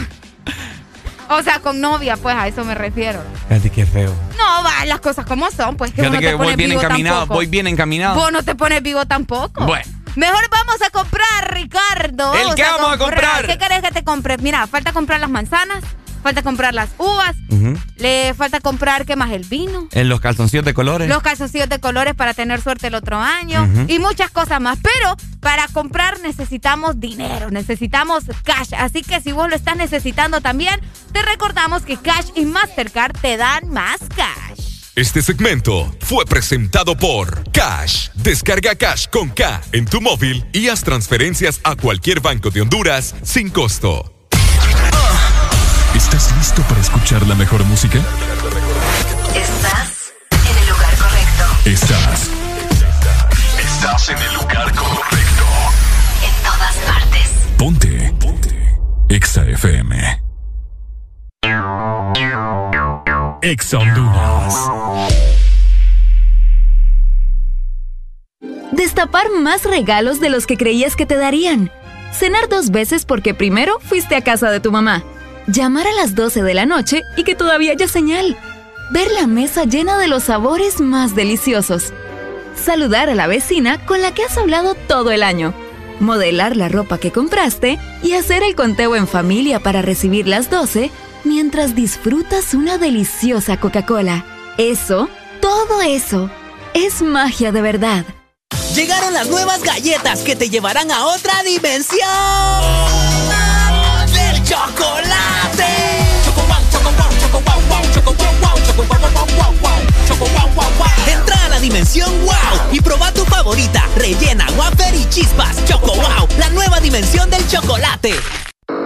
O sea, con novia, pues a eso me refiero. Fíjate qué feo. No, va, las cosas como son, pues que Fíjate que te voy bien encaminado, tampoco. voy bien encaminado. Vos no te pones vivo tampoco. Bueno. Mejor vamos a comprar, Ricardo. ¿El qué vamos a comprar? ¿Qué querés que te compre? Mira, falta comprar las manzanas, falta comprar las uvas, le falta comprar, ¿qué más? El vino. En los calzoncillos de colores. Los calzoncillos de colores para tener suerte el otro año y muchas cosas más. Pero para comprar necesitamos dinero, necesitamos cash. Así que si vos lo estás necesitando también, te recordamos que Cash y Mastercard te dan más cash. Este segmento fue presentado por Cash. Descarga Cash con K en tu móvil y haz transferencias a cualquier banco de Honduras sin costo. ¿Estás listo para escuchar la mejor música? Estás en el lugar correcto. Estás. Estás en el lugar correcto. En todas partes. Ponte. Ponte. Exa FM. Exa Honduras. Destapar más regalos de los que creías que te darían. Cenar dos veces porque primero fuiste a casa de tu mamá. Llamar a las 12 de la noche y que todavía haya señal. Ver la mesa llena de los sabores más deliciosos. Saludar a la vecina con la que has hablado todo el año. Modelar la ropa que compraste y hacer el conteo en familia para recibir las 12 mientras disfrutas una deliciosa Coca-Cola. Eso, todo eso, es magia de verdad. Llegaron las nuevas galletas que te llevarán a otra dimensión chocolate. Choco wow, choco wow, choco wow, wow, choco wow, wow, choco wow, wow, wow, wow, choco wow, wow, wow. Entra a la dimensión wow y proba tu favorita, rellena, wafer y chispas. Choco wow, la nueva dimensión del chocolate.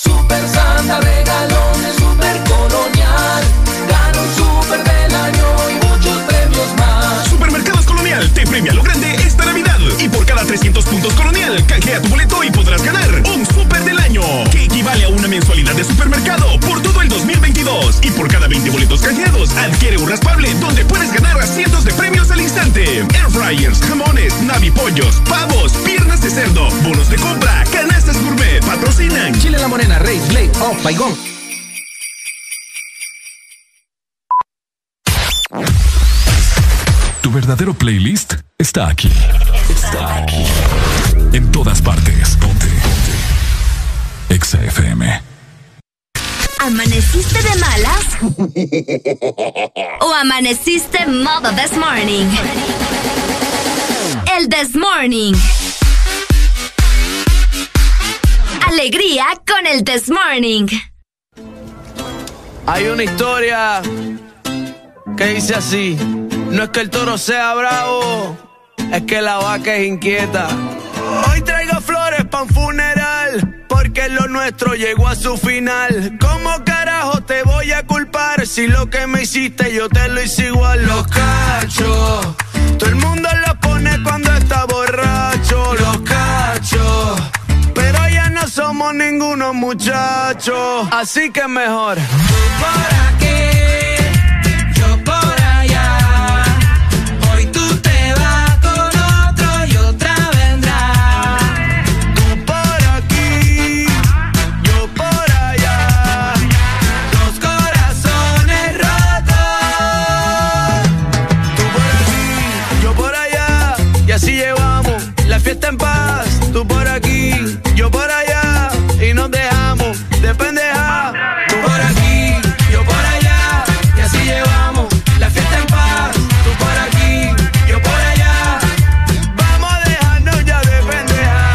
Super Santa regalones, super colonial. Gana un super está aquí. Está aquí. En todas partes. Ponte. Ponte. Exa FM. ¿Amaneciste de malas? ¿O amaneciste modo this morning? El this morning. Alegría con el this morning. Hay una historia que dice así: No es que el toro sea bravo, es que la vaca es inquieta. Hoy traigo flores pa' un funeral, porque lo nuestro llegó a su final. ¿Cómo carajo te voy a culpar si lo que me hiciste yo te lo hice igual? Los cachos, todo el mundo lo pone cuando está borracho. Los cachos, pero ya no somos ninguno muchachos, así que mejor. por aquí, Tú por aquí, yo por allá. Y nos dejamos de pendeja. Tú por aquí, yo por allá. Y así llevamos la fiesta en paz. Tú por aquí, yo por allá. Vamos a dejarnos ya de pendeja.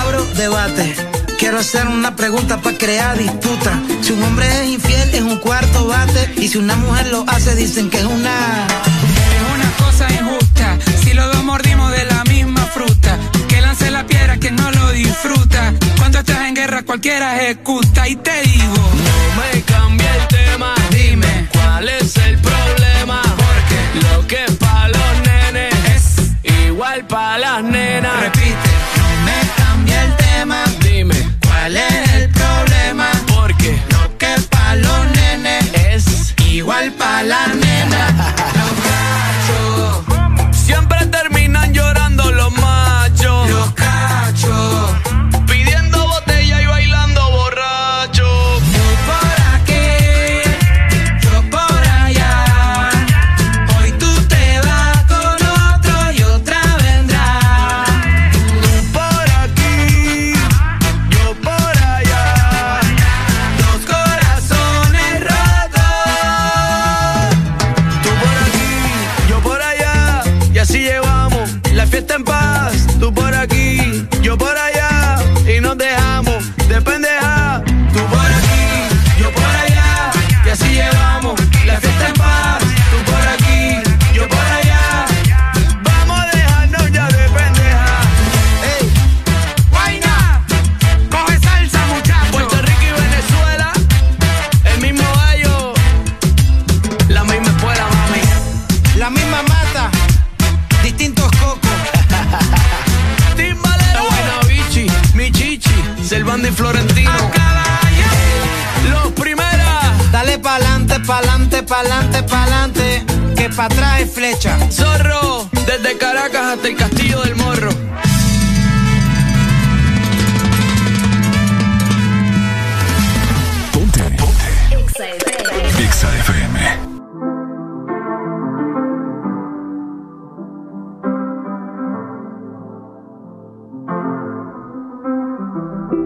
Abro debate. Quiero hacer una pregunta para crear disputa. Si un hombre es infiel, es un cuarto bate. Y si una mujer lo hace, dicen que. Es una Cuando estás en guerra, cualquiera ejecuta. Y te digo: No me cambie el tema. Dime cuál es el problema. Porque lo que es para los nenes es igual para las nenas. Repite, no me cambia el tema. Dime ¿Cuál es el problema? Porque lo que para los nenes es igual para las nenas. [LAUGHS] pa'lante, pa'lante. Que pa' atrás es flecha. Zorro, desde Caracas hasta el Castillo del Morro.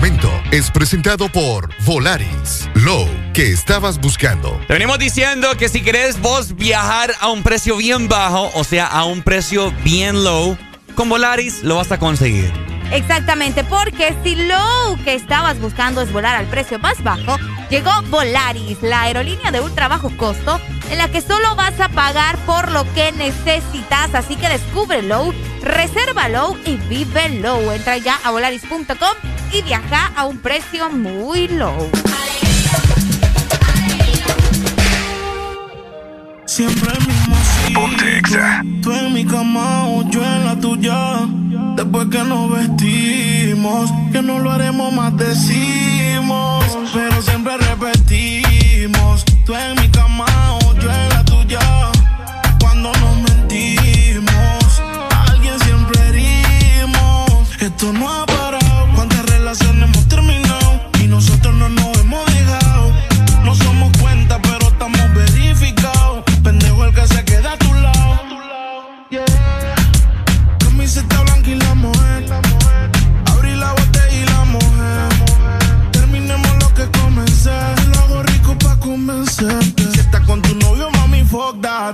Segmento es presentado por Volaris. Low que estabas buscando. Te venimos diciendo que si querés vos viajar a un precio bien bajo, o sea, a un precio bien low, con Volaris lo vas a conseguir. Exactamente, porque si lo que estabas buscando es volar al precio más bajo, llegó Volaris, la aerolínea de ultra bajo costo, en la que solo vas a pagar por lo que necesitas. Así que descubre Low, reserva Low y vive Low. Entra ya a volaris.com y viaja a un precio muy low. Siempre el mismo ciclo. Tú en mi cama o yo en la tuya. Después que nos vestimos, que no lo haremos más decimos. Pero siempre repetimos. Tú en mi cama o yo tuya. Cuando nos mentimos, alguien siempre herimos. Esto no ha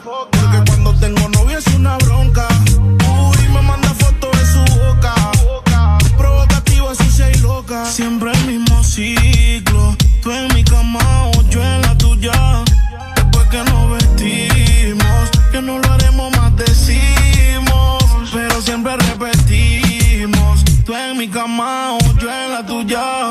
Porque cuando tengo novio es una bronca. Uy, me manda fotos de su boca. Provocativa, sucia y loca. Siempre el mismo ciclo. Tú en mi cama o yo en la tuya. Después que nos vestimos, que no lo haremos más decimos. Pero siempre repetimos. Tú en mi cama o yo en la tuya.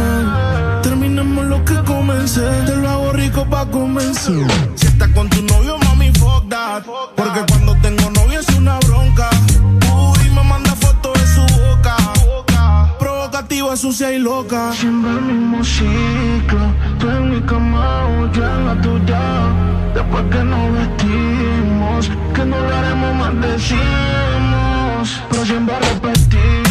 Te lo hago rico pa' convencer. Si estás con tu novio, mami, fuck that. Porque cuando tengo novio es una bronca. Uy, me manda fotos de su boca. Provocativa, sucia y loca. Siempre el mismo ciclo. Tú en mi cama o yo en la tuya. Después que nos vestimos, que no lo haremos más decimos. Pero siempre repetimos.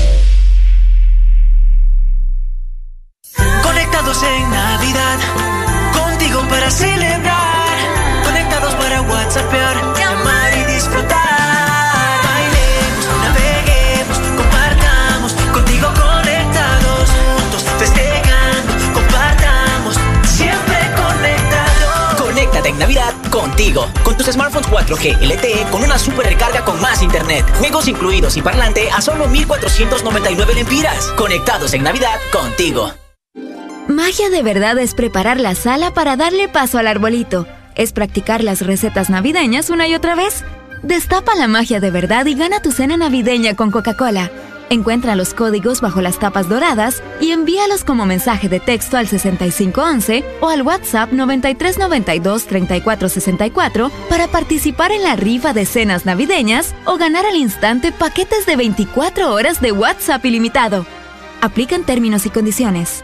Con tus smartphones 4G LTE con una super recarga con más internet. Juegos incluidos y parlante a solo 1499 lempiras. Conectados en Navidad contigo. Magia de verdad es preparar la sala para darle paso al arbolito. Es practicar las recetas navideñas una y otra vez. Destapa la magia de verdad y gana tu cena navideña con Coca-Cola. Encuentra los códigos bajo las tapas doradas y envíalos como mensaje de texto al 6511 o al WhatsApp 9392-3464 para participar en la rifa de cenas navideñas o ganar al instante paquetes de 24 horas de WhatsApp ilimitado. Aplican términos y condiciones.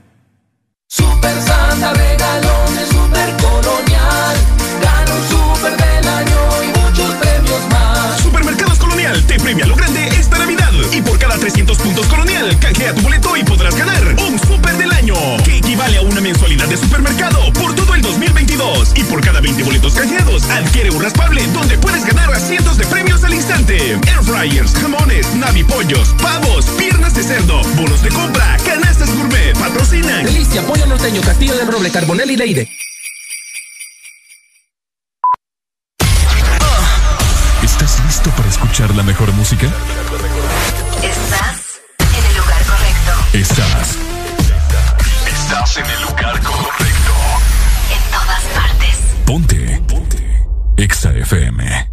Super Santa regalones, super colonial. Gana un super del año y muchos premios más. Supermercados Colonial te premia lo grande esta Navidad. Y por cada 300 puntos Colonial, canjea tu boleto y podrás ganar un super del año. Que equivale a una mensualidad de supermercado por todo el 2022. Y por cada 20 boletos canjeados, adquiere un raspable donde puedes ganar a cientos de premios al instante. Air fryers, jamones, navipollos, pavos, piernas de cerdo, bonos de compra, canastas gourmet, patrocinan. Delicia, pollo norteño, Castillo del Roble, Carbonel y Leide. ¿Estás listo para escuchar la mejor música? Estás en el lugar correcto. Estás. Estás en el lugar correcto. Ponte. Ponte. Exa FM.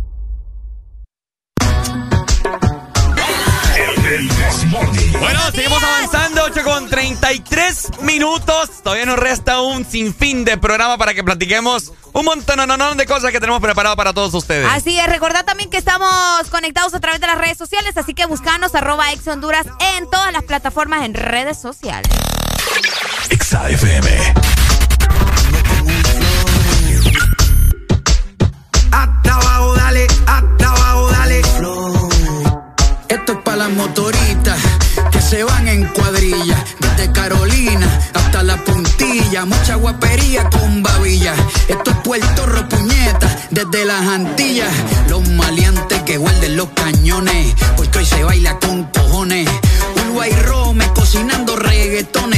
Bueno, seguimos avanzando, 8 con 33 minutos. Todavía nos resta un sinfín de programa para que platiquemos un montón de cosas que tenemos preparado para todos ustedes. Así es, recordad también que estamos conectados a través de las redes sociales, así que buscanos arroba ex Honduras en todas las plataformas en redes sociales. Exa FM. Hasta abajo, dale, hasta abajo, dale. Esto es para las motoritas que se van en cuadrilla. Desde Carolina hasta la puntilla. Mucha guapería con babilla. Esto es Puerto Ropuñeta, desde las Antillas. Los maleantes que guarden los cañones. Porque hoy se baila con cojones. Uruguay Rome cocinando reggaetones.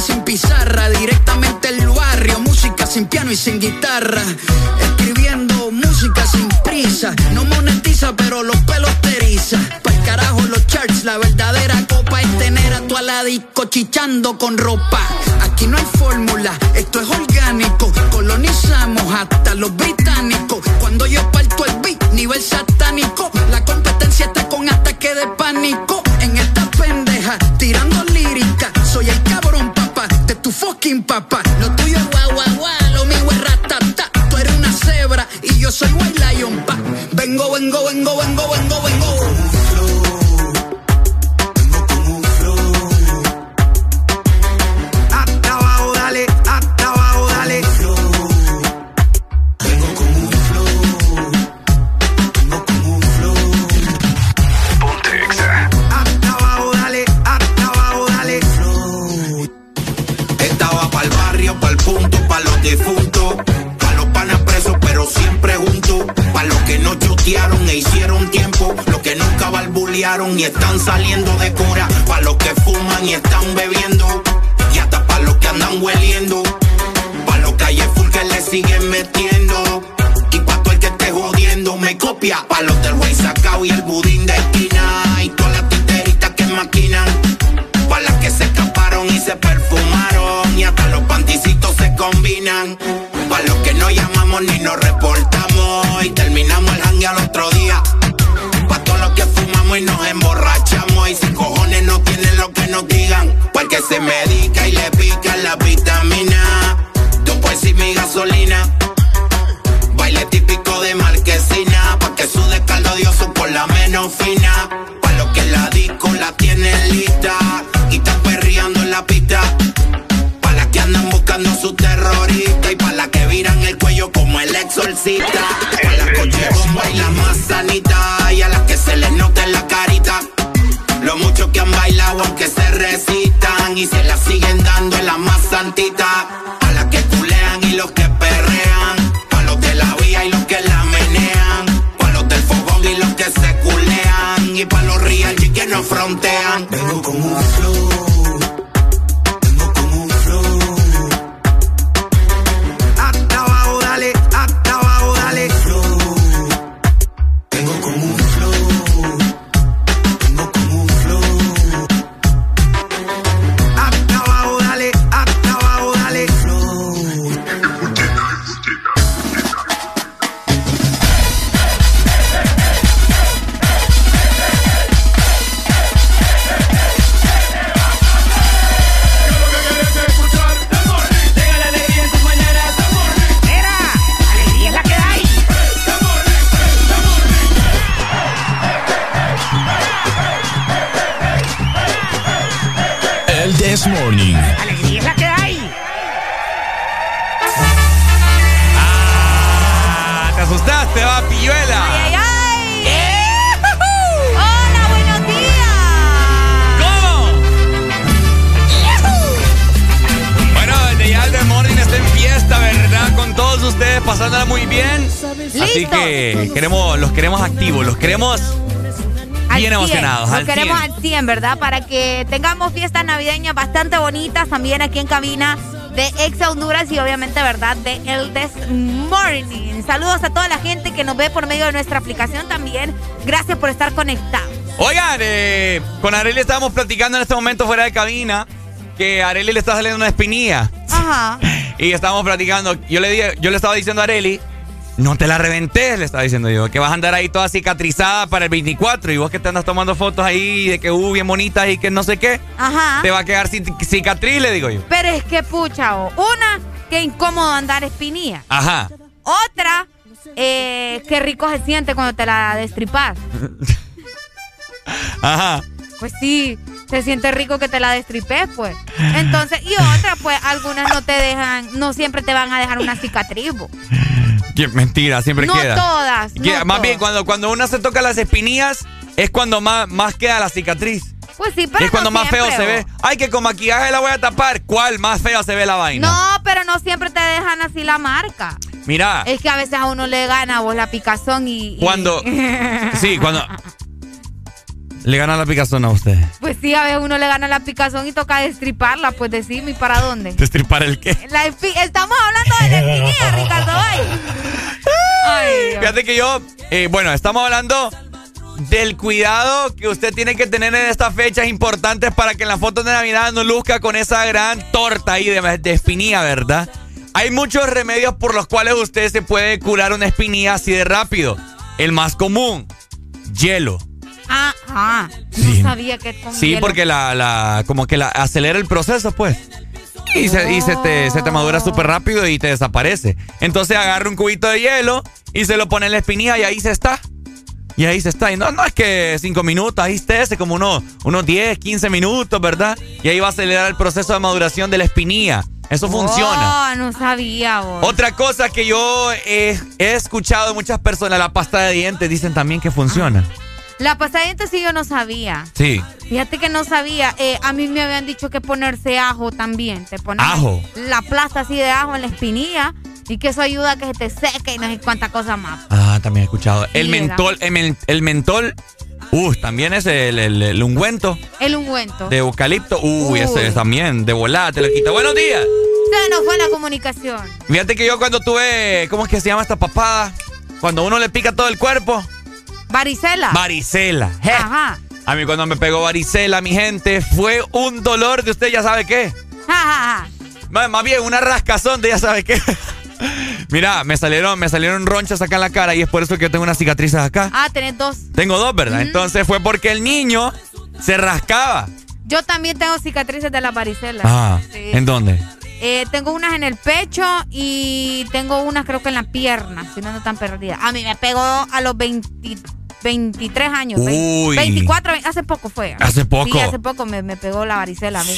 sin pizarra, directamente el barrio, música sin piano y sin guitarra. Escribiendo música sin prisa, no monetiza, pero los pelos te eriza. Pa'l carajo los charts, la verdadera copa es tener a tu aladico chichando con ropa. Aquí no hay fórmula, esto es orgánico. Colonizamos hasta los británicos. Cuando yo parto el beat, nivel satánico. La competencia está con ataque de pánico. En esta pendeja, tirando lírica. Soy el fucking papá. Lo tuyo es guau, guau, lo mío es ratata. Tú eres una cebra y yo soy white lion, pa. Vengo, vengo, vengo, vengo, vengo, vengo. Difuntos. Pa' los panas presos, pero siempre juntos. Pa' los que no chutearon e hicieron tiempo. Los que nunca balbulearon y están saliendo de cura. Pa' los que fuman y están bebiendo. Y hasta pa' los que andan hueliendo. Pa' los calles full que le siguen metiendo. Y pa' todo el que esté jodiendo me copia. Pa' los del güey sacao y el budín de esquina. Y todas las titeritas que maquinan. Combinan. Pa' los que no llamamos ni nos reportamos. Y terminamos el hangue al otro día. Pa' todos los que fumamos y nos emborrachamos. Y si cojones no tienen lo que nos digan. Pa' el que se medica y le pica la vitamina. Tú pues y mi gasolina. Baile típico de marquesina. Pa' que su descaldo odioso por la menos fina. Pa' los que la disco la tienen lista. Exorcista. Pa' las coche bomba y la más. Y a las que se les nota en la carita. Lo mucho que han bailado aunque se resistan. Y se la siguen dando en la más santita. A las que culean y los que perrean. Pa' los de la vía y los que la menean. Pa' los del fogón y los que se culean. Y pa' los real y que no frontean. Vengo con un. Pasándola muy bien. Así Listo. que queremos, los queremos activos, los queremos Al bien 100. emocionados. Los al queremos 100. al 100, ¿verdad? Para que tengamos fiestas navideñas bastante bonitas también aquí en cabina de Exa Honduras y obviamente, ¿verdad? De El This Morning. Saludos a toda la gente que nos ve por medio de nuestra aplicación también. Gracias por estar conectados. Oigan, eh, con Areli estábamos platicando en este momento fuera de cabina que a Areli le está saliendo una espinilla. Ajá. Y estábamos platicando. Yo le, dije, yo le estaba diciendo a Areli, no te la reventes, le estaba diciendo yo, que vas a andar ahí toda cicatrizada para el 24 y vos que te andas tomando fotos ahí de que uh, bien bonitas y que no sé qué, Ajá. te va a quedar ci- cicatriz, le digo yo. Pero es que, pucha, o, una, qué incómodo andar espinilla. Ajá. Otra, eh, qué rico se siente cuando te la destripas. [LAUGHS] Ajá. Pues sí, se siente rico que te la destripes, pues. Entonces, y otra, pues algunas no te dejan, no siempre te van a dejar una cicatriz. bo. Qué mentira, siempre No queda. todas, no Que- más todas. bien, cuando, cuando una se toca las espinillas, es cuando más, más queda la cicatriz. Pues sí, pero es cuando no más feo se ve. Ay, que con maquillaje la voy a tapar. ¿Cuál más feo se ve la vaina? No, pero no siempre te dejan así la marca. Mira, Es que a veces a uno le gana vos la picazón y. y- cuando. [LAUGHS] sí, cuando. Le gana la picazón a usted. Pues sí, a veces uno le gana la picazón y toca destriparla, pues decime, ¿y para dónde? ¿Destripar el qué? La Estamos hablando de la espinilla, Ricardo. [LAUGHS] Fíjate que yo. eh, bueno, estamos hablando del cuidado que usted tiene que tener en estas fechas importantes para que en la foto de Navidad no luzca con esa gran torta ahí de, de espinilla, ¿verdad? Hay muchos remedios por los cuales usted se puede curar una espinilla así de rápido. El más común, hielo. Ah, ah. No sabía que Sí, hielo. porque la, la, como que la acelera el proceso, pues. Y se, y se te, se te madura súper rápido y te desaparece. Entonces agarra un cubito de hielo y se lo pone en la espinilla y ahí se está. Y ahí se está. Y no, no es que cinco minutos, ahí esté, como unos, unos 10, 15 minutos, ¿verdad? Y ahí va a acelerar el proceso de maduración de la espinilla. Eso funciona. Oh, no sabía vos. Otra cosa que yo he, he escuchado de muchas personas, la pasta de dientes, dicen también que funciona. La dientes sí yo no sabía. Sí. Fíjate que no sabía. Eh, a mí me habían dicho que ponerse ajo también. Te pones ¿Ajo? la plasta así de ajo en la espinilla y que eso ayuda a que se te seque y no sé cuánta cosa más. Ah, también he escuchado. El Sí, mentol, el, men- el mentol, uh, también es el, el- el ungüento El ungüento. de eucalipto. Uy, Uy. ese también, de volada, te lo quita. Buenos días. Se nos fue la comunicación. Fíjate que yo cuando tuve, ¿cómo es que se llama esta papada? Cuando uno le pica todo el cuerpo. Varicela. Varicela. Je. Ajá. A mí cuando me pegó varicela, mi gente, fue un dolor de usted ya sabe qué. Ja. Más, bien, una rascazón de ya sabe qué. [LAUGHS] Mira, me salieron, me salieron ronchas acá en la cara y es por eso que yo tengo unas cicatrices acá. Ah, tenés dos. Tengo dos, ¿verdad? Entonces fue porque el niño se rascaba. Yo también tengo cicatrices de la varicela. Ah, Sí. ¿en dónde? Eh, tengo unas en el pecho y tengo unas creo que en la pierna, si no, no están perdidas. A mí me pegó a los 20 23 años. Uy. 24, hace poco fue. Hace poco. Sí, hace poco me, me pegó la varicela. mí.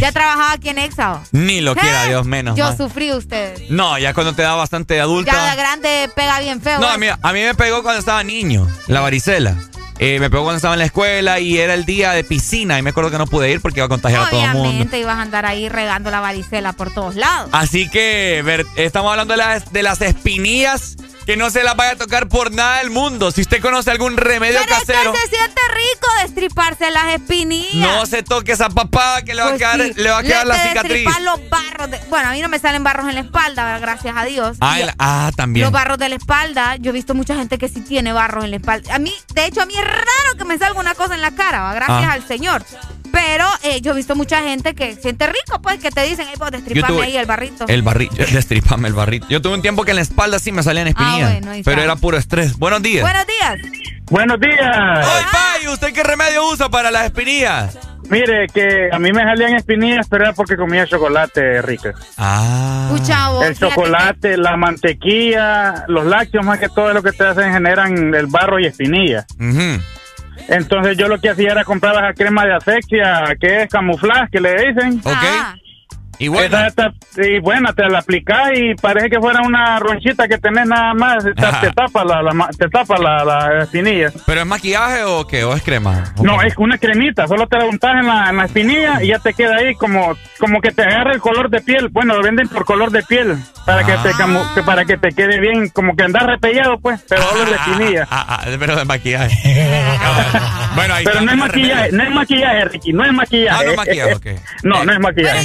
Ya trabajaba aquí en Exao. Ni lo quiera, Eh, Dios menos. Yo sufrí ustedes. No, ya cuando te da bastante adulta. Ya de grande pega bien feo. No, ¿eh? a mí, a mí me pegó cuando estaba niño, la varicela. Eh, me pegó cuando estaba en la escuela y era el día de piscina y me acuerdo que no pude ir porque iba a contagiar a todo el mundo. Obviamente ibas a andar ahí regando la varicela por todos lados. Así que ver, estamos hablando de las, de las espinillas que no se las vaya a tocar por nada del mundo. Si usted conoce algún remedio Pero es casero, que se siente rico destriparse las espinillas. no se toque esa papada que le va Pues a quedar, sí. le va a quedar Le la cicatriz. los barros. de- bueno, a mí no me salen barros en la espalda, gracias a Dios. Ah, el- ah, también. Los barros de la espalda, yo he visto mucha gente que sí tiene barros en la espalda. A mí, de hecho, a mí es raro que me salga una cosa en la cara, ¿va? gracias Ah. al Señor. Pero eh, yo he visto mucha gente que siente rico, pues, que te dicen, ay, pues, destripame tuve- ahí el barrito. El barrito, [LAUGHS] destripame el barrito. Yo tuve un tiempo que en la espalda sí me salían espinillas, Ah, bueno, ahí pero era puro estrés. Buenos días. Buenos días. Buenos días. ¡Ay, Pai! ¿Usted qué remedio usa para las espinillas? Mire, que a mí me salían espinillas, pero era porque comía chocolate rico. Ah. El chocolate, la mantequilla, los lácteos, más que todo, es lo que te hacen generan el barro y espinillas. Entonces yo lo que hacía era comprar la crema de asexia, que es camuflaje, que le dicen. Ok. Ah. Y bueno. y bueno, te la aplicás y parece que fuera una ronchita que tenés nada más, te, tapa la, la te tapa la, la espinilla. ¿Pero es maquillaje o qué? ¿O es crema? No, es una cremita, solo te la untas en la, en la espinilla y ya te queda ahí como, como que te agarra el color de piel. Bueno, lo venden por color de piel, para que te camu- que para que te quede bien, como que andar repellado, pues, pero solo en la espinilla. Ah, ah, pero de maquillaje. [LAUGHS] bueno, ahí Pero no es maquillaje, remedio. no es maquillaje, Ricky, no es maquillaje. Ah, no es maquillaje, ok. No, no es Pero maquillaje.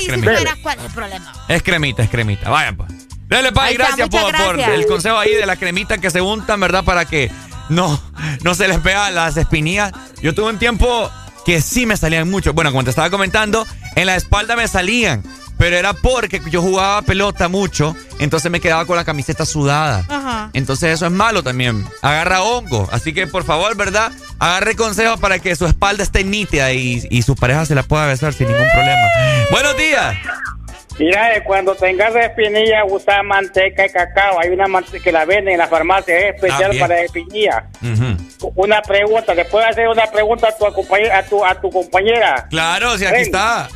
¿Cuál es el problema? Es cremita, es cremita. Vayan, pues. Dele, Pai, gracias, por, el consejo ahí de la cremita que se untan, ¿verdad? Para que no, no se les vea las espinillas. Yo tuve un tiempo que sí me salían mucho. Bueno, como te estaba comentando, en la espalda me salían. Pero era porque yo jugaba pelota mucho, entonces me quedaba con la camiseta sudada. Ajá. Entonces eso es malo también. Agarra hongo. Así que por favor, ¿verdad? Agarre consejos para que su espalda esté nítida y, y su pareja se la pueda besar sin ningún problema. Buenos días. Mira, eh, cuando tengas espinilla, usa manteca y cacao. Hay una manteca que la venden en la farmacia, es especial Ah, para espinilla. Una pregunta, ¿le puedo hacer una pregunta a tu, compañera? A tu, a tu compañera? Claro, si aquí Ven. está.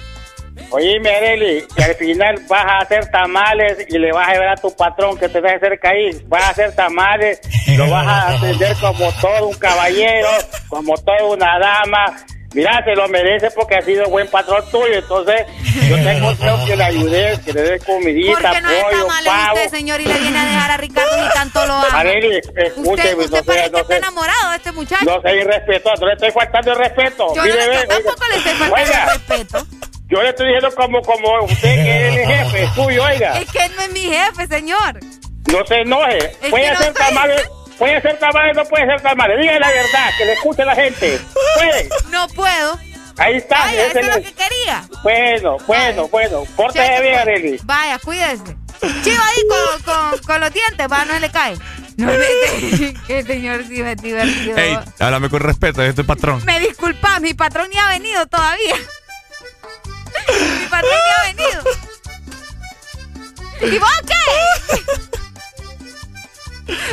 Oíme, Areli, y al final vas a hacer tamales y le vas a ver a tu patrón que te deje cerca ahí. Vas a hacer tamales, lo vas a atender como todo un caballero, como toda una dama. Mira, se lo merece porque ha sido buen patrón tuyo. Entonces, yo tengo creo que le ayude, que le dé comidita, ¿Por qué no está pollo, mal pavo. usted, señor, y le viene a dejar a Ricardo ni tanto lo ama? Areli, Usted, escúcheme, usted no parece que no está enamorado de este muchacho. no sea irrespetuoso, no le estoy faltando el respeto. Yo, Mire, no, yo tampoco le estoy faltando el respeto. Yo le estoy diciendo como, como usted que es el jefe, es suyo, oiga. Es que él no es mi jefe, señor. No se enoje. Es Puede que no hacer soy- tamales, puede hacer tamales, no puede hacer tamales. Diga la verdad, que le escuche la gente. Puede. No puedo. Ahí está. Vaya, eso es lo es- que quería. Bueno, bueno, bueno. Pórtese bien. Arely. Vaya, cuídese. Chivo ahí con, con, con los dientes, para no le cae. No me [LAUGHS] Qué señor sí me divertido. Ey, háblame con respeto, es tu patrón. Me disculpa, mi patrón ni ha venido todavía. Mi patrón ni ha venido. ¿Y vos qué?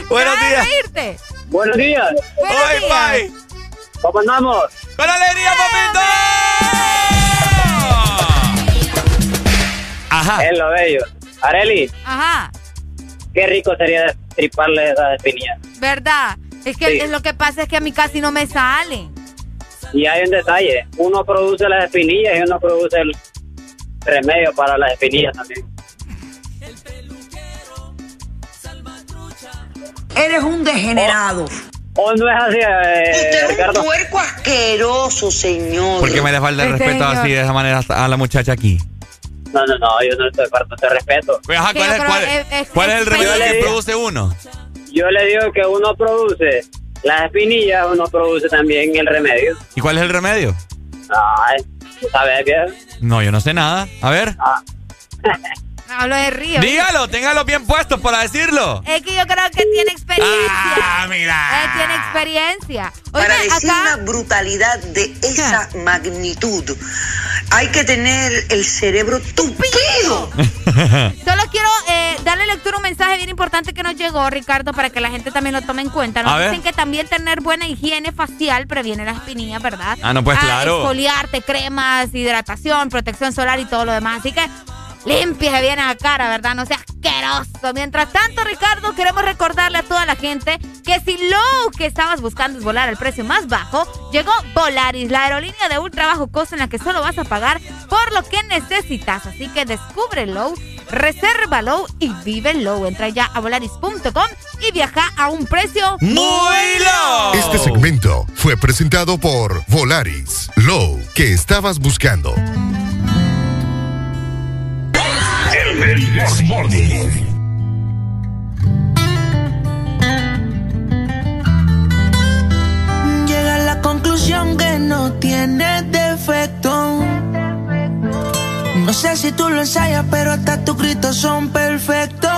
Buenos de días. reírte. Buenos días. Buenos Ay, días. Pai. ¿Cómo andamos? ¡Con alegría, papito! Ajá. Es lo bello. Areli, Ajá, qué rico sería triparle esa espinilla. verdad. Es que lo que pasa es que a mí casi no me sale. Y hay un detalle, uno produce las espinillas y uno produce el remedio para las espinillas también. Eres un degenerado. ¿O no es así, eh, Usted es Ricardo? un puerco asqueroso, señor. ¿Por qué me le falta el Este respeto señor. así de esa manera a la muchacha aquí? No, no, no, yo no estoy falta de respeto. Pues, ajá, ¿cuál, es, cuál, es- cuál es el remedio que produce uno? Yo le digo que uno produce las espinillas, uno produce también el remedio. ¿Y cuál es el remedio? Ay, ¿tú sabes bien? No, yo no sé nada. A ver. [LAUGHS] Hablo de Río. Dígalo, téngalo bien puestos para decirlo. Es que yo creo que tiene experiencia. Ah, mira. Él tiene experiencia. Oiga, Para decir acá- una brutalidad de esa magnitud, hay que tener el cerebro tupido. [LAUGHS] Solo quiero eh, darle lectura a un mensaje bien importante que nos llegó, Ricardo, para que la gente también lo tome en cuenta. Nos A ver. dicen que también tener buena higiene facial previene las espinillas, ¿verdad? Ah, no, pues, claro. Exfoliarte, cremas, hidratación, protección solar y todo lo demás. Así que límpiese bien la cara, ¿verdad? No sea asqueroso. Mientras tanto, Ricardo, queremos recordarle a toda la gente que si lo que estabas buscando es volar al precio más bajo, llegó Volaris, la aerolínea de ultra bajo costo en la que solo vas a pagar por lo que necesitas. Así que descúbrelo, resérvalo y vívelo. Entra ya a volaris.com y viaja a un precio muy low. Este segmento fue presentado por Volaris. Low, que estabas buscando. Llega a la conclusión que no tiene defecto. No sé si tú lo ensayas, pero hasta tus gritos son perfectos.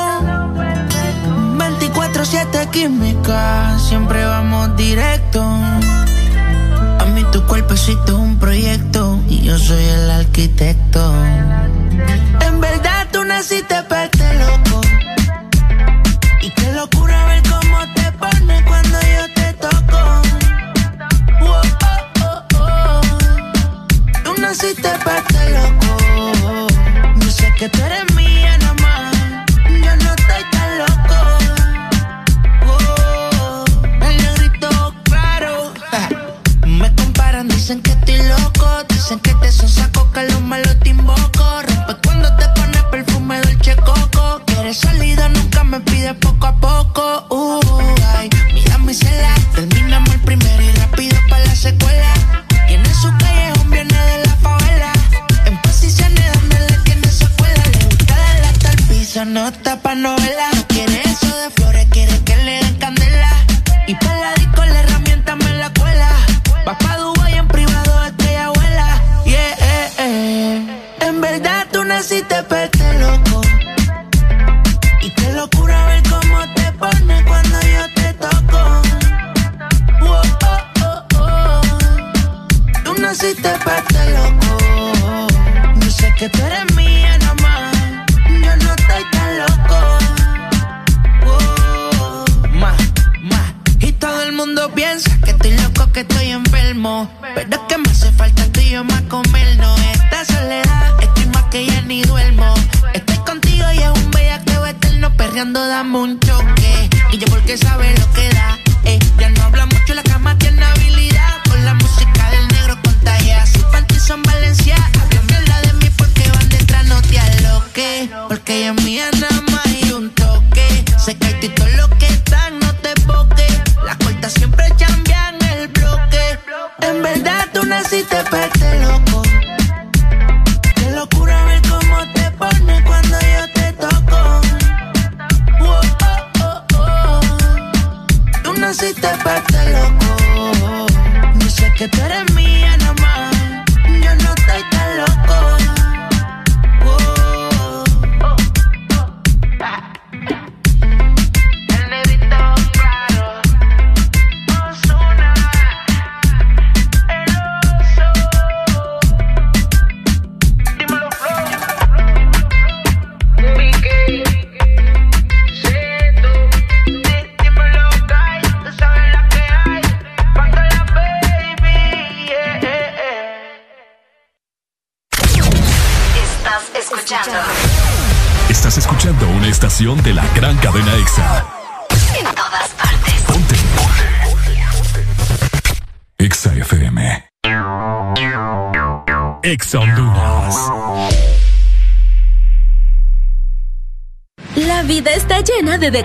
24-7 química, siempre vamos directo. A mí tu cuerpecito es un proyecto y yo soy el arquitecto. Naciste para este loco. Y qué locura ver cómo te pones cuando yo te toco. Wow, oh, oh, oh. Tú naciste para este loco. Yo sé que tú eres mía nada más. Yo no estoy tan loco. Oh, el negrito claro. Me comparan, dicen que estoy loco. Dicen que te son saco, que los malos te invoco. Poco a poco.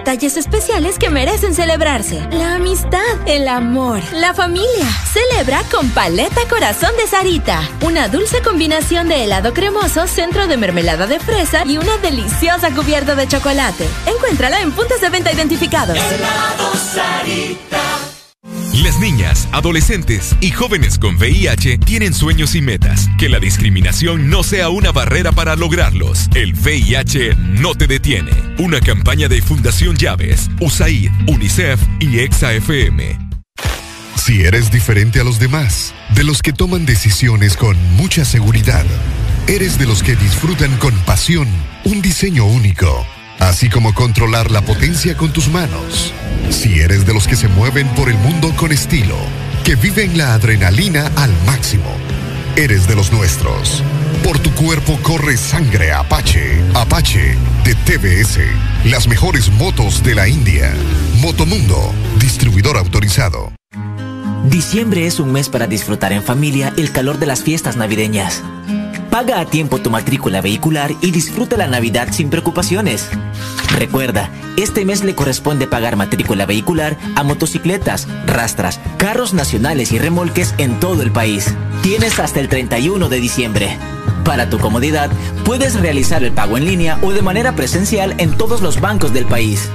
Detalles especiales que merecen celebrarse. La amistad, el amor, la familia. Celebra con Paleta Corazón de Sarita. Una dulce combinación de helado cremoso, centro de mermelada de fresa y una deliciosa cubierta de chocolate. Encuéntrala en puntos de venta identificados. Helado Sarita. Las niñas, adolescentes y jóvenes con VIH tienen sueños y metas. Que la discriminación no sea una barrera para lograrlos. El VIH no te detiene. Una campaña de Fundación Llaves, USAID, UNICEF y EXA-FM. Si eres diferente a los demás, de los que toman decisiones con mucha seguridad, eres de los que disfrutan con pasión un diseño único, así como controlar la potencia con tus manos. Si eres de los que se mueven por el mundo con estilo, que viven la adrenalina al máximo, eres de los nuestros. Por tu cuerpo corre sangre Apache. Apache de TBS. Las mejores motos de la India. Motomundo, distribuidor autorizado. Diciembre es un mes para disfrutar en familia el calor de las fiestas navideñas. Paga a tiempo tu matrícula vehicular y disfruta la Navidad sin preocupaciones. Recuerda, este mes le corresponde pagar matrícula vehicular a motocicletas, rastras, carros nacionales y remolques en todo el país. Tienes hasta el 31 de diciembre. Para tu comodidad, puedes realizar el pago en línea o de manera presencial en todos los bancos del país.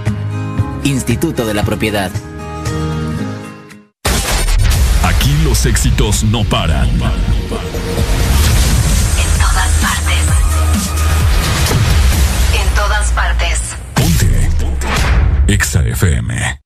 Instituto de la Propiedad. Aquí los éxitos no paran. En todas partes. En todas partes. Exa FM.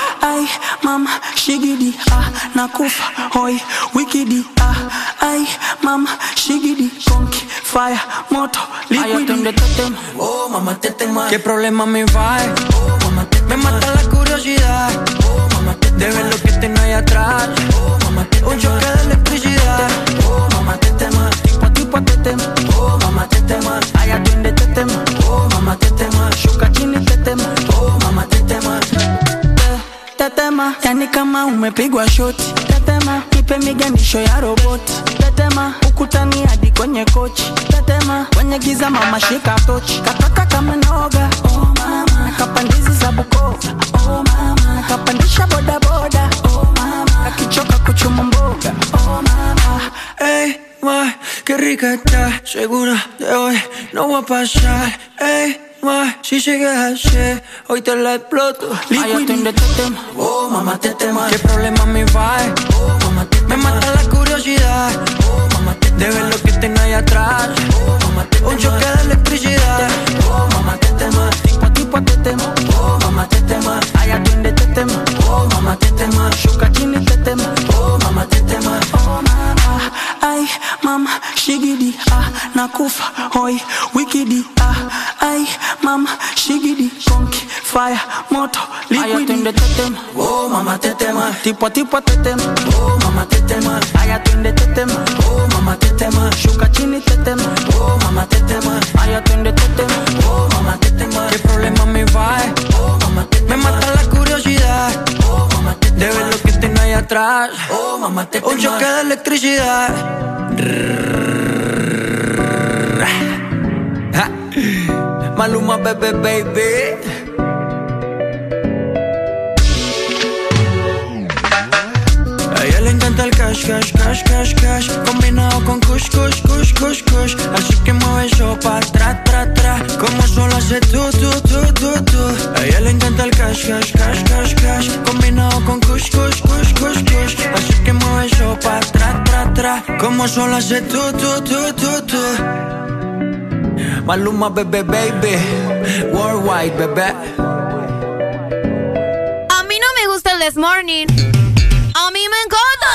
Ay, mama, shigidi, ah, nakufa, hoy, wikidi, ah, ay, mama, shigidi, conky, fire, moto, liquidi. Tema, oh mamá te tema. ¿Qué problema me va? Oh mamá te Me mata la curiosidad, oh mamá te De ver lo que tengo ahí atrás, oh mamá te Un choque de electricidad, oh mamá te tema. Tipo a tipo te tema, oh mamá te tema. Ay, atiende este tema, oh mamá te tema. Shuka chini te tema, oh mamá. Tetema, yani kama umepigwa shoti. Tetema, nipe miganisho ya roboti. Tetema, ukutani hadi kwenye kochi. Tetema, kwenye giza mama shika tochi. Kataka kama noga, oh mama. Nakapandizi za Bukoba, oh mama. Nakapandisha boda boda, oh mama. Akichoka kuchuma mboga, oh mama. hey. ma, qué rica está, segura de hoy no va a pasar. Ey, ma, si sigues así, hoy te la exploto. Ay, atiende este tema, oh mamá te tema. ¿Qué problema me va? Oh mamá te Me mata la curiosidad, oh mamá te De ver lo que tengo ahí atrás, oh mamá te Un choque de electricidad, oh mamá te tema. Tipo a tipo te tema, oh mamá te tema. Ay, atiende este tema, oh mamá te tema. Shuka chini te tema, oh mamá te tema. Oh mama, ay mama, shigidi, ah, nakufa, hoy, wikidi, ah, ay mama, shigidi, conky, fire, moto, liquidi. Ay, este tema, oh mamá te tema. Tipo a tipo te tema, oh mamá te tema. Ay, este tema, oh mamá te tema. Shuka chini te tema, oh mamá te tema. Ay, este tema, oh mamá te tema. ¿Qué problema me va? Oh mamá te tema. Me mata la curiosidad, oh mamá te tema. De ver lo que tengo ahí atrás, oh mamá te tema. Un choque de electricidad. Maluma, bebé, baby. El cash, cash, cash, cash, cash Combinado con kush, kush, kush, kush, kush. Así que mueve eso pa' tra, tra, tra Como solo hace tú, tú, tú, tú, tú A ella le encanta el cash, cash, cash, cash, cash Combinado con kush, kush, kush, kush, kush. Así que mueve eso pa' tra, tra, tra Como solo hace tú, tú, tú, tú, tú Maluma, bebé, baby. Worldwide, bebé. A mí no me gusta el this morning. A mí me encanta.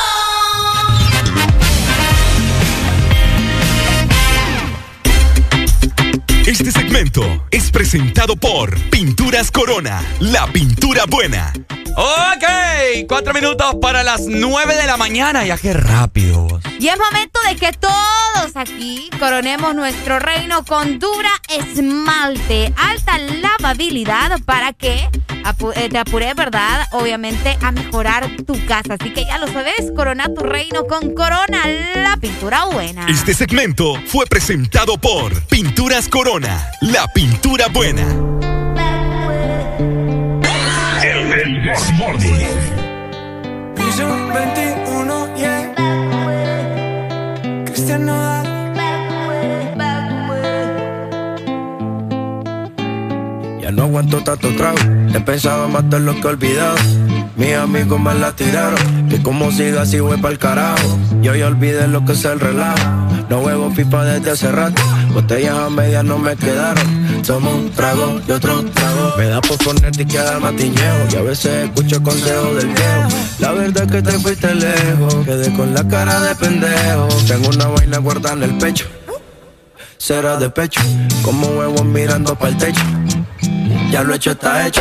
Este segmento es presentado por Pinturas Corona, la pintura buena. Ok, cuatro minutos para las nueve de la mañana. Ya qué rápido. Y es momento de que todos aquí coronemos nuestro reino con dura esmalte, alta lavabilidad para que eh, te apure, ¿verdad? Obviamente a mejorar tu casa. Así que ya lo sabes, corona tu reino con Corona, la pintura buena. Este segmento fue presentado por Pinturas Corona, la pintura buena. El Piso 21, yeah. Cristian Nodal. Ya no aguanto tanto trago. He pensado matar lo que he olvidado. Mis amigos me la tiraron. Que como siga así voy pa'l carajo. Yo ya olvidé lo que es el relajo. No huevo pipa desde hace rato. Botellas a medias no me quedaron. Tomo un trago y otro trago. Me da por poner y quedar matiñeo. Y a veces escucho consejos del viejo. La verdad es que te fuiste lejos. Quedé con la cara de pendejo. Tengo una vaina guardada en el pecho. Será de pecho. Como huevos mirando para el techo. Ya lo hecho está hecho.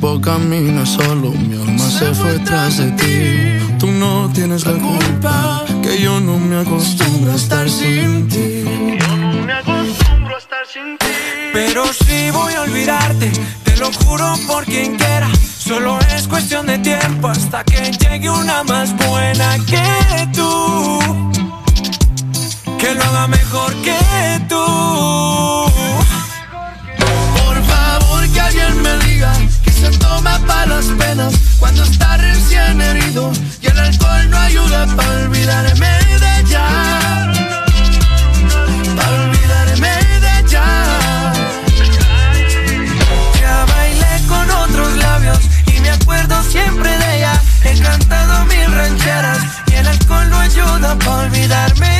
Cuerpo camina solo, mi alma se fue tras de ti. Tú no tienes la culpa, que yo no me acostumbro a estar sin ti. me acostumbro a estar sin ti. Pero sí voy a olvidarte, te lo juro por quien quiera. Solo es cuestión de tiempo hasta que llegue una más buena que tú. Que lo haga mejor que tú. Por favor que alguien me diga toma para las penas cuando está recién herido y el alcohol no ayuda para olvidarme de ella. Para olvidarme de ella. Ya bailé con otros labios y me acuerdo siempre de ella. He cantado mil rancheras y el alcohol no ayuda para olvidarme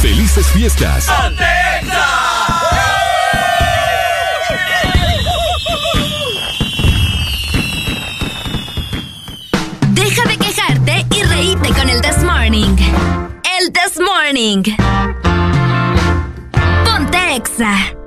¡Felices fiestas! ¡Atenza! Deja de quejarte y reíte con el This Morning. El This Morning. Ponte Exa.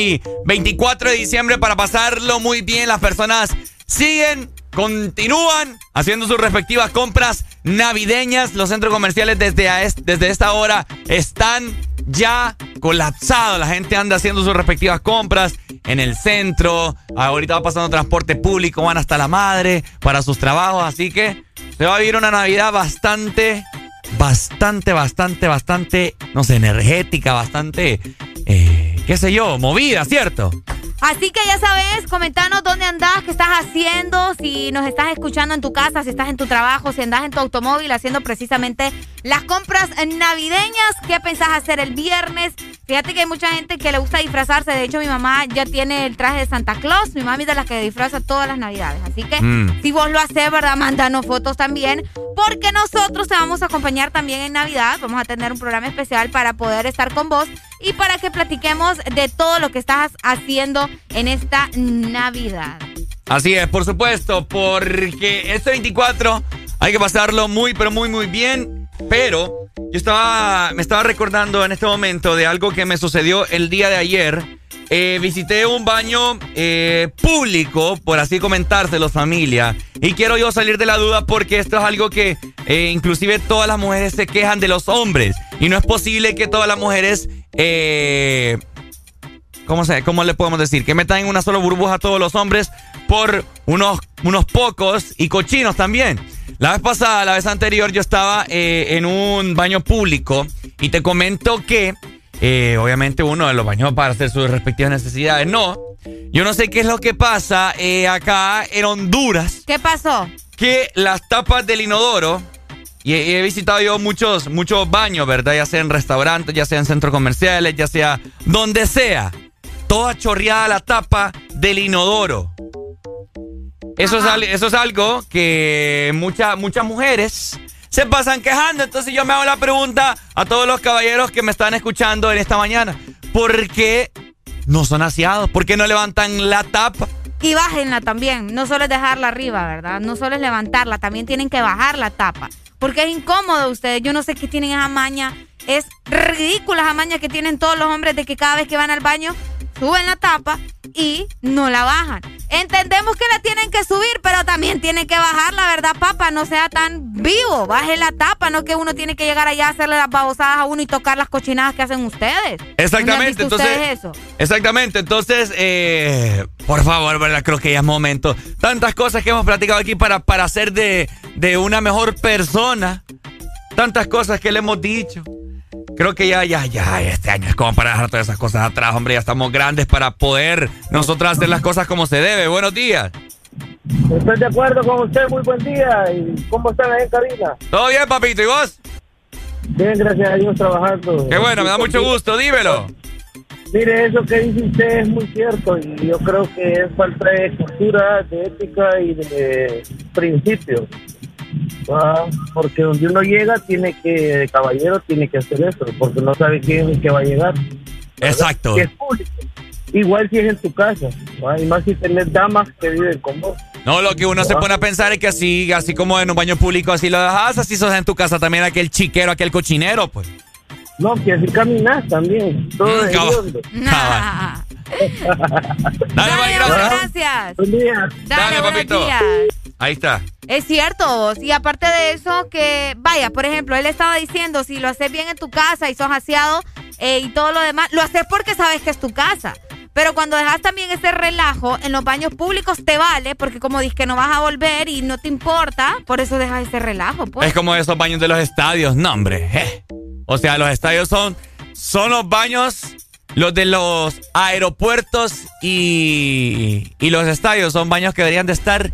Ya casi 24 de diciembre, para pasarlo muy bien. Las personas siguen, continúan haciendo sus respectivas compras navideñas. Los centros comerciales desde, desde esta hora están ya colapsados. La gente anda haciendo sus respectivas compras en el centro. Ahorita va pasando transporte público, van hasta la madre para sus trabajos. Así que se va a vivir una Navidad bastante bastante, bastante, bastante, no sé, energética, bastante, qué sé yo, movida, ¿cierto? Así que ya sabes, comentanos dónde andás, qué estás haciendo, si nos estás escuchando en tu casa, si estás en tu trabajo, si andas en tu automóvil haciendo precisamente las compras navideñas, qué pensás hacer el viernes. Fíjate que hay mucha gente que le gusta disfrazarse, de hecho mi mamá ya tiene el traje de Santa Claus, mi mamá es de las que disfraza todas las navidades, así que mm. si vos lo haces, ¿verdad? Mándanos fotos también, porque nosotros te vamos a acompañar también en Navidad, vamos a tener un programa especial para poder estar con vos y para que platiquemos de todo lo que estás haciendo en esta Navidad. Así es, por supuesto, porque este 24 hay que pasarlo muy, pero muy, muy bien. Pero yo estaba, me estaba recordando en este momento de algo que me sucedió el día de ayer. Eh, visité un baño eh, público, por así comentárselo, familia. Y quiero yo salir de la duda porque esto es algo que eh, inclusive todas las mujeres se quejan de los hombres. Y no es posible que todas las mujeres... ¿Cómo, se, ¿Cómo le podemos decir? Que metan en una sola burbuja a todos los hombres por unos, unos pocos y cochinos también. La vez pasada, la vez anterior, yo estaba eh, en un baño público y te comento que, eh, obviamente, uno de los baños para hacer sus respectivas necesidades. No, yo no sé qué es lo que pasa eh, acá en Honduras. ¿Qué pasó? Que las tapas del inodoro, y he, visitado yo muchos, muchos baños, ¿verdad? Ya sea en restaurantes, ya sea en centros comerciales, ya sea donde sea. Toda chorreada la tapa del inodoro. Eso es, eso es algo que muchas muchas mujeres se pasan quejando. Entonces yo me hago la pregunta a todos los caballeros que me están escuchando en esta mañana. ¿Por qué no son aseados? ¿Por qué no levantan la tapa? Y bájenla también. No solo es dejarla arriba, ¿verdad? No solo es levantarla, también tienen que bajar la tapa. Porque es incómodo ustedes. Yo no sé qué tienen esa maña. Es ridícula esa maña que tienen todos los hombres de que cada vez que van al baño suben la tapa y no la bajan. Entendemos que la tienen que subir, pero también tienen que bajar, la verdad, papá. No sea tan vivo. Baje la tapa, no que uno tiene que llegar allá a hacerle las babosadas a uno y tocar las cochinadas que hacen ustedes. Exactamente, entonces. Eso? Exactamente, entonces, eh, por favor, ¿verdad? Creo que ya es momento. Tantas cosas que hemos platicado aquí para, para hacer de, de una mejor persona. Tantas cosas que le hemos dicho. Creo que ya, ya, ya, este año es como para dejar todas esas cosas atrás, hombre. Ya estamos grandes para poder nosotros hacer las cosas como se debe. Buenos días. Estoy de acuerdo con usted, muy buen día. ¿Y cómo están ahí en cabina? Todo bien, papito, ¿y vos? Bien, gracias a Dios trabajando. Qué bueno, me da mucho gusto, dímelo. Mire, eso que dice usted es muy cierto y yo creo que es falta de cultura, de ética y de principios. Ah, porque donde uno llega tiene que, caballero tiene que hacer eso, porque no sabe quién es el que va a llegar. Exacto. Igual si es en tu casa, y más si tenés damas que viven con vos. No, lo que uno se pone a pensar es que así, así como en un baño público así lo dejas, así sos en tu casa también aquel chiquero, aquel cochinero, pues. No, que así caminas también, todo mm, [LAUGHS] Dale, gracias. Buen día. Dale, papito. Ahí está. Es cierto, y aparte de eso, que vaya, por ejemplo, él estaba diciendo, si lo haces bien en tu casa y sos aseado eh, y todo lo demás, lo haces porque sabes que es tu casa. Pero cuando dejas también ese relajo en los baños públicos te vale, porque como dices que no vas a volver y no te importa, por eso dejas ese relajo, pues. Es como esos baños de los estadios, no, hombre. Eh. O sea, los estadios son, son los baños los de los aeropuertos y, y, los estadios son baños que deberían de estar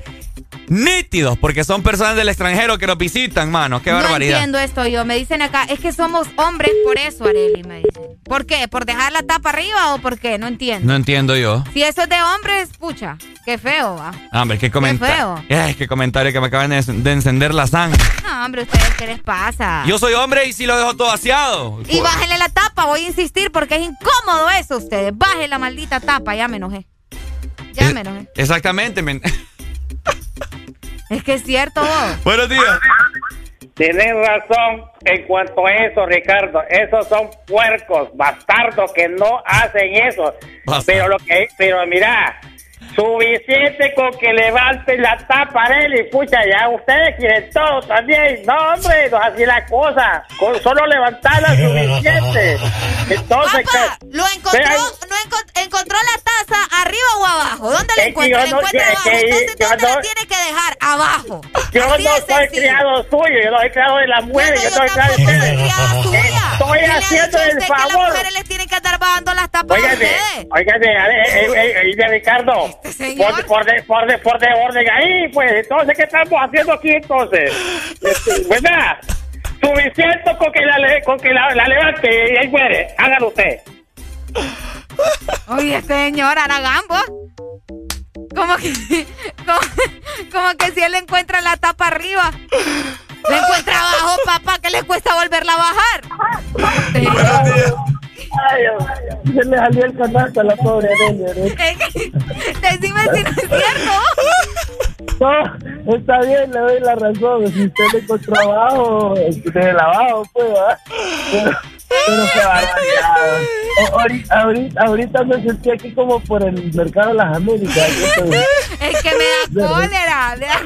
nítidos, porque son personas del extranjero que nos visitan, mano. Qué barbaridad. No entiendo esto yo. Me dicen acá, es que somos hombres por eso, Areli, me dicen. ¿Por qué? ¿Por dejar la tapa arriba o por qué? No entiendo. No entiendo yo. Si eso es de hombres, pucha, qué feo, va. Ah, hombre, qué comentario. Qué feo. qué comentario que me acaban de, encender la sangre. No, hombre, ¿ustedes qué les pasa? Yo soy hombre y si lo dejo todo vaciado. Y bájenle la tapa, voy a insistir porque es incómodo eso ustedes. Bajen la maldita tapa, ya me enojé. Ya eh, me enojé. Exactamente, men. [LAUGHS] Es que es cierto. Buenos días. Tienes razón en cuanto a eso, Ricardo. Esos son puercos, bastardos que no hacen eso. Pero lo que, pero mira, Suficiente con que levanten la tapa de él y pucha, ya ustedes quieren todo también. No, hombre, no así la cosa. Con solo levantarla suficiente. Entonces, Papá, lo encontró, no encontró la taza arriba o abajo. ¿Dónde la encuentra? la encuentra abajo. Entonces, ¿dónde la tiene que dejar? Abajo. Yo no soy criado suyo, yo no soy criado de la mujer. yo, soy criado de [LAUGHS] Estoy haciendo el favor. Que las mujeres les tienen que estar bajando las tapas Óigame, óigame, eh, eh, Ricardo. Este por, por, de, por, de, por de orden ahí, pues. Entonces, ¿qué estamos haciendo aquí entonces? Este, ¿Verdad? Suficiente con que la, con que la, la levante y ahí muere. Hágalo usted. Oye, señor Aragambo. Como que, como, como, que si él encuentra la tapa arriba, le encuentra abajo, papá, que le cuesta volverla a bajar. Ay, se le salió el canasto a la pobre Delia. Decime si no es cierto. No, está bien, le doy la razón. Si usted le encontró trabajo, de lavado, pues, ¿verdad? Pero, [LAUGHS] pero qué [LAUGHS] barbaridad. Ahorita, ahorita, me sentí aquí como por el mercado de las Américas. Es que me da cólera. me da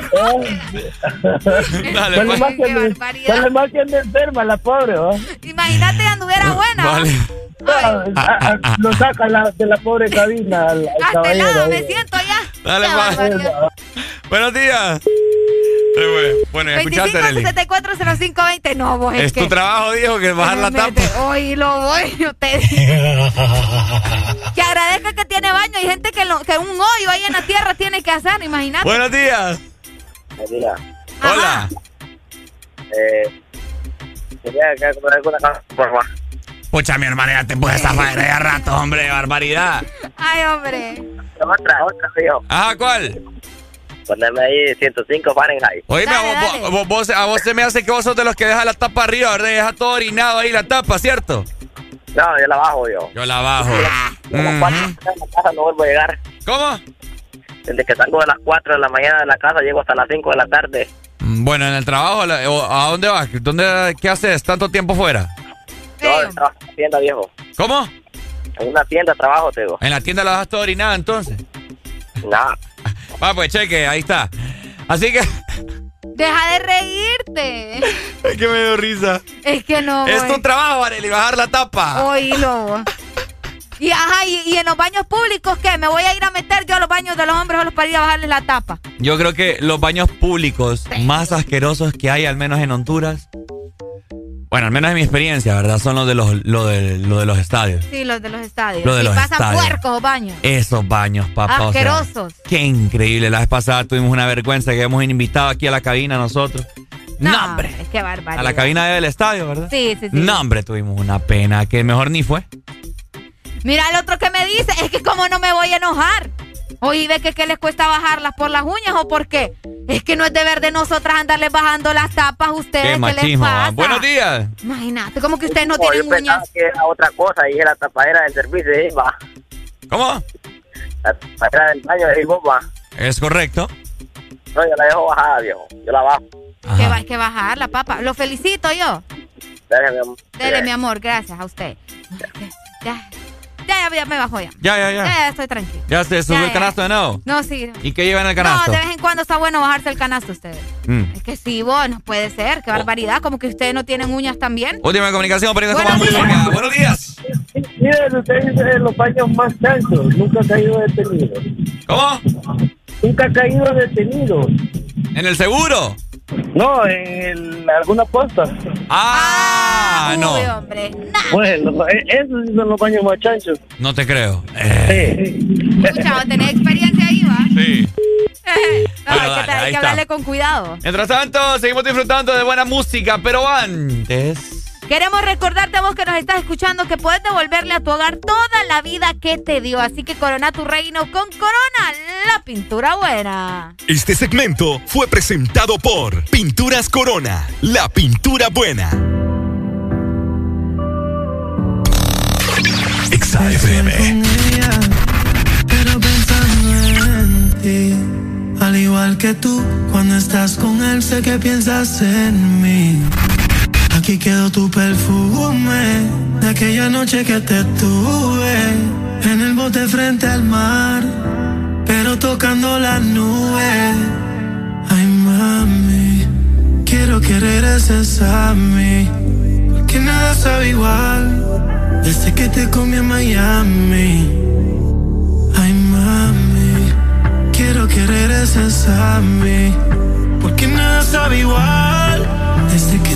Dale, [LAUGHS] Sale pues. más que me- sale más que anda enferma la pobre, ¿va? Imagínate anduviera buena. Vale. Ah, ah, ah, lo saca la- de la pobre cabina al, al Hasta caballero. helada me siento ya. Dale. Buenos días. Eh. Bueno, escuchaste, 25 Arely. 64 05 20. No, vos es, Es que. tu trabajo, dijo, que bajar la tapa. Hoy lo voy, yo te [LAUGHS] digo. Que agradezca que tiene baño. Hay gente que, lo, que un hoyo ahí en la tierra tiene que hacer, imagínate. Buenos días. Hola. eh, quería que alguna cosa, por favor. Pucha, mi hermana, ya te puse esa faena ya rato, hombre, barbaridad. Ay, hombre. Otra, otra, tío. Ajá, ¿cuál? Ponerme ahí 105 Fahrenheit. Oíme, a vos, vos- vos- vos- a vos se me hace que vos sos de los que deja la tapa arriba, ¿verdad? Deja todo orinado ahí la tapa, ¿cierto? No, yo la bajo yo. Yo la bajo. Las 4 de la casa no vuelvo a llegar. ¿Cómo? Desde que salgo de las 4 de la mañana de la casa, llego hasta las 5 de la tarde. Mm, Bueno, en el trabajo, la- ¿a dónde vas? ¿Dónde, ¿Qué haces tanto tiempo fuera? No, trabajo en una tienda, viejo. ¿Cómo? En una tienda trabajo, te digo. ¿En la tienda la dejas todo orinada entonces? Nada. Va, pues cheque, ahí está. Así que, [LAUGHS] Deja de reírte. es que me dio risa. Es que no. Es tu trabajo, Arely, bajar la tapa. Oílo. [LAUGHS] Y ajá, y, y en los baños públicos, ¿qué? ¿Me voy a ir a meter yo a los baños de los hombres solo para ir a bajarles la tapa? Yo creo que los baños públicos más asquerosos que hay, al menos en Honduras, bueno, al menos en mi experiencia, ¿verdad? Son los de los, lo de, lo de los estadios. Sí, los de los estadios. Lo de y los pasan estadios. puercos los baños. Esos baños, papá. o sea, Asquerosos. qué increíble. La vez pasada tuvimos una vergüenza que hemos invitado aquí a la cabina nosotros. No, hombre. Es que barbaridad. A la cabina del estadio, ¿verdad? Sí, sí, sí. No, hombre, tuvimos una pena que mejor ni fue. Mira el otro que me dice, es que como no me voy a enojar. Oye, ¿ve que qué les cuesta bajarlas por las uñas o por qué? Es que no es deber de nosotras andarles bajando las tapas a ustedes. Qué ¿Qué, les machismo. pasa? Buenos días. Imagínate, como que ustedes no No, tienen yo pensaba uñas. que era otra cosa y era la tapadera del servicio y va. ¿Cómo? La tapadera del baño y bomba. Es correcto. No, yo la dejo bajada, viejo. Yo la bajo. Que va, hay que bajar la papa. Lo felicito yo. Dale, mi amor. Dele, mi amor, gracias a usted. Ya, ya, ya, ya me bajo ya. Ya, ya, Ya, ya. ya estoy tranquilo. Ya se subió Ya, el ya. canasto de nuevo. No, sí. ¿Y qué lleva en el No, canasto? de vez en cuando está bueno bajarse el canasto ustedes. Mm. Es que sí, vos, no puede ser. Qué barbaridad. Como que ustedes no tienen uñas también. Última comunicación, pero Buenos música. Buenos días. Miren, usted dice los baños más chanchos, nunca ha caído detenido. ¿Cómo? Nunca ha caído detenido. ¿En el seguro? No, en el- alguna posta. Ah, no. Uy, hombre. Bueno, e- esos sí son los baños más chanchos. No te creo. Escucha, vos tenés experiencia ahí, ¿va? Sí. [LAUGHS] No, Bueno, hay que, hay que está. hablarle con cuidado. Mientras tanto, seguimos disfrutando de buena música, pero antes. Queremos recordarte a vos que nos estás escuchando que puedes devolverle a tu hogar toda la vida que te dio. Así que corona tu reino con Corona, la pintura buena. Este segmento fue presentado por Pinturas Corona, la pintura buena. XAFM. Pero pensando en ti, al igual que tú, cuando estás con él sé que piensas en mí. Aquí quedó tu perfume de aquella noche que te tuve en el bote frente al mar, pero tocando las nubes. Ay mami, quiero que regreses a mí, porque nada sabe igual desde que te comí en Miami. Ay mami, quiero que regreses a mí, porque nada sabe igual desde que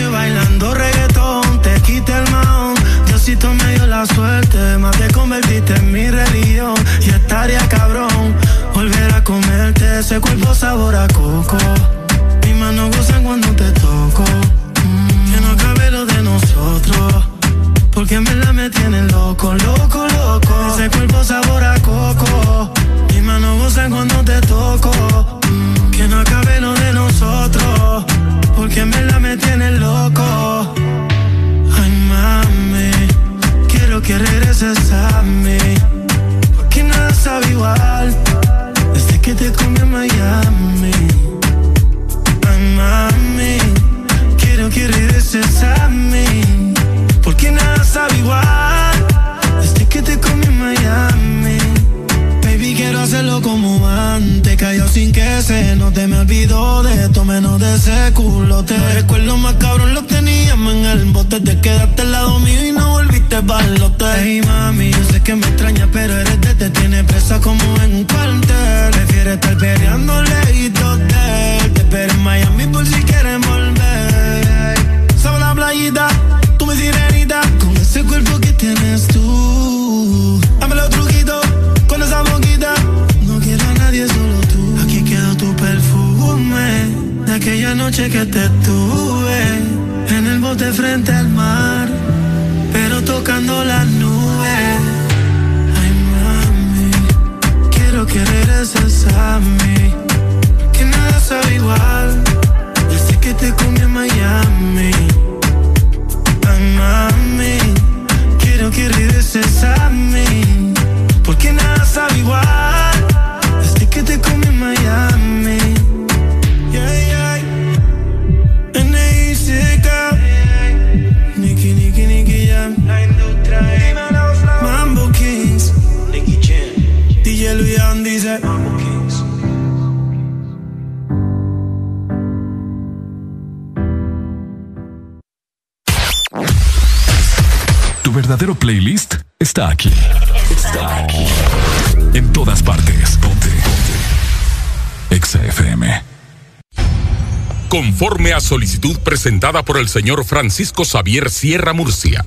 bailando reggaetón, te quité el maón. Diosito me dio la suerte, más te convertiste en mi religión. Y estaría cabrón volver a comerte ese cuerpo sabor a coco. Mis manos gozan cuando te toco. Mm, que no acabe lo de nosotros. Porque en verdad me tienen loco, loco, loco. Ese cuerpo sabor a coco. Mis manos gozan cuando te toco. Mm, que no acabe lo de nosotros que en verdad me tienes loco. Ay, mami, quiero que regreses a mí. Porque nada sabe igual desde que te comí en Miami. Ay, mami, quiero que regreses a mí. Porque nada sabe igual desde que te comí en Miami hacerlo como antes. Cayó sin que se no te me olvidó de esto, menos de ese culote. Los recuerdos más cabrón los teníamos en el bote. Te quedaste al lado mío y no volviste balote. Hey mami, yo sé que me extrañas, pero eres de te tiene presa como en un cuartel. Prefiere estar peleando lejitos de. Te espero en Miami por si quieres volver. Sabe la playita, tú me sirenita, con ese cuerpo que tienes tú noche que te tuve en el bote frente al mar, pero tocando las nubes. Ay, mami, quiero que regreses a mí, que nada sabe igual desde que te comí en Miami. Ay, mami, quiero que regreses a mí, porque nada sabe igual desde que te comí en Miami. Playlist está aquí. Está aquí. En todas partes. Ponte. Ponte. Exa FM. Conforme a solicitud presentada por el señor Francisco Xavier Sierra Murcia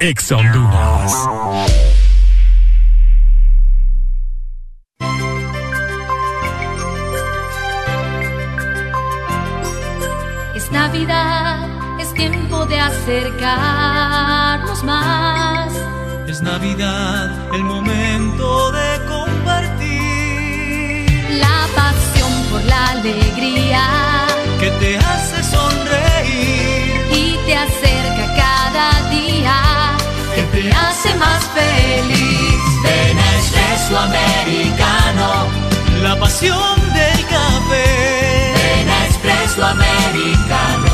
Ex Honduras. Es Navidad, es tiempo de acercarnos más. Es Navidad, el momento de compartir. La pasión por la alegría Que te hace feliz. Ven Americano. La pasión del café. Ven a Americano.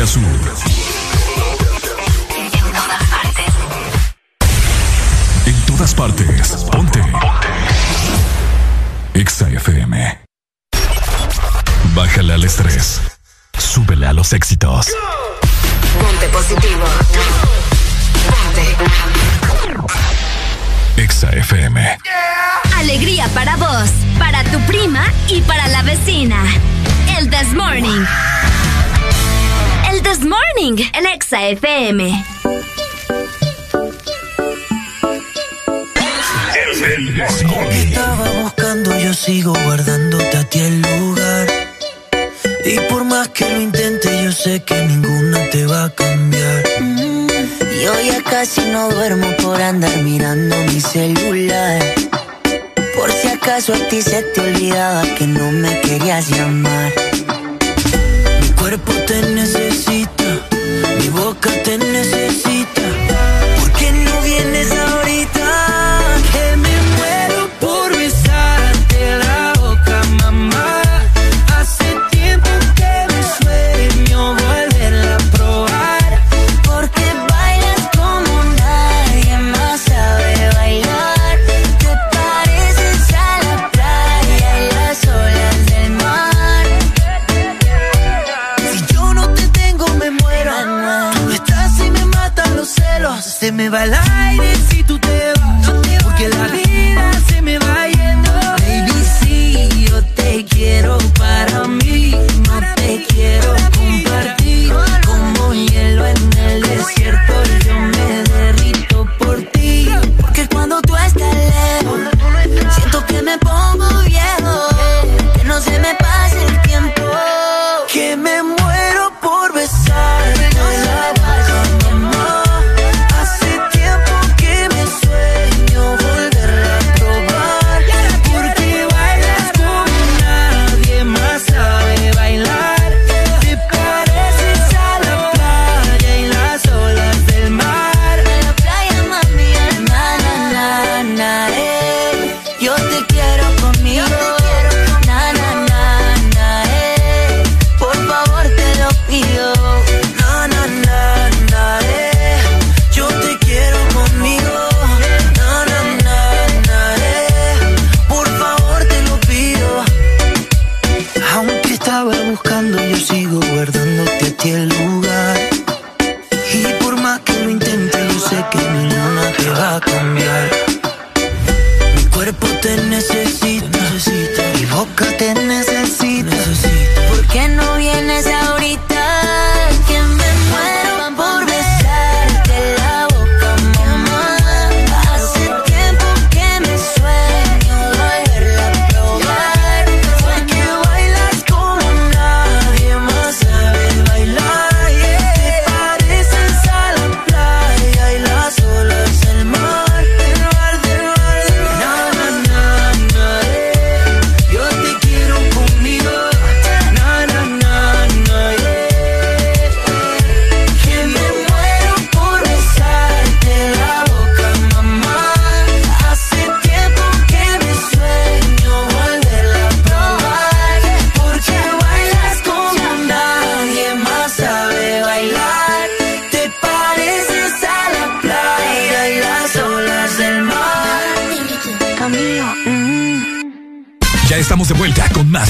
Norte a sur. En todas partes. Ponte. Exa FM. Bájale al estrés. Súbele a los éxitos. Ponte positivo. Exa FM. Alegría para vos, para tu prima y para la vecina. El This Morning. This Morning en Exa FM. Estaba buscando, yo sigo guardándote a ti el lugar. Y por más que lo intente, yo sé que ninguna te va a cambiar. Yo ya casi no duermo por andar mirando mi celular. Por si acaso a ti se te olvidaba que no me querías llamar. Mi cuerpo te necesita, mi boca te necesita. ¿Por qué no vienes ahora? me baila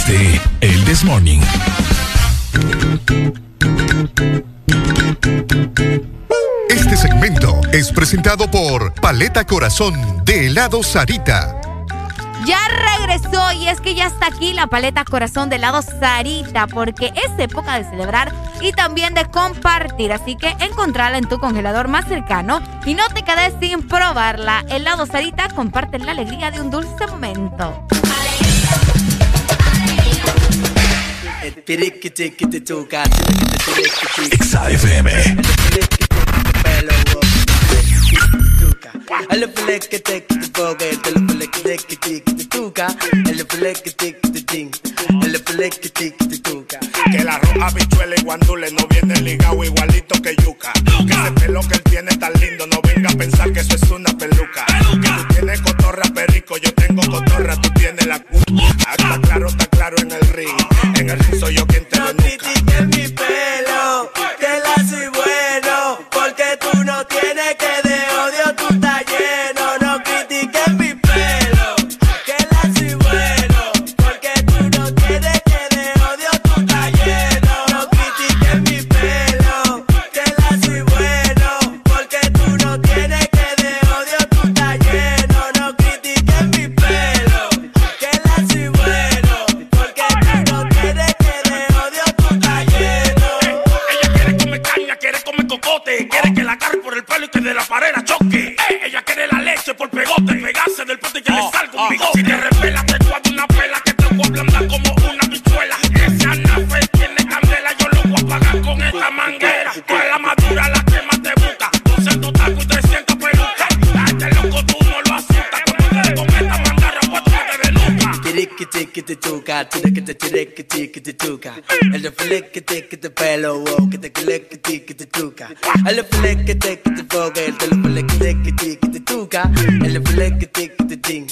escuchaste el This Este segmento es presentado por Paleta Corazón de helado Sarita. Ya regresó y es que ya está aquí la paleta corazón de helado Sarita porque es época de celebrar y también de compartir, así que encontrala en tu congelador más cercano y no te quedes sin probarla. Helado Sarita comparte la alegría de un dulce momento. XAFM. El flex que te que te bogue, el flex que te que te que te tuca, el flex que te que te ting, el flex que te que te tuca. Que la roja bichuela y guandule no viene ligado igualito que yuca. Que ese pelo que él tiene tan lindo, no venga a pensar que eso es una peluca. Que tú tienes cotorra perico, yo tengo cotorra, tú tienes la cuca. tiriqui tiqui te tiriqui te tiriqui tiqui te tiqui te pelo, wow, que te cliqui tiqui te chuca. El fliqui tiqui te foga, el telo fliqui tiqui tiqui te chuca. El fliqui tiqui te ting,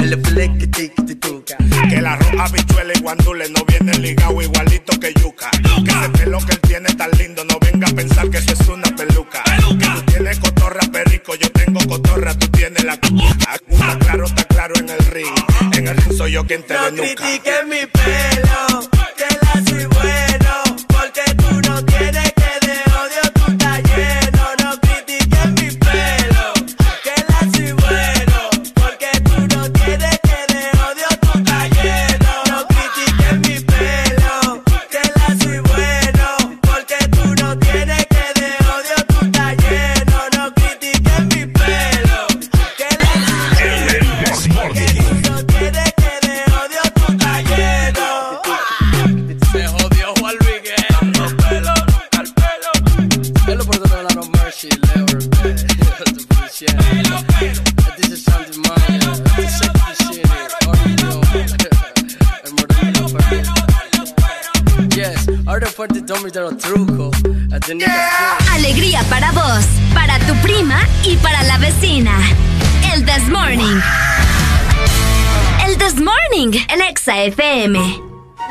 el fliqui tiqui te chuca. Que la roja bichuela y guandule no viene ligado igualito que yuca. Que ese pelo que él tiene tan lindo, no venga a pensar que eso es una peluca. Que tú tienes cotorra, perrico, yo tengo cotorra, tú tienes la cuca. Está claro, está claro en el soy yo quien te No critiques mi pelo, Fuerte Tommy de los trucos. Este nigga Alegría para vos, para tu prima y para la vecina. El This Morning. El This Morning en Exa FM.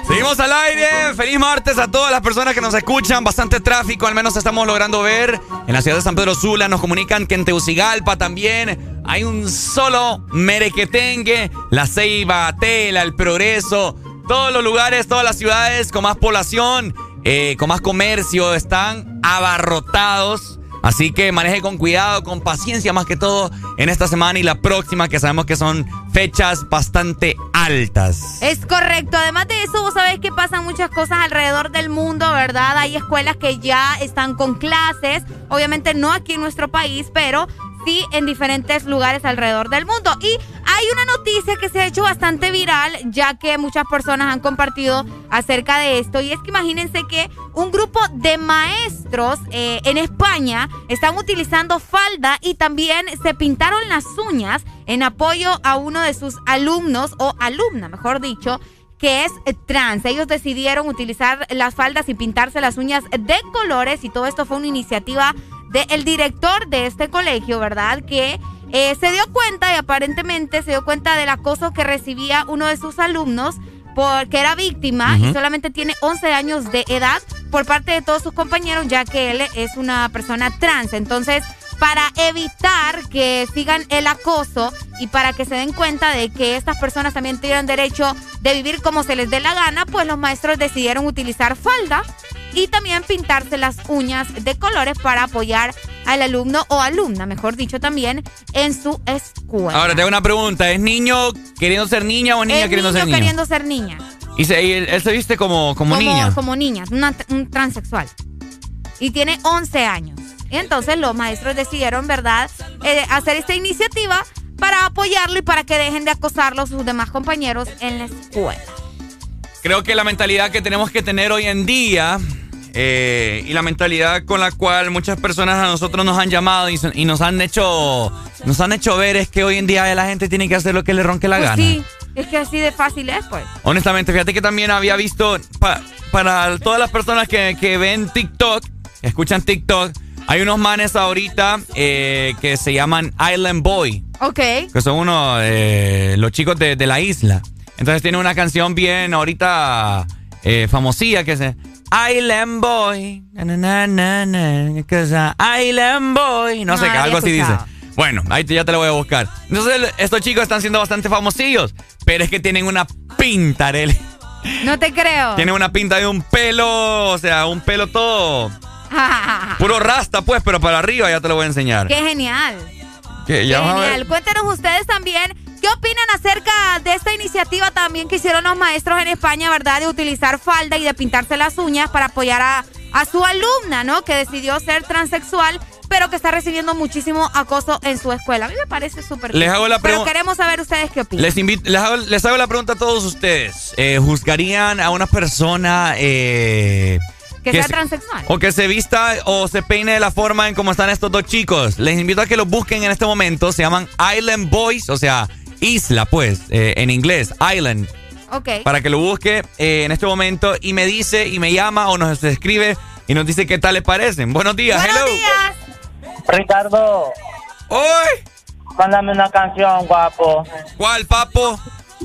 Seguimos al aire. Feliz martes a todas las personas que nos escuchan. Bastante tráfico, al menos estamos logrando ver. En la ciudad de San Pedro Sula nos comunican que en Teucigalpa también hay un solo merequetengue. La Ceiba, Tela, El Progreso. Todos los lugares, todas las ciudades con más población, eh, con más comercio, están abarrotados. Así que maneje con cuidado, con paciencia más que todo en esta semana y la próxima, que sabemos que son fechas bastante altas. Es correcto. Además de eso, vos sabés que pasan muchas cosas alrededor del mundo, ¿verdad? Hay escuelas que ya están con clases. Obviamente no aquí en nuestro país, pero sí en diferentes lugares alrededor del mundo. Y hay una noticia que se ha hecho bastante viral, ya que muchas personas han compartido acerca de esto. Y es que imagínense que un grupo de maestros eh, en España están utilizando falda y también se pintaron las uñas en apoyo a uno de sus alumnos o alumna, mejor dicho que es trans. Ellos decidieron utilizar las faldas y pintarse las uñas de colores y todo esto fue una iniciativa del director de este colegio, ¿verdad? Que eh, se dio cuenta y aparentemente se dio cuenta del acoso que recibía uno de sus alumnos porque era víctima y solamente tiene 11 años de edad por parte de todos sus compañeros ya que él es una persona trans. Entonces, para evitar que sigan el acoso y para que se den cuenta de que estas personas también tienen derecho de vivir como se les dé la gana, pues los maestros decidieron utilizar falda y también pintarse las uñas de colores para apoyar al alumno o alumna, mejor dicho también, en su escuela. Ahora te hago una pregunta. ¿Es niño queriendo ser niña o niña Es queriendo ser niño niño? queriendo ser niña. Y, se- y él, él se viste como, como, niña. Como niña, una- un transexual. Y tiene 11 años. Y entonces los maestros decidieron, ¿verdad?, eh, hacer esta iniciativa para apoyarlo y para que dejen de acosarlo sus demás compañeros en la escuela. Creo que la mentalidad que tenemos que tener hoy en día eh, y la mentalidad con la cual muchas personas a nosotros nos han llamado y, nos han hecho nos han hecho ver es que hoy en día la gente tiene que hacer lo que le ronque la Pues gana. sí, es que así de fácil es, pues. Honestamente, fíjate que también había visto pa- para todas las personas que, que ven TikTok, que escuchan TikTok, hay unos manes ahorita eh, que se llaman Island Boy. Ok. que son unos, eh, los chicos de, de la isla. Entonces tiene una canción bien ahorita eh, famosilla que se... Island Boy, na, na, na, 'cause Island Boy, no sé, No, qué, había algo así dice. Bueno, ahí te- ya te lo voy a buscar. Entonces estos chicos están siendo bastante famosillos, pero es que tienen una pinta, Arely. No te creo. Tienen una pinta de un pelo, o sea, un pelo todo [LAUGHS] puro rasta, pues, pero para arriba ya te lo voy a enseñar. Qué genial. Ya Qué genial. Cuéntenos ustedes también qué opinan acerca de esta iniciativa también que hicieron los maestros en España, ¿verdad? De utilizar falda y de pintarse las uñas para apoyar a, a su alumna, ¿no? Que decidió ser transexual, pero que está recibiendo muchísimo acoso en su escuela. A mí me parece súper Les hago la Pero pregun- queremos saber ustedes qué opinan. Les, invito, les, hago, les hago la pregunta a todos ustedes. Eh, ¿Juzgarían a una persona eh, que sea se- transexual. o que se vista o se peine de la forma en como están estos dos chicos? Les invito a que los busquen en este momento. Se llaman Island Boys, o sea, isla, pues, eh, en inglés, Island. Ok. Para que lo busque eh, en este momento y me dice y me llama o nos escribe y nos dice qué tal les parecen. Buenos días, Buenos hello. días. Ricardo, ¡Hoy! mándame una canción, guapo. ¿Cuál, papo?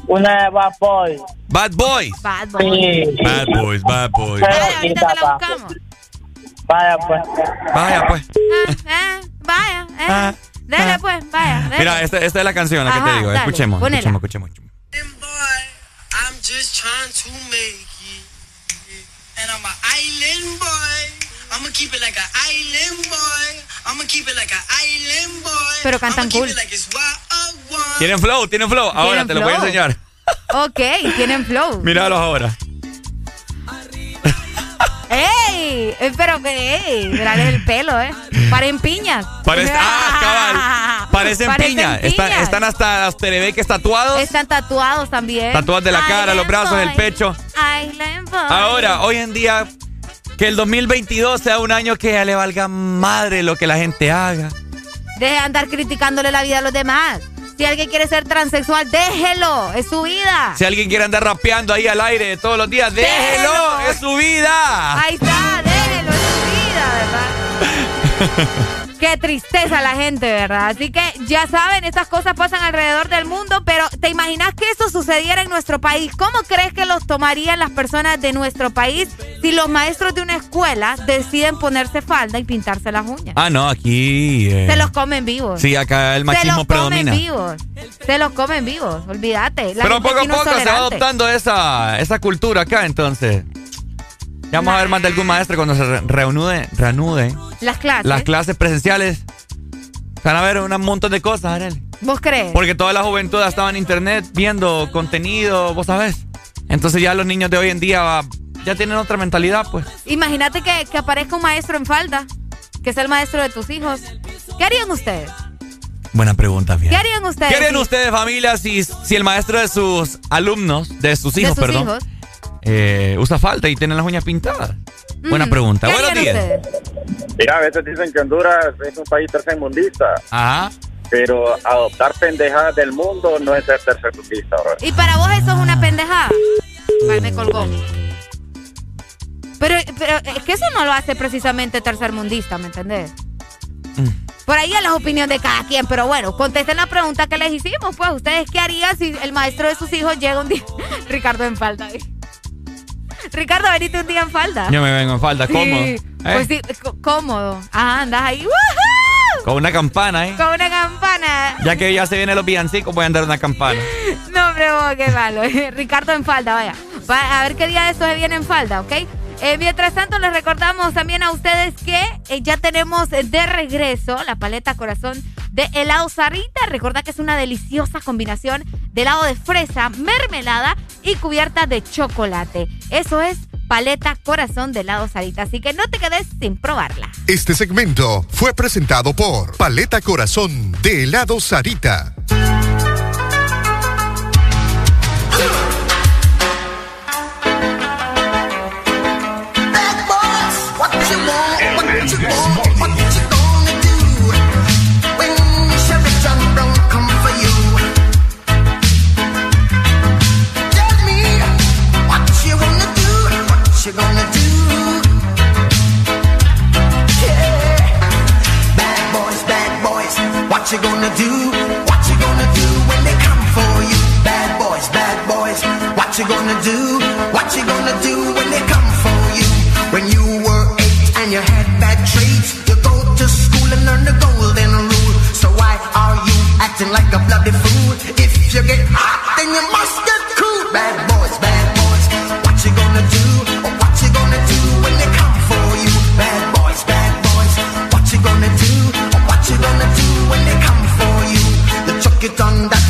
Una de Bad Boy. Bad Boys. Bad Sí. Bad Boys, Bad Boys. Pero Vaya, ahorita te la pa. buscamos. Vaya, pues. Vaya, pues. Ah, eh, vaya, eh. Ah, Dele, ah. pues, vaya. dele. Mira, esta, esta es la canción la que te Ajá, digo. dale, Escuchemos, escuchemos, escuchemos. I'm just trying to make it. And I'm an island boy. I'ma keep it like an island boy. I'ma keep it like an island boy. Pero cantan cool. like. Tienen flow, tienen flow. Ahora Tienen te lo voy a flow. enseñar. Ok, tienen flow. [LAUGHS] Míralos ahora. ¡Ey! Eh, Pero que, ey, mirale el pelo, ¿eh? Paren piñas. Parece, ah, cabal. Parecen. Están, piñas. están hasta los terebeques tatuados. Están tatuados también. Tatuados de la cara, los brazos, el pecho. Island boy. Ahora, hoy en día, que el 2022 sea un año que ya le valga madre lo que la gente haga. Deje de andar criticándole la vida a los demás. Si alguien quiere ser transexual, déjelo. Es su vida. Si alguien quiere andar rapeando ahí al aire todos los días, déjelo, Déjelo. es su vida. Ahí está, déjelo. Es su vida, ¿verdad? [LAUGHS] Qué tristeza la gente, ¿verdad? Así que ya saben, estas cosas pasan alrededor del mundo, pero ¿te imaginas que eso sucediera en nuestro país? ¿Cómo crees que los tomarían las personas de nuestro país si los maestros de una escuela deciden ponerse falda y pintarse las uñas? Ah, no, aquí. eh, Se los comen vivos. Sí, acá el Se machismo los predomina. comen vivos. Se los comen vivos, olvídate. La Pero poco a no poco se va adoptando esa, esa cultura acá, entonces. Ya vamos a ver más de algún maestro cuando se re- reanude, reanude Las clases. las clases presenciales. Se Van a ver un montón de cosas, Arely. ¿Vos crees? Porque toda la juventud estaba en internet viendo contenido, vos sabés. Entonces ya los niños de hoy en día ya tienen otra mentalidad, pues. Imagínate que, que aparezca un maestro en falda, que es el maestro de tus hijos. ¿Qué harían ustedes? Buena pregunta, bien. ¿Qué harían ustedes? ¿Qué harían ustedes, familia, si, si el maestro de sus alumnos, de sus de hijos, sus perdón, hijos? Eh, usa falta y tiene las uñas pintadas? Buena Mm, pregunta. ¿Qué Buenos días. Mira, a veces dicen que Honduras es un país tercermundista, Ajá. pero adoptar pendejadas del mundo no es ser tercermundista, bro. ¿Y para vos eso es una pendejada? Ay, me colgó. Pero, pero es que eso no lo hace precisamente tercermundista, ¿me entendés? Mm. Por ahí es la opinión de cada quien, pero bueno, contesten la pregunta que les hicimos, pues. ¿Ustedes qué harían si el maestro de sus hijos llega un día? [LAUGHS] Ricardo en falda. ¿Eh? Ricardo, venite un día en falda. Yo me vengo en falda, Sí, cómodo. ¿eh? Pues sí, có- cómodo. Ah, andas ahí. ¡woohoo! Con una campana, ¿eh? Con una campana. Ya que ya se vienen los villancicos, voy a andar una campana. [LAUGHS] No, hombre, vos, qué malo. [LAUGHS] Ricardo en falda, vaya. Va- a ver qué día de estos se viene en falda, ¿ok? Eh, mientras tanto, les recordamos también a ustedes que eh, ya tenemos de regreso la paleta corazón de helado Sarita. Recuerda que es una deliciosa combinación de helado de fresa, mermelada y cubierta de chocolate. Eso es paleta corazón de helado Sarita. Así que no te quedes sin probarla. Este segmento fue presentado por Paleta Corazón de helado Sarita. What you gonna do? What you gonna do when they come for you? When you were eight and you had bad traits, you go to school and learn the golden rule. So why are you acting like a bloody fool? If you get hot, then you must get cool. Bad boys, bad boys, what you gonna do? What you gonna do when they come for you? Bad boys, bad boys, what you gonna do? What you gonna do when they come for you? It on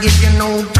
give you no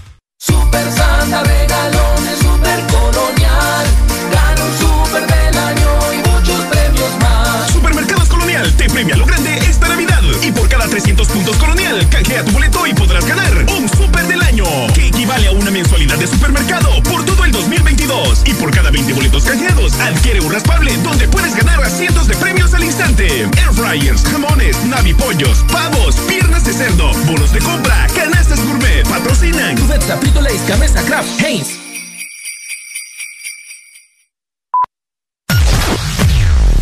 Santa regalones, super colonial. Gana un super del año y muchos premios más. Supermercados Colonial te premia lo grande esta Navidad. Y por cada 300 puntos Colonial, canjea tu boleto y podrás ganar un super del año. Que equivale a una mensualidad de supermercado por todo el 2022. Y por cada 20 boletos canjeados, adquiere un raspable donde puedes ganar a cientos de premios al instante. Air fryers, jamones, navipollos, pavos, piernas de cerdo, bonos de compra, canastas gourmet, patrocinan. Cubeta, Frito Lays, Gamesa, Kraft, Heinz.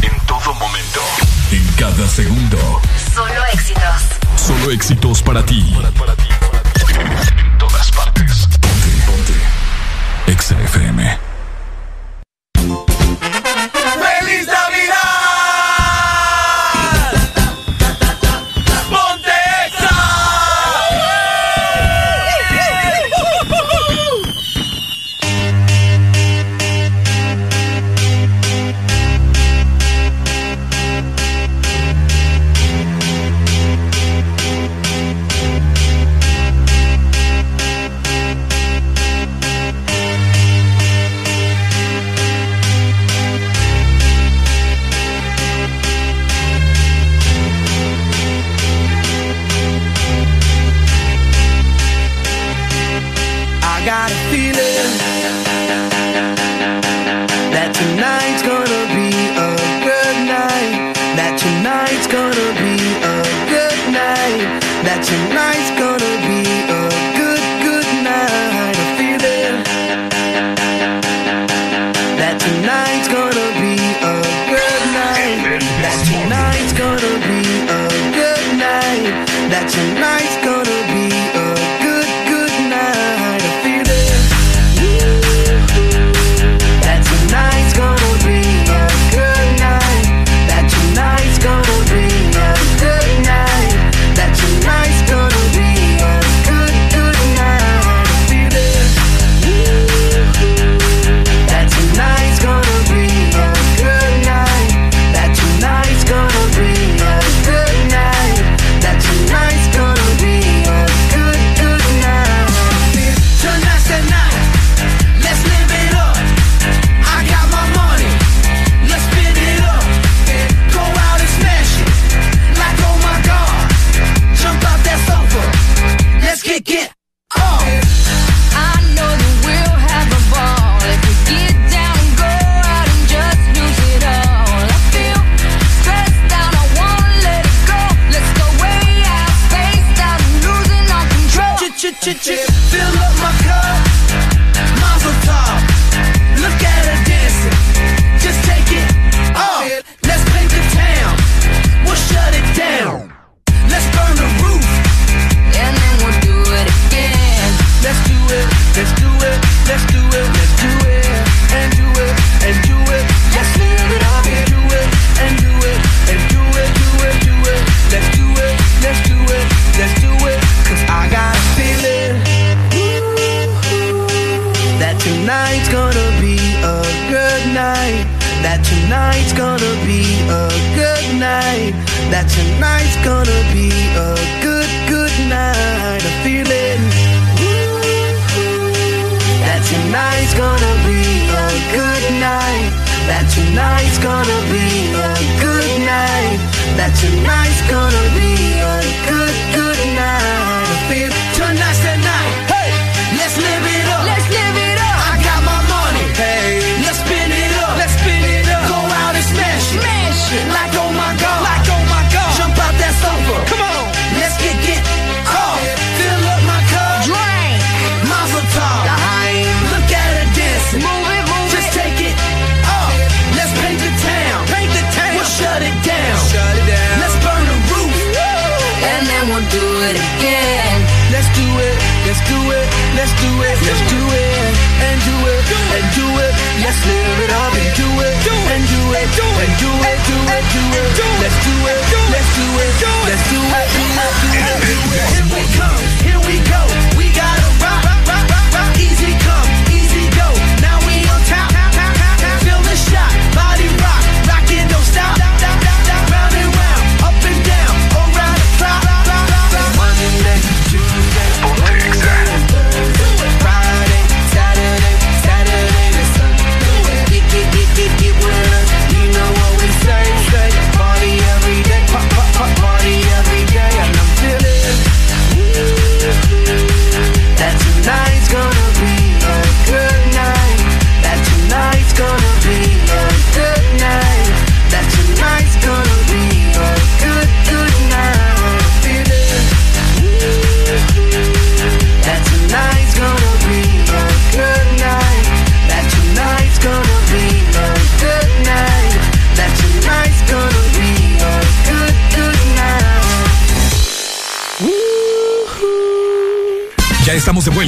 En todo momento. En cada segundo. Solo éxitos. Solo éxitos para ti.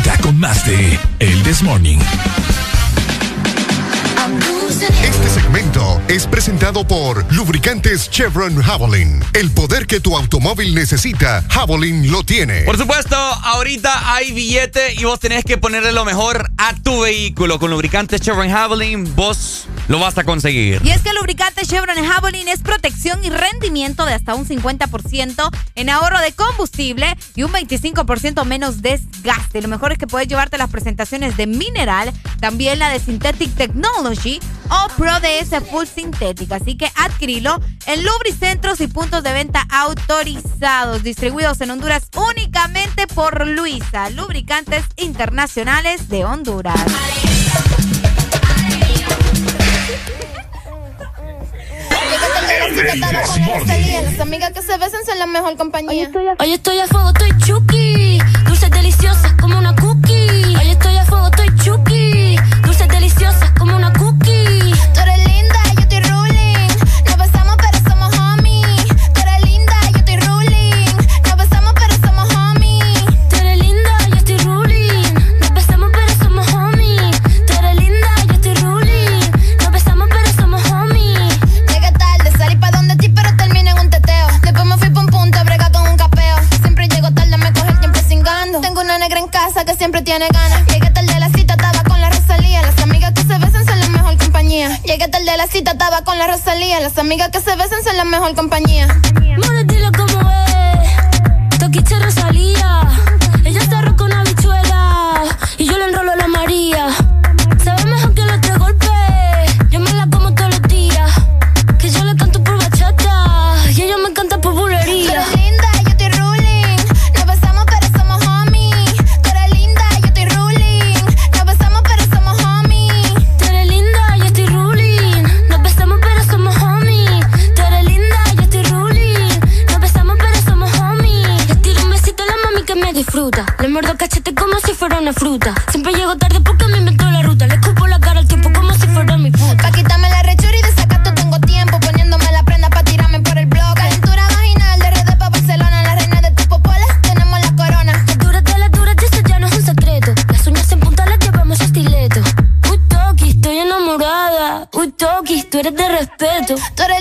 vuelta con más de El This Morning. Este segmento es presentado por Lubricantes Chevron Javelin. El poder que tu automóvil necesita, Javelin lo tiene. Por supuesto, ahorita hay billete y vos tenés que ponerle lo mejor a tu vehículo. Con Lubricantes Chevron Javelin, vos lo vas a conseguir. Y es que el lubricante Chevron Javelin es protección y rendimiento de hasta un 50% en ahorro de combustible y un 25% menos desgaste. Lo mejor es que puedes llevarte las presentaciones de Mineral, también la de Synthetic Technology o Pro DS Full Synthetic. Así que adquirilo en lubricentros y puntos de venta autorizados, distribuidos en Honduras únicamente por Luisa, Lubricantes Internacionales de Honduras. Las amigas que se besan son la mejor compañía. Hoy estoy a fuego, estoy chuki. Dulces deliciosas como una cookie. Hoy estoy a fuego, estoy chuki. Dulces deliciosas como una cookie. que siempre tiene ganas. Llegué tarde de la cita, estaba con la Rosalía. Las amigas que se besan son la mejor compañía. Llegué tarde de la cita, estaba con la Rosalía. Las amigas que se besan son la mejor compañía. Mano, dilo como es. Toquiche Rosalía. Ella está con una bichuela. Y yo le enrolo a la María. Fruta. Siempre llego tarde porque me inventó la ruta. Le escupo la cara al tiempo como si fuera mi puta. Pa' quitarme la rechura y de sacato tengo tiempo. Poniéndome la prenda pa' tirarme por el blog. Calentura vaginal de redes pa' Barcelona. La reina de tu popola, tenemos la corona. La dura de la dura, eso ya no es un secreto. Las uñas en punta las llevamos a estileto. Uy, Toki, estoy enamorada. Uy, Toki, tú eres de respeto. Tú eres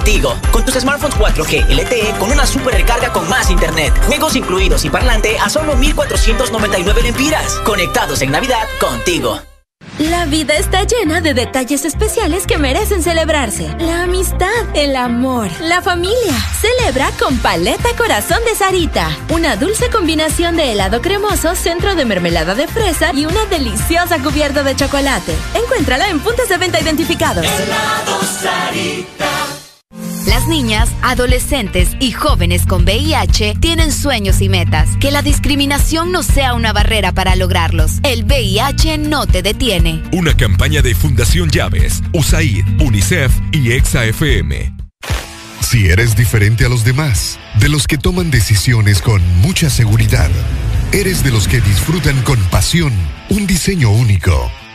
Contigo. Con tus smartphones 4G LTE con una super recarga con más internet. Juegos incluidos y parlante a solo 1499 lempiras. Conectados en Navidad contigo. La vida está llena de detalles especiales que merecen celebrarse. La amistad, el amor, la familia. Celebra con Paleta Corazón de Sarita. Una dulce combinación de helado cremoso, centro de mermelada de fresa y una deliciosa cubierta de chocolate. Encuéntrala en puntos de venta identificados. Las niñas, adolescentes y jóvenes con VIH tienen sueños y metas. Que la discriminación no sea una barrera para lograrlos. El VIH no te detiene. Una campaña de Fundación Llaves, USAID, UNICEF y EXA FM. Si eres diferente a los demás, de los que toman decisiones con mucha seguridad, eres de los que disfrutan con pasión un diseño único,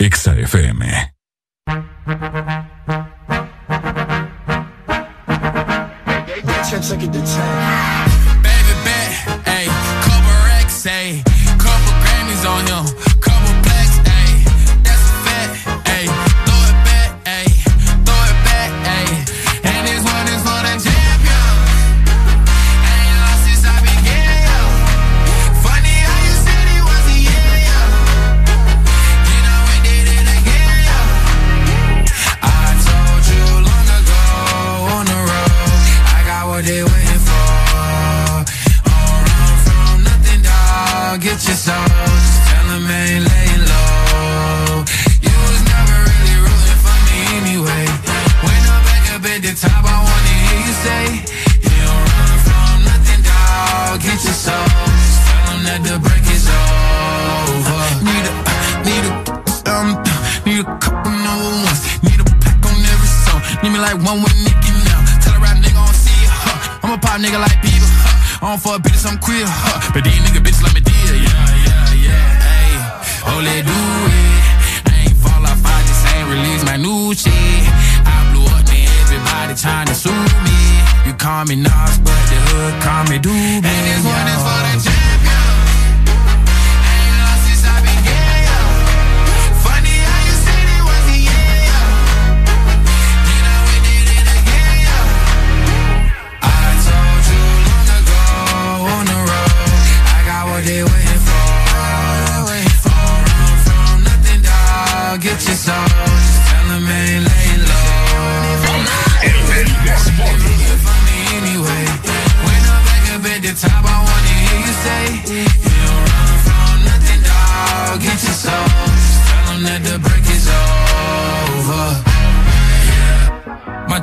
Exa FM. A pop nigga like Bieber, huh. I don't fuck bitches, I'm queer, huh. But these nigga bitches like me dear, yeah, yeah, yeah. Hey, oh, let do it. I ain't fall off, I just ain't release my new shit. I blew up, man, everybody trying to sue me. You call me Nas, but the hood call me Doobie. And this one is for the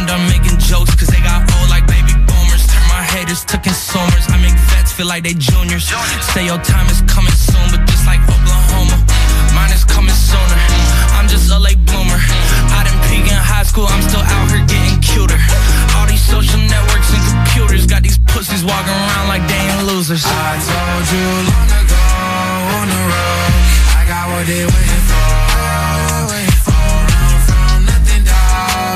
I'm done making jokes cause they got old like baby boomers. Turn my haters to consumers. I make vets feel like they juniors. Say your time is coming soon, but just like Oklahoma, mine is coming sooner. I'm just a late bloomer. I didn't peak in high school, I'm still out here getting cuter. All these social networks and computers got these pussies walking around like they ain't losers. I told you long ago on the road, I got what they waiting for.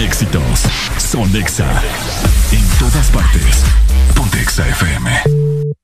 Éxitos. Son Exa. En todas partes. Ponte Exa FM.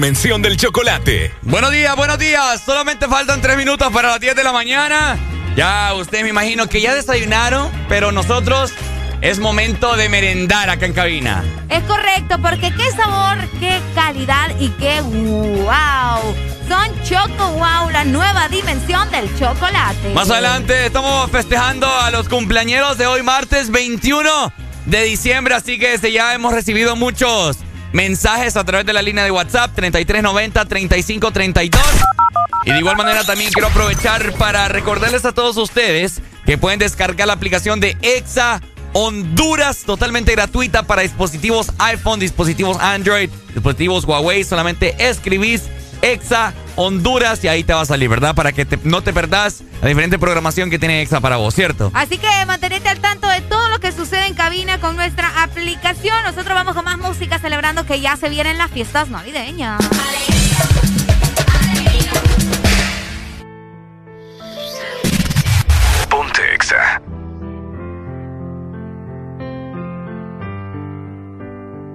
Dimensión del chocolate. Buenos días, buenos días. Solamente faltan tres minutos para las 10 de la mañana. Ya ustedes me imagino que ya desayunaron, pero nosotros es momento de merendar acá en cabina. Es correcto, porque qué sabor, qué calidad y qué wow. Son Choco Wow, la nueva dimensión del chocolate. Más adelante estamos festejando a los cumpleañeros de hoy martes 21 de diciembre, así que desde ya hemos recibido muchos mensajes a través de la línea de WhatsApp 3390-3532. Y de igual manera también quiero aprovechar para recordarles a todos ustedes que pueden descargar la aplicación de EXA Honduras totalmente gratuita para dispositivos iPhone, dispositivos Android, dispositivos Huawei. Solamente escribís EXA Honduras y ahí te va a salir, ¿verdad? Para que no te perdás la diferente programación que tiene EXA para vos, ¿cierto? Así que con nuestra aplicación. Nosotros vamos con más música celebrando que ya se vienen las fiestas navideñas.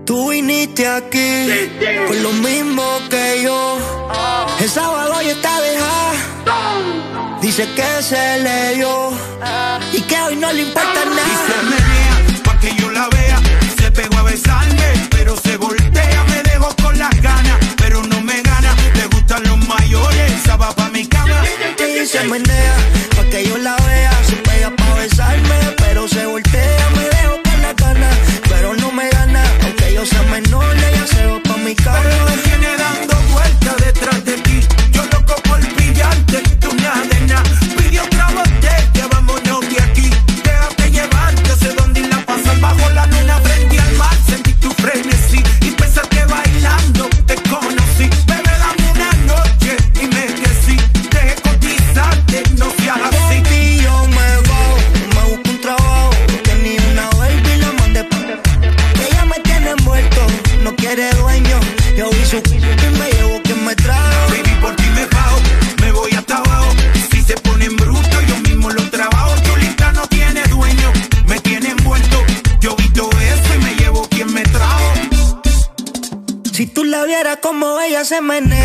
Tú viniste aquí con lo mismo que yo. El sábado ya está dejada. Dice que se le dio y que hoy no le importa When they से मैंने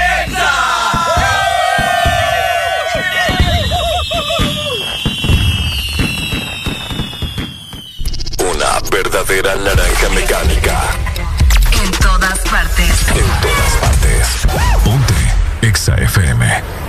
Exa FM.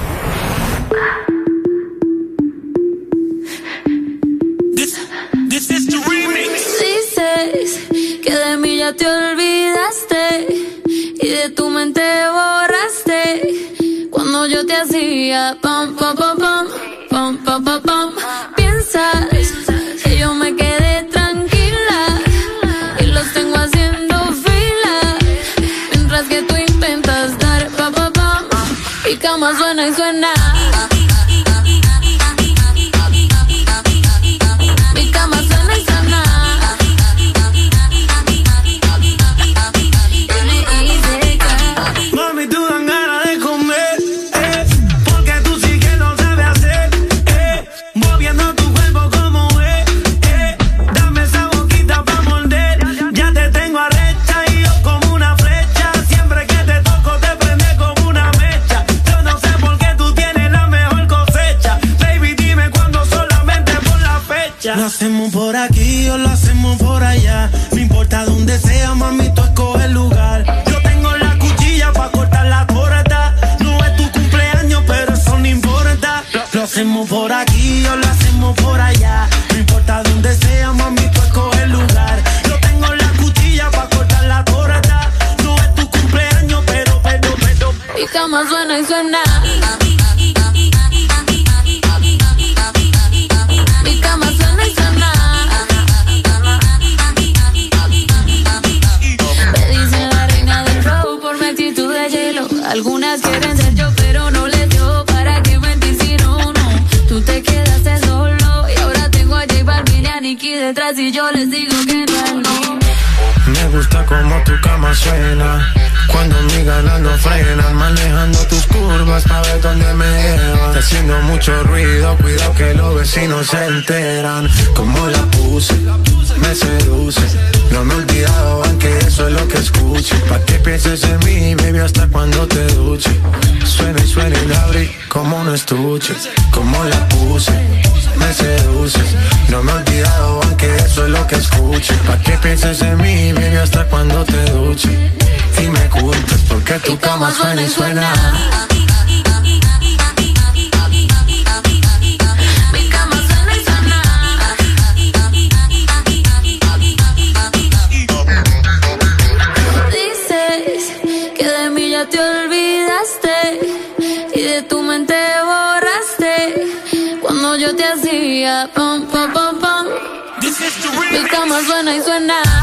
Algunas quieren ser yo, pero no les dio. ¿Para qué mentir si no, no? Tú te quedaste solo y ahora tengo a J Balvin y a Nicky detrás y yo les digo que no. Gusta como tu cama suena. Cuando mi ganas no frenan, manejando tus curvas para ver dónde me llevan. Haciendo mucho ruido, cuidado que los vecinos se enteran. Como la puse, me seduce. No me he olvidado, aunque eso es lo que escuche. Pa' que pienses en mí, baby, hasta cuando te duche. Suena y suena y la abrí como un estuche. Como la puse, me seduces. No me he olvidado, aunque eso es lo que escuche. Pa' que pienses en mí, baby, cuando te duche. Y me culpes porque tu cama suena y suena. Mi cama suena y suena. Dices que de mí ya te olvidaste y de tu mente borraste cuando yo te hacía pam pam pam pam. Mi cama suena y suena.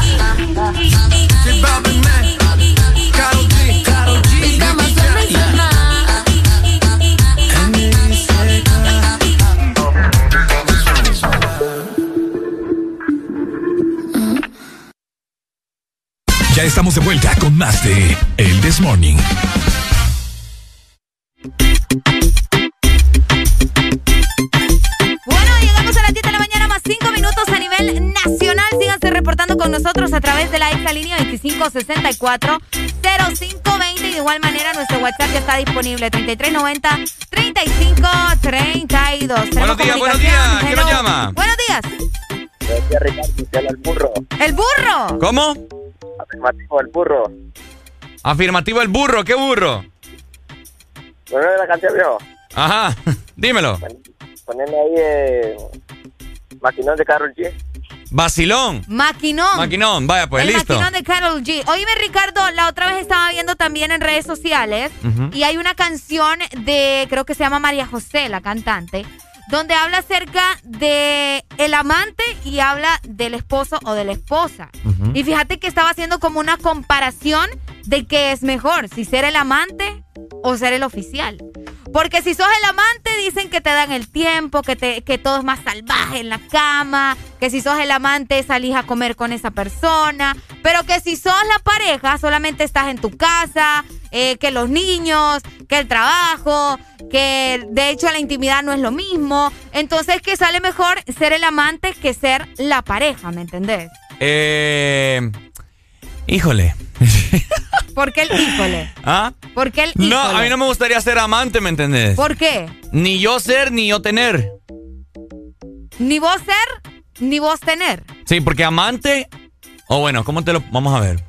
Ya estamos de vuelta con más de El This Morning. Bueno, llegamos a las 10 de la mañana más 5 minutos a nivel nacional. Síganse reportando con nosotros a través de la extra línea 2564-0520. Y de igual manera, nuestro WhatsApp ya está disponible: 3390-3532. Buenos días, buenos días. ¿Quién nos llama? Buenos días. El burro. ¡El burro! ¿Cómo? Afirmativo, el burro. Afirmativo el burro, ¿qué burro? ¿No es la canción, viejo? Ajá, [LAUGHS] dímelo. Poneme ahí eh, Maquinón de Carol G. Vacilón. Maquinón. Maquinón, vaya pues, el listo. maquinón de Carol G. Oíme, Ricardo, la otra vez estaba viendo también en redes sociales y hay una canción de, creo que se llama María José, la cantante, donde habla acerca de el amante y habla del esposo o de la esposa. Y fíjate que estaba haciendo como una comparación de qué es mejor, si ser el amante o ser el oficial. Porque si sos el amante, dicen que te dan el tiempo, que, que todo es más salvaje en la cama, que si sos el amante salís a comer con esa persona, pero que si sos la pareja, solamente estás en tu casa, eh, que los niños, que el trabajo, que de hecho la intimidad no es lo mismo. Entonces que sale mejor ser el amante que ser la pareja, ¿me entendés? Eh, híjole. [LAUGHS] ¿Por qué el híjole? ¿Ah? ¿Por qué el híjole? No, a mí no me gustaría ser amante, ¿me entendés? ¿Por qué? Ni yo ser, ni yo tener. Ni vos ser, ni vos tener. Sí, porque amante. O bueno, ¿cómo te lo.? Vamos a ver.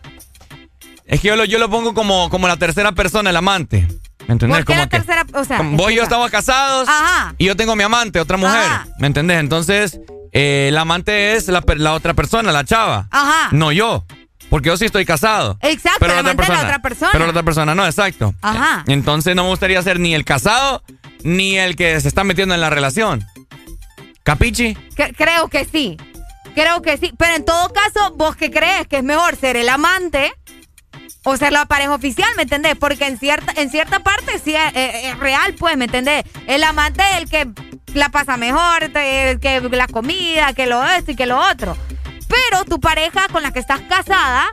Es que yo lo, yo lo pongo como, como la tercera persona, el amante. ¿Me entendés? ¿Por qué como la que. tercera? O sea, como vos y yo estamos casados. Ajá. Y yo tengo mi amante, otra mujer. Ajá. ¿Me entendés? Entonces, eh, el amante es la, la otra persona, la chava. Ajá. No yo. Porque yo sí estoy casado. Exacto, Pero la otra es la persona. otra persona. Pero la otra persona no, exacto. Ajá. Entonces no me gustaría ser ni el casado ni el que se está metiendo en la relación. ¿Capichi? Que- creo que sí. Creo que sí. Pero en todo caso, ¿vos qué crees? ¿Que es mejor ser el amante o ser la pareja oficial, ¿me entendés? Porque en cierta, en cierta parte sí es, es- es real, pues, ¿me entendés? El amante es el que la pasa mejor, te- que la comida, que lo esto y que lo otro. Pero tu pareja con la que estás casada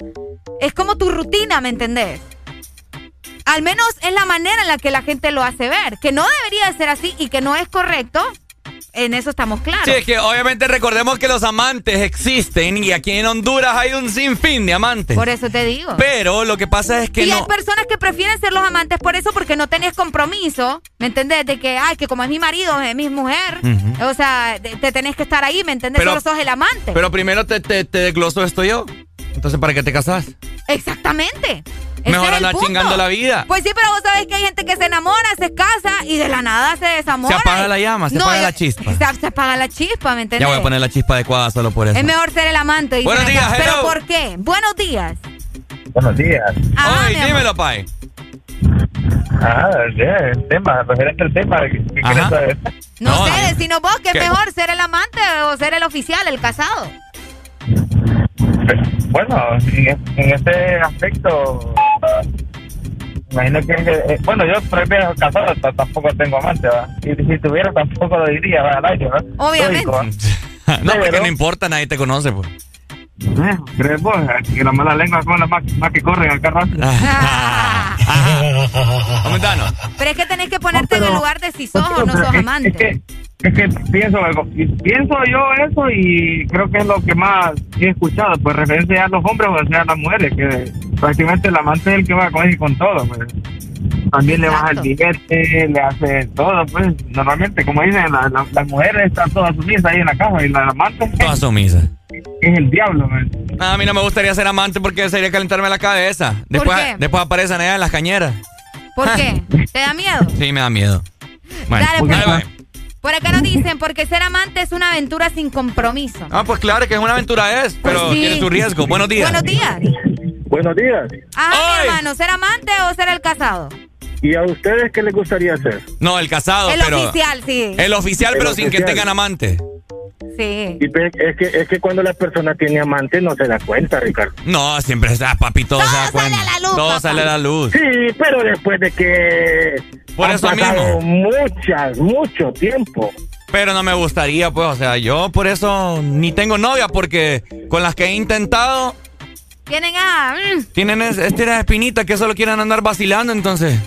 es como tu rutina, ¿me entendés? Al menos es la manera en la que la gente lo hace ver. Que no debería de ser así y que no es correcto. En eso estamos claros. Sí, es que obviamente recordemos que los amantes existen y aquí en Honduras hay un sinfín de amantes. Por eso te digo. Pero lo que pasa es que y hay no. personas que prefieren ser los amantes por eso, porque no tenés compromiso, ¿me entendés? De que, ay, que como es mi marido, es mi mujer, o sea, te, te tenés que estar ahí, ¿me entendés? Pero- Solo sos el amante. Pero primero te, te, te desgloso esto yo. Entonces, ¿para qué te casas? Exactamente. Mejor andar chingando la vida. Pues sí, pero vos sabés que hay gente que se enamora, se casa y de la nada se desamora. Se apaga la llama, se No, apaga yo- la chispa. Se, se apaga la chispa, ¿me entendés? Ya voy a poner la chispa adecuada solo por eso. Es mejor ser el amante. dicen Buenos acá. días, ¿Pero por qué? Buenos días. Buenos días. Ay, dímelo, Pai. Ah, el tema, referente al tema. ¿Qué quieres saber? No, No, sé, no. decinos vos que es ¿Qué? mejor ser el amante o ser el oficial, el casado. Bueno, en, es- en este aspecto, imagino que, eh, bueno, yo prefiero casado, t- tampoco tengo amante, ¿va? Y si tuviera tampoco lo diría, ¿va? Al aire, ¿va? Obviamente. [LAUGHS] No, porque no importa, nadie te conoce, pues. Eh, ¿Crees vos? Que la mala lengua son las más, más que corren acá rato. [LAUGHS] [LAUGHS] Comentanos. Pero es que tenés que ponerte en el lugar de si sos o no sos amante. Es que, es que pienso algo, y pienso yo eso y creo que es lo que más he escuchado, pues referencia a los hombres o sea a las mujeres, que prácticamente el amante es el que va con, con todo, pues. También le baja el billete, le hace todo, pues normalmente, como dicen, la- la- las mujeres están todas sumisas ahí en la casa y la amante Toda sumisa. Es el diablo, man. A mí no me gustaría ser amante porque sería calentarme la cabeza. Después, qué? después aparecen allá en las cañeras. ¿Por qué? [LAUGHS] ¿Te da miedo? Sí, me da miedo. Bueno, Dale, pues. dale, bye. Por acá nos dicen, porque ser amante es una aventura sin compromiso. Ah, pues claro que es una aventura es, pero Pues sí. tiene su riesgo. Buenos días. Buenos días. Buenos días. Ajá, mi hermano, ¿ser amante o ser el casado? ¿Y a ustedes qué les gustaría hacer? No, el casado, el pero. oficial, sí. El oficial, El pero sin que tengan amante. Sí. Y es que, es que cuando la persona tiene amante no se da cuenta, Ricardo. No, siempre está, papi, todo, se da cuenta. todo sale a la luz. Sí, pero después de que Por eso pasado mismo. muchas, mucho tiempo. Pero no me gustaría, pues, o sea, yo por eso ni tengo novia, porque con las que he intentado, Tienen a... mm, tienen es, es- tienen espinita que solo quieren andar vacilando, entonces.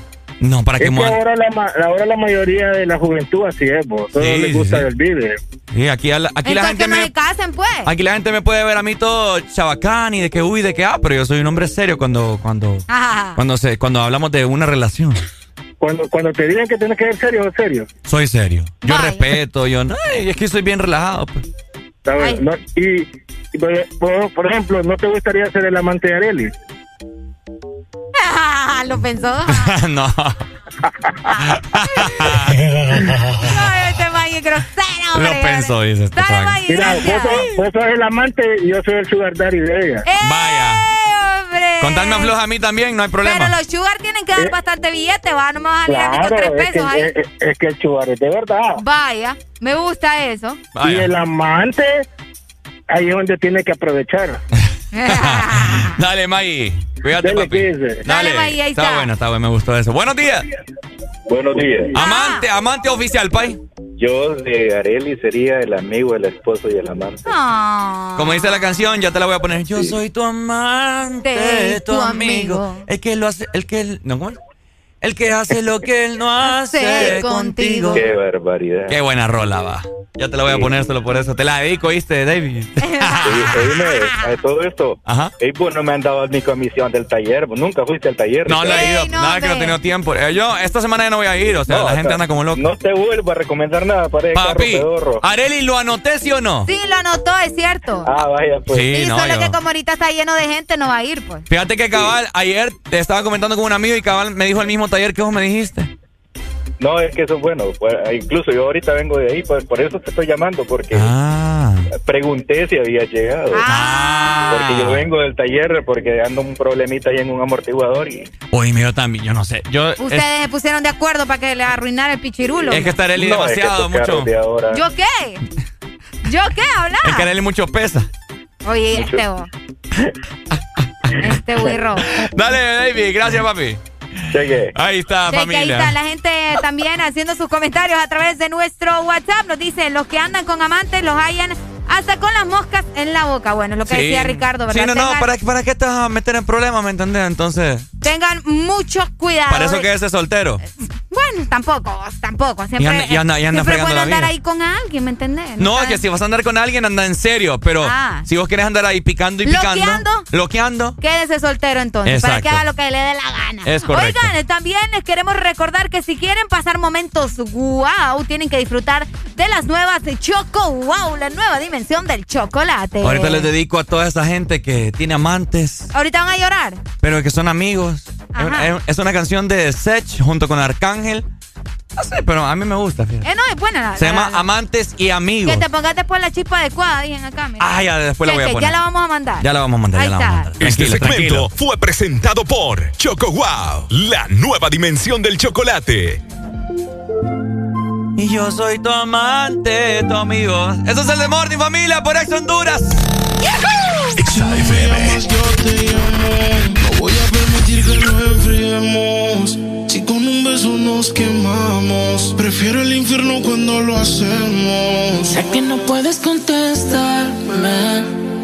No, para Es que que ahora la, ahora la mayoría de la juventud así es, vos. Solo Sí, les gusta sí. el vive. Sí, aquí, aquí la gente que no me. se casen, pues. Aquí la gente me puede ver a mí todo chabacán y de que uy, de que ah, pero yo soy un hombre serio cuando cuando Ajá. cuando se cuando hablamos de una relación. Cuando, cuando te digan que tienes que ser serio, es serio. Soy serio. Yo respeto, yo no, ay, es que soy bien relajado, pues. ¿sabes? No- y, por- por ejemplo, ¿no te gustaría ser el amante de Arely? Lo pensó. [LAUGHS] no. Ay, este es grosero, hombre. Lo pensó, dice este. Maggie, Mira, vos sos, vos sos el amante y yo soy el sugar daddy de ella. Vaya. ¡Eh, hombre! Contadme afloja a mí también, no hay problema. Pero los sugar tienen que dar Eh, bastante billete, va, no me vas a salir a mí con Claro, tres es que, pesos ahí. es, que el sugar es de verdad. Vaya, me gusta eso. Y Vaya. el amante, ahí es donde tiene que aprovechar. [LAUGHS] [LAUGHS] Dale, Maggie. Cuídate, papi. Dale, Maggie, ahí está. está. bueno, está bueno, me gustó eso. Buenos días. Buenos días. Amante, amante oficial, pay. Yo de Areli sería el amigo, el esposo y el amante. Ah. Como dice la canción, ya te la voy a poner. Yo soy tu amante, tu tu amigo. amigo. El que lo hace, el que no, ¿cómo es? El que hace lo que él no [LAUGHS] hace contigo. Qué barbaridad. Qué buena rola va. Ya te la voy a poner solo por eso. Te la dedico, ¿viste, David? [LAUGHS] Oye, todo esto, Ajá. ey, vos no me han dado mi comisión del taller, vos nunca fuiste al taller. No, no he ido. No, nada que no he tenido tiempo. Eh, yo esta semana ya no voy a ir. O sea, No, la o gente sea, anda como loca. No te vuelvo a recomendar nada para el carro Papi, pedorro. Areli, ¿lo anoté, sí o no? Sí, lo anotó, es cierto. Ah, vaya, pues. Sí, Sí, no, solo yo- que como ahorita está lleno de gente, no va a ir, pues. Fíjate que Cabal, ayer te estaba comentando con un amigo y Cabal me dijo el mismo taller que vos me dijiste. No, es que eso es bueno. pues, incluso yo ahorita vengo de ahí, pues, por eso te estoy llamando, porque Ah. pregunté si había llegado. Ah. Porque yo vengo del taller porque ando un problemita ahí en un amortiguador y Oye, mío también, yo no sé. Yo, es, Ustedes se pusieron de acuerdo para que le arruinara el pichirulo. es que está Areli No, es que demasiado, mucho. de ahora- ¿Yo qué? ¿Yo qué? Habla. Es que Areli mucho pesa. Oye, este vos. [LAUGHS] Este. Dale, David, gracias, papi. Cheque. Ahí está, Cheque, familia. ahí está la gente también haciendo sus comentarios a través de nuestro WhatsApp. Nos dice, los que andan con amantes los hayan hasta con las moscas en la boca. Bueno, es lo que Sí. decía Ricardo, ¿verdad? Sí, no, no, tengan, ¿para, ¿para qué te vas a meter en problemas, me entendés? Entonces, tengan mucho cuidado. para eso que ese soltero. Bueno, tampoco, tampoco. Siempre, Y anda- y anda- y anda siempre andar vida. ahí con alguien, ¿me entendés? No, sabes. que si vas a andar con alguien, anda en serio. Pero Ah. si vos querés andar ahí picando y picando. ¿Bloqueando? Bloqueando. Quédese soltero entonces, para que haga lo que le dé la gana. Es correcto. Oigan, eh, también les queremos recordar que si quieren pasar momentos wow, tienen que disfrutar de las nuevas de Choco Wow, la nueva dimensión del chocolate. Ahorita les dedico a toda esa gente que tiene amantes, Ahorita van a llorar. pero que son amigos. Ajá. Es, es una canción de Sech junto con Arcángel. No sé, pero a mí me gusta. fíjate. Eh, no, es buena. la- Se la- llama la- Amantes y Amigos. Que te pongas después la chispa adecuada, dicen acá. mira. Ah, ya después la voy a poner. Ya la vamos a mandar. Ya la vamos a mandar, Ahí ya la vamos a está. mandar. Este segmento tranquilo. fue presentado por Choco Wow, la nueva dimensión del chocolate. Y yo soy tu amante, tu amigo. Eso es el de Morning Familia por Ex Honduras. No voy a permitir que nos enfriemos. Si con un beso nos quemamos, prefiero el infierno cuando lo hacemos. Sé que no puedes contestarme,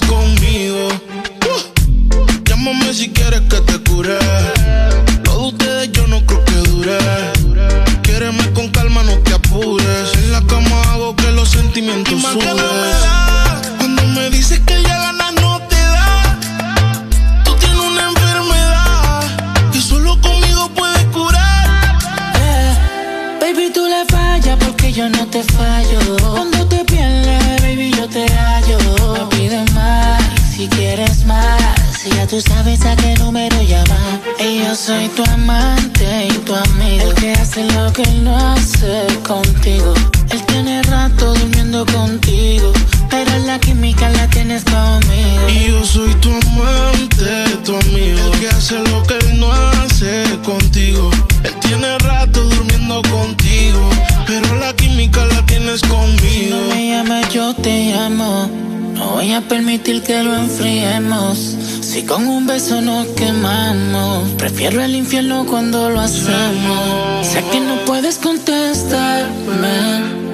conmigo. Uh. Llámame si quieres que te cure. Lo de ustedes yo no creo que dure. Quiereme con calma, no te apures. En la cama hago que los sentimientos suben. Cuando me dices que ya ganas no te da. Tú tienes una enfermedad que solo conmigo puedes curar. Yeah. Baby, tú le fallas porque yo no te fallo. Cuando te si quieres más. Si ya tú sabes a qué número llamar. Y yo soy tu amante y tu amigo. El que hace lo que él no hace contigo. Él tiene rato durmiendo contigo. Pero la química la tienes conmigo. Y yo soy tu amante, tu amigo. El que hace lo que él no hace contigo. Él tiene rato durmiendo contigo. Pero la química la tienes Si conmigo. no me llamas, yo te llamo. No voy a permitir que lo enfriemos. Si con un beso nos quemamos, prefiero el infierno cuando lo hacemos. Sé que no puedes contestarme.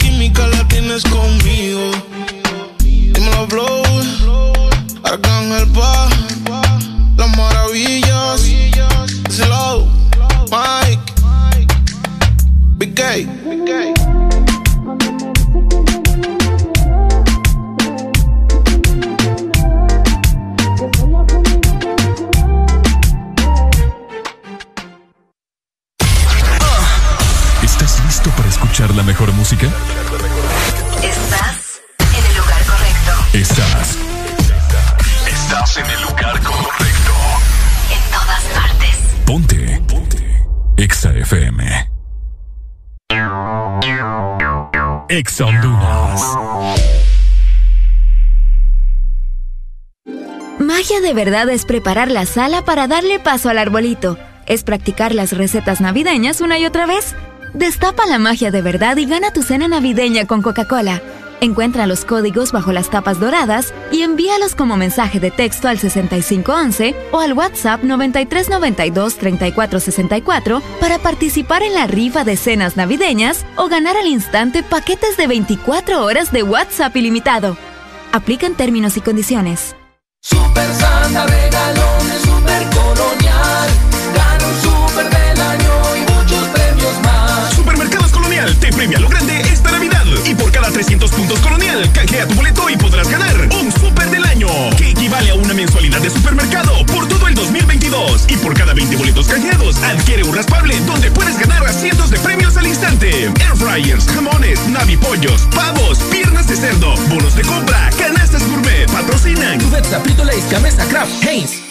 química la tienes conmigo. Dímelo, Blow. Arcángel Pa. Las maravillas. Slow. Mike. Big K. escuchar la mejor música? Estás en el lugar correcto. Estás. Estás en el lugar correcto. En todas partes. Ponte. Ponte. Exa FM. Exa Honduras. Magia de verdad es preparar la sala para darle paso al arbolito. Es practicar las recetas navideñas una y otra vez. Destapa la magia de verdad y gana tu cena navideña con Coca-Cola. Encuentra los códigos bajo las tapas doradas y envíalos como mensaje de texto al 6511 o al WhatsApp 9392-3464 para participar en la rifa de cenas navideñas o ganar al instante paquetes de 24 horas de WhatsApp ilimitado. Aplican términos y condiciones. Super Santa regalón, super corona. premia lo grande esta Navidad. Y por cada 300 puntos Colonial, canjea tu boleto y podrás ganar un super del año, que equivale a una mensualidad de supermercado por todo el 2022. Y por cada 20 boletos canjeados, adquiere un raspable donde puedes ganar cientos de premios al instante. Air fryers, jamones, navipollos, pavos, piernas de cerdo, bonos de compra, canastas gourmet, patrocinan. Cubeta, Frito Lays, Gamesa, Kraft, Heinz.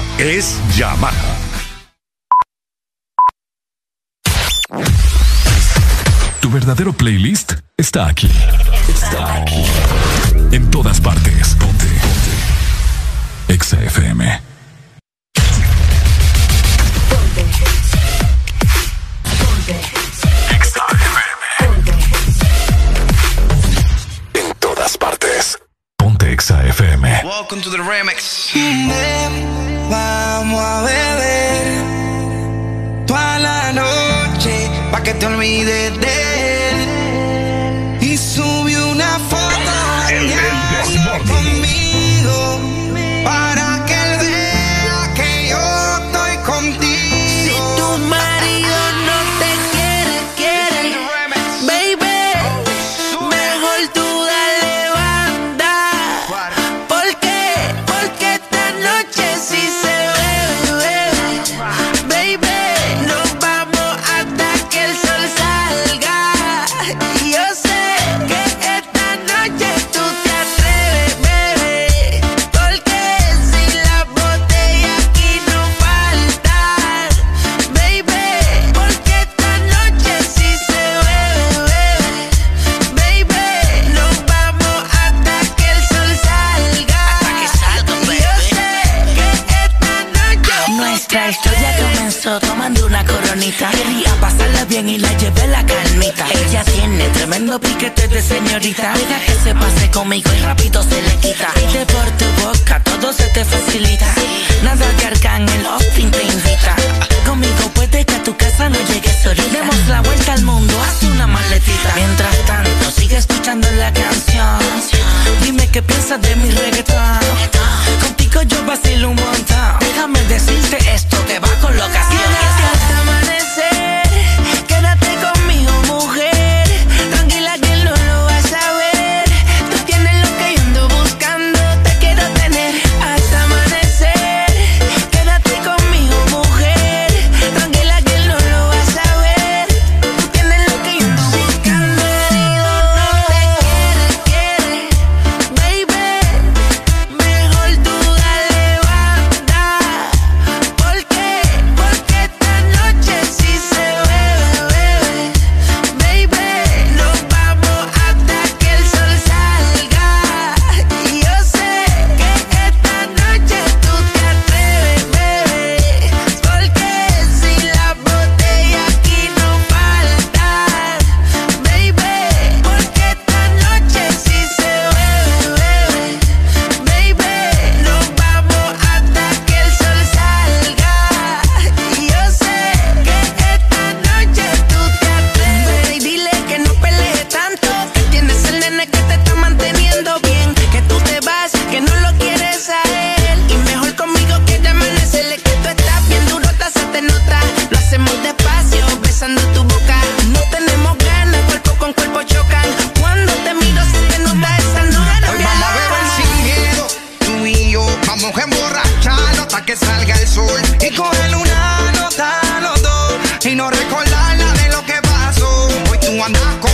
es Yamaha. Tu verdadero playlist está aquí. Está aquí. En todas partes. Ponte. Ponte. Exa FM. Exa FM. En todas partes. Ponte Exa FM. Welcome to the remix. Vamos a beber toda la noche pa' que te olvides de coronita. Quería pasarla bien y la llevé la calmita. Ella tiene tremendo piquete de señorita. Deja que se pase conmigo y rápido se le quita. Pide por tu boca, todo se te facilita. Nada que Arcángel Austin te invita. Conmigo puede que a tu casa no llegues solita. Demos la vuelta al mundo, haz una maletita. Mientras tanto, sigue escuchando la canción. Dime qué piensas de mi reggaetón. Contigo yo vacilo un montón. Déjame decirte esto que va con one dark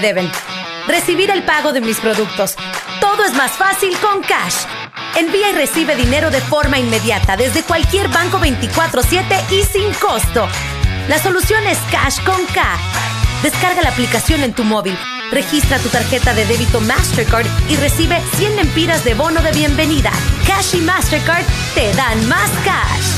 deben. Recibir el pago de mis productos. Todo es más fácil con Cash. Envía y recibe dinero de forma inmediata desde cualquier banco 24/7 y sin costo. La solución es Cash con K. Descarga la aplicación en tu móvil. Registra tu tarjeta de débito Mastercard y recibe 100 lempiras de bono de bienvenida. Cash y Mastercard te dan más cash.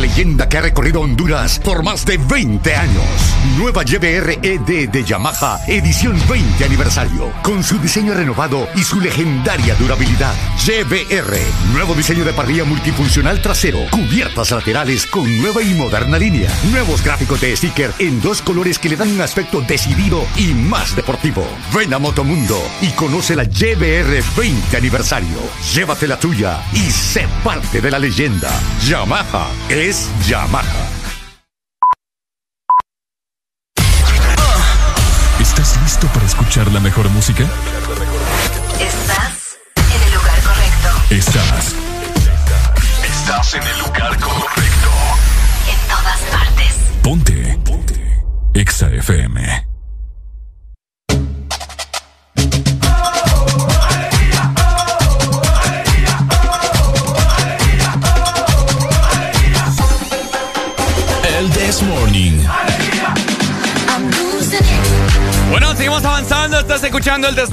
Leyenda que ha recorrido Honduras por más de 20 años. Nueva YBR ED de Yamaha, edición 20 aniversario. Con su diseño renovado y su legendaria durabilidad. YBR, nuevo diseño de parrilla multifuncional trasero. Cubiertas laterales con nueva y moderna línea. Nuevos gráficos de sticker en dos colores que le dan un aspecto decidido y más deportivo. Ven a Motomundo y conoce la YBR 20 aniversario. Llévate la tuya y sé parte de la leyenda. Yamaha es Yamaha. ¿Estás listo para escuchar la mejor música? FM. El This Morning. Bueno, seguimos avanzando. Estás escuchando el Ex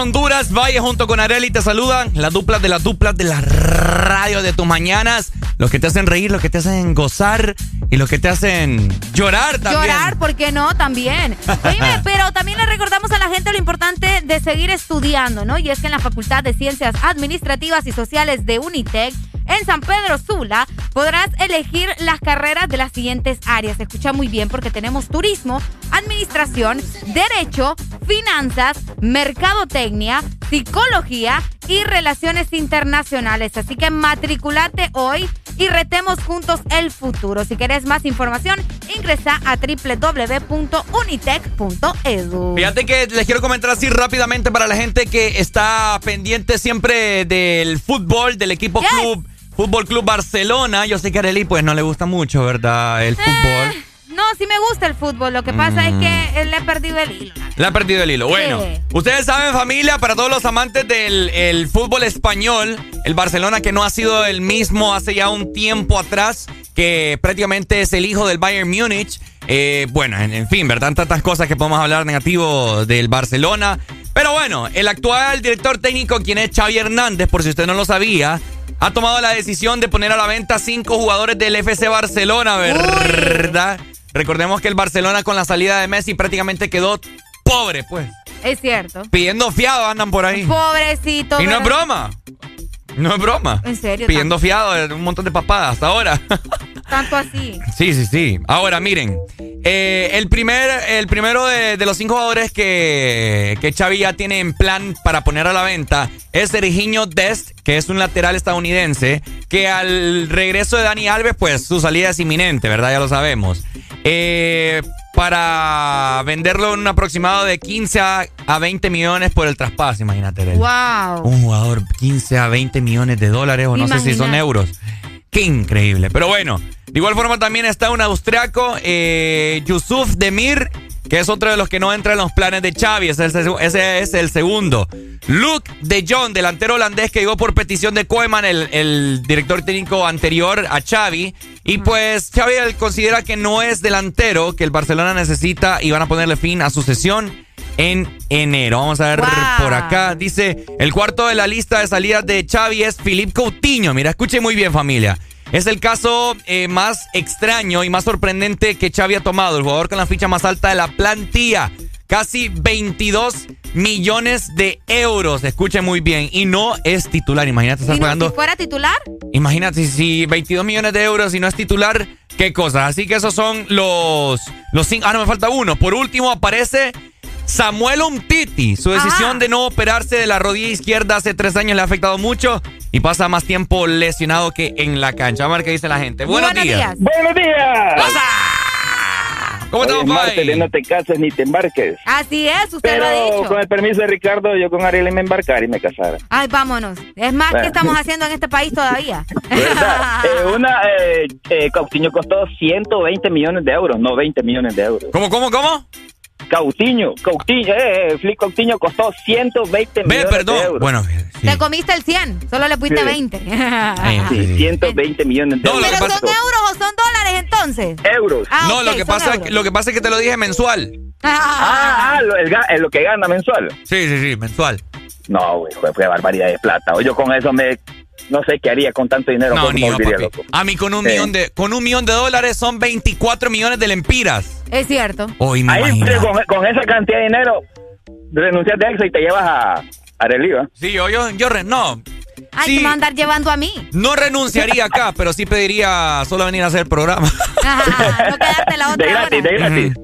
Honduras. Valle junto con Areli te saludan. Las duplas de las duplas de la radio de tus mañanas. Los que te hacen reír, los que te hacen gozar y los que te hacen llorar también. Llorar, ¿por qué no? También. [LAUGHS] Oíme, pero también le recordamos a la gente lo importante de seguir estudiando, ¿no? Y es que en la Facultad de Ciencias Administrativas y Sociales de Unitec, en San Pedro Sula, podrás elegir las carreras de las siguientes áreas. Escucha muy bien porque tenemos turismo, administración, derecho, finanzas, mercadotecnia, psicología y relaciones internacionales. Así que matriculate hoy y retemos juntos el futuro. Si querés más información, ingresa a www.unitec.edu. Fíjate que les quiero comentar así rápidamente para la gente que está pendiente siempre del fútbol, del equipo club, Fútbol Club Barcelona. Yo sé que a Arely pues no le gusta mucho, ¿verdad? El fútbol. No, sí me gusta el fútbol. Lo que pasa es que él le he perdido el hilo. Le ha perdido el hilo. Bueno, ustedes saben, familia, para todos los amantes del el fútbol español, el Barcelona que no ha sido el mismo hace ya un tiempo atrás, que que prácticamente es el hijo del Bayern Múnich. Eh, bueno, en, fin, ¿verdad? Tantas cosas que podemos hablar negativo del Barcelona. Pero bueno, el actual director técnico, quien es Xavi Hernández, por si usted no lo sabía, ha tomado la decisión de poner a la venta cinco jugadores del FC Barcelona, ¿verdad? Recordemos que el Barcelona con la salida de Messi prácticamente quedó pobre, pues. Es cierto. Pidiendo fiado andan por ahí. Pobrecito. Y no es broma. No es broma. En serio. Pidiendo fiado un montón de papadas hasta ahora. [LAUGHS] Tanto así. Sí, sí, sí. Ahora, miren. Eh, el, primer, el primero de, los cinco jugadores que, que Xavi ya tiene en plan para poner a la venta es Serginho Dest, que es un lateral estadounidense, que al regreso de Dani Alves, pues su salida es inminente, ¿verdad? Ya lo sabemos. Eh, para venderlo en un aproximado de 15 a, 20 millones por el traspaso, imagínate. Wow. Un jugador 15 a 20 millones de dólares o no sé si son euros. Qué increíble. Pero bueno, de igual forma también está un austriaco, eh, Yusuf Demir, que es otro de los que no entra en los planes de Xavi. Ese es el, segundo. Luke de Jong, delantero holandés que llegó por petición de Koeman, el, director técnico anterior a Xavi. Y pues Xavi considera que no es delantero, que el Barcelona necesita y van a ponerle fin a su sesión en enero. Vamos a ver por acá. Dice, el cuarto de la lista de salidas de Xavi es Philippe Coutinho. Mira, escuche muy bien familia. Es el caso eh, más extraño y más sorprendente que Xavi ha tomado. El jugador con la ficha más alta de la plantilla. Casi 22 millones de euros. Escuche muy bien. Y no es titular. Imagínate estar pagando. Si fuera titular. Imagínate si 22 millones de euros y no es titular. ¿Qué cosa? Así que esos son los, los cinco. Ah, no me falta uno. Por último aparece Samuel Umtiti, su decisión de no operarse de la rodilla izquierda hace tres años le ha afectado mucho y pasa más tiempo lesionado que en la cancha. Vamos a ver qué dice la gente. Buenos, días. Buenos días. ¡Pasa! ¿Cómo estamos, Martes, no te cases ni te embarques. Así es, usted lo ha dicho. con el permiso de Ricardo, yo con Ariel me embarcar y me casara. Ay, vámonos. Es más, ¿qué estamos haciendo en este país todavía? [LAUGHS] eh, una, eh, eh, costó 120 millones de euros, no 20 millones de euros. ¿Cómo, cómo, cómo? Cautiño, Cautiño, eh, Flick Cautiño costó 120 millones perdón. de euros. Bueno, Te comiste el 100, solo le pusiste 20. sí, 120 [LAUGHS] millones de euros. ¿Pero son euros o son dólares entonces? Euros. Ah, no, lo, que pasa, lo que pasa es que te lo dije mensual. Ah, ah lo, el, lo que gana mensual. Sí, sí, sí, mensual. No, güey, fue, fue barbaridad de plata. Yo con eso me no sé qué haría con tanto dinero. No, ni A mí con un, millón de, con un millón de dólares son 24 millones de lempiras. Es cierto. Hoy Ahí, con, esa cantidad de dinero, renuncias de EXA y te llevas a, a Sí, yo, yo, yo no. Ay, sí, me a andar llevando a mí. No renunciaría acá, [LAUGHS] pero sí pediría solo venir a hacer el programa. [LAUGHS] no quedarte la otra De gratis, de gratis.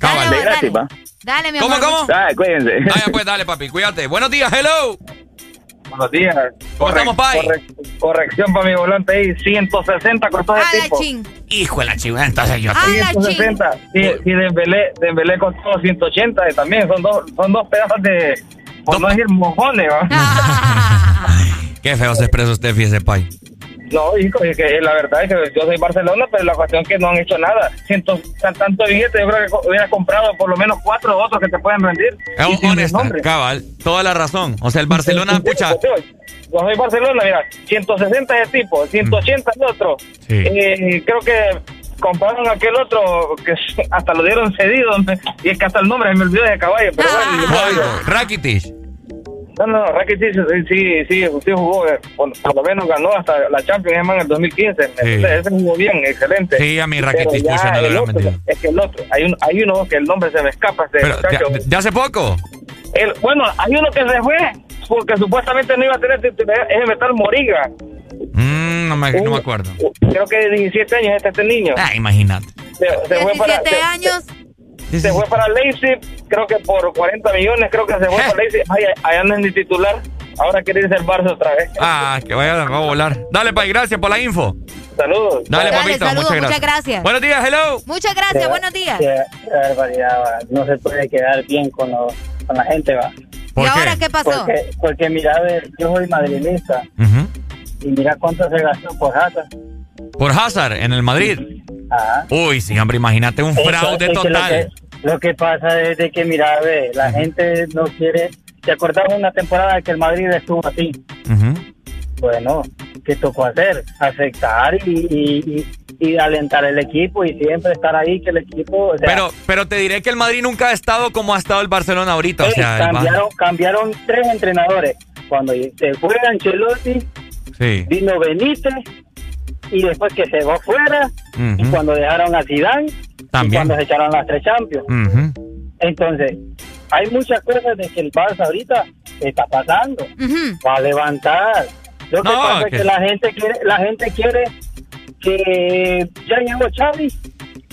Dale, de gratis, va. Dale, mi amor. ¿Cómo, cómo? Dale, cuídense. Ah, pues dale, papi, cuídate. Buenos días, hello. Buenos días. ¿Cómo estamos, Pai? corrección para mi volante ahí, 160 costó de tipo. Hijo de la chingada, entonces yo... 160. Sí, sí, Dembélé, Dembélé costó 180 también, son dos, son dos pedazos de... Por no decir mojones, ¿va? [LAUGHS] Qué feo se expresa usted, fíjese, Pai. No, hijo, es que la verdad es que yo soy Barcelona, pero la cuestión es que no han hecho nada. Siento tanto billete, yo creo que hubiera comprado por lo menos cuatro otros que te pueden rendir. Es honesta, cabal, toda la razón. O sea, el Barcelona, pucha. Yo soy Barcelona, mira, 160 de tipo, 180 de otro. Eh, creo que compraron aquel otro que [LAUGHS] hasta lo dieron cedido y es que hasta el nombre me olvidó de caballo. Pero bueno, Rakitic. No, no, Rakitic sí, sí, sí, jugó, eh, por, lo menos ganó hasta la Champions en el 2015. Sí. Ese, jugó bien, excelente. Sí, a mi Rakitic el otro, Es que el otro, hay, un, hay uno que el nombre se me escapa. Este Pero, ¿de, hace poco? El, bueno, hay uno que se fue porque supuestamente no iba a tener titularidad, es el Metal Moriga. Mm, no, me, no me acuerdo. Creo que de 17 años este, este niño. Ah, imagínate. Se, se 17 fue para, años se fue para Leipzig, creo que por 40 millones, creo que se fue [LAUGHS] para Leipzig. Ay, allá no es ni titular. Ahora quiere irse el Barça otra vez. Ah, que vaya a volar. Dale, Pai, gracias por la info. Saludos. Dale, papito, muchas, gracias. muchas gracias. Buenos días, hello. Muchas gracias, buenos días. Qué, barbaridad, va. No se puede quedar bien con, con la gente, va. ¿Y ahora qué pasó? Porque, porque mira, yo soy madridista. Y mira cuánto se gastó por Hazard. ¿Por Hazard en el Madrid? Ah. Uy, sí, hombre, imagínate un fraude total. Lo que pasa es de que, mira, ve, la gente no quiere... ¿Te acordás una temporada que el Madrid estuvo así? bueno, ¿qué tocó hacer? Aceptar y, y, y, y alentar el equipo y siempre estar ahí, que el equipo... o sea, Pero, pero te diré que el Madrid nunca ha estado como ha estado el Barcelona ahorita. O sea, cambiaron, cambiaron tres entrenadores. Cuando se fue Ancelotti, Sí. vino Benítez y después que se va fuera y cuando dejaron a Zidane y cuando se echaron las tres Champions. Entonces, hay muchas cosas de que el Barça ahorita está pasando. Va a levantar. Lo que No, pasa que- es que la gente quiere, la gente quiere que ya llegó Xavi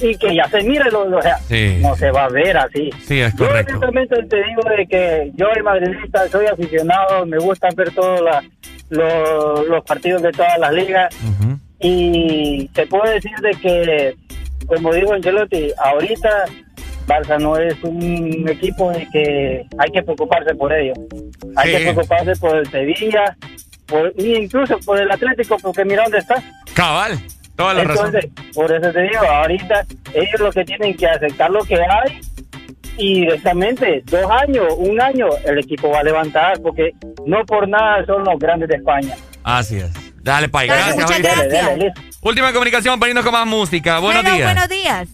y que ya se mire, lo, o sea, Sí. no se va a ver así. Sí, es Yo correcto. honestamente te digo de que yo el madridista soy aficionado, me gusta ver todos los partidos de todas las ligas y te puedo decir de que, como digo Angelotti, ahorita Barça no es un equipo de que hay que preocuparse por ellos. Hay Sí. que preocuparse por el Sevilla, por, incluso por el Atlético, porque mira dónde está. Cabal, toda la razón. Entonces, por eso te digo, ahorita ellos lo que tienen que aceptar lo que hay y directamente dos años, un año, el equipo va a levantar porque no por nada son los grandes de España. Así es. Dale, Pai. Gracias, muchas gracias. Última comunicación para irnos con más música. Buenos Bueno, días. buenos días.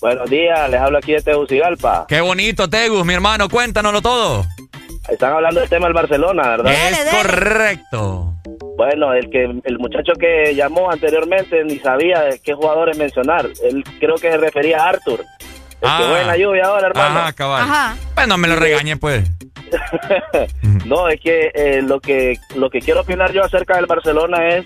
Buenos días, les hablo aquí de Tegucigalpa. Qué bonito, Tegus, mi hermano. Cuéntanoslo todo. Están hablando del tema del Barcelona, ¿verdad? Es correcto. Bueno, el que el muchacho que llamó anteriormente ni sabía de qué jugadores mencionar. Él creo que se refería a Arthur. El que juega en la lluvia ahora, hermano. Ajá, cabal. Pues no me lo regañe, pues. [LAUGHS] No, es que eh, lo que lo que quiero opinar yo acerca del Barcelona es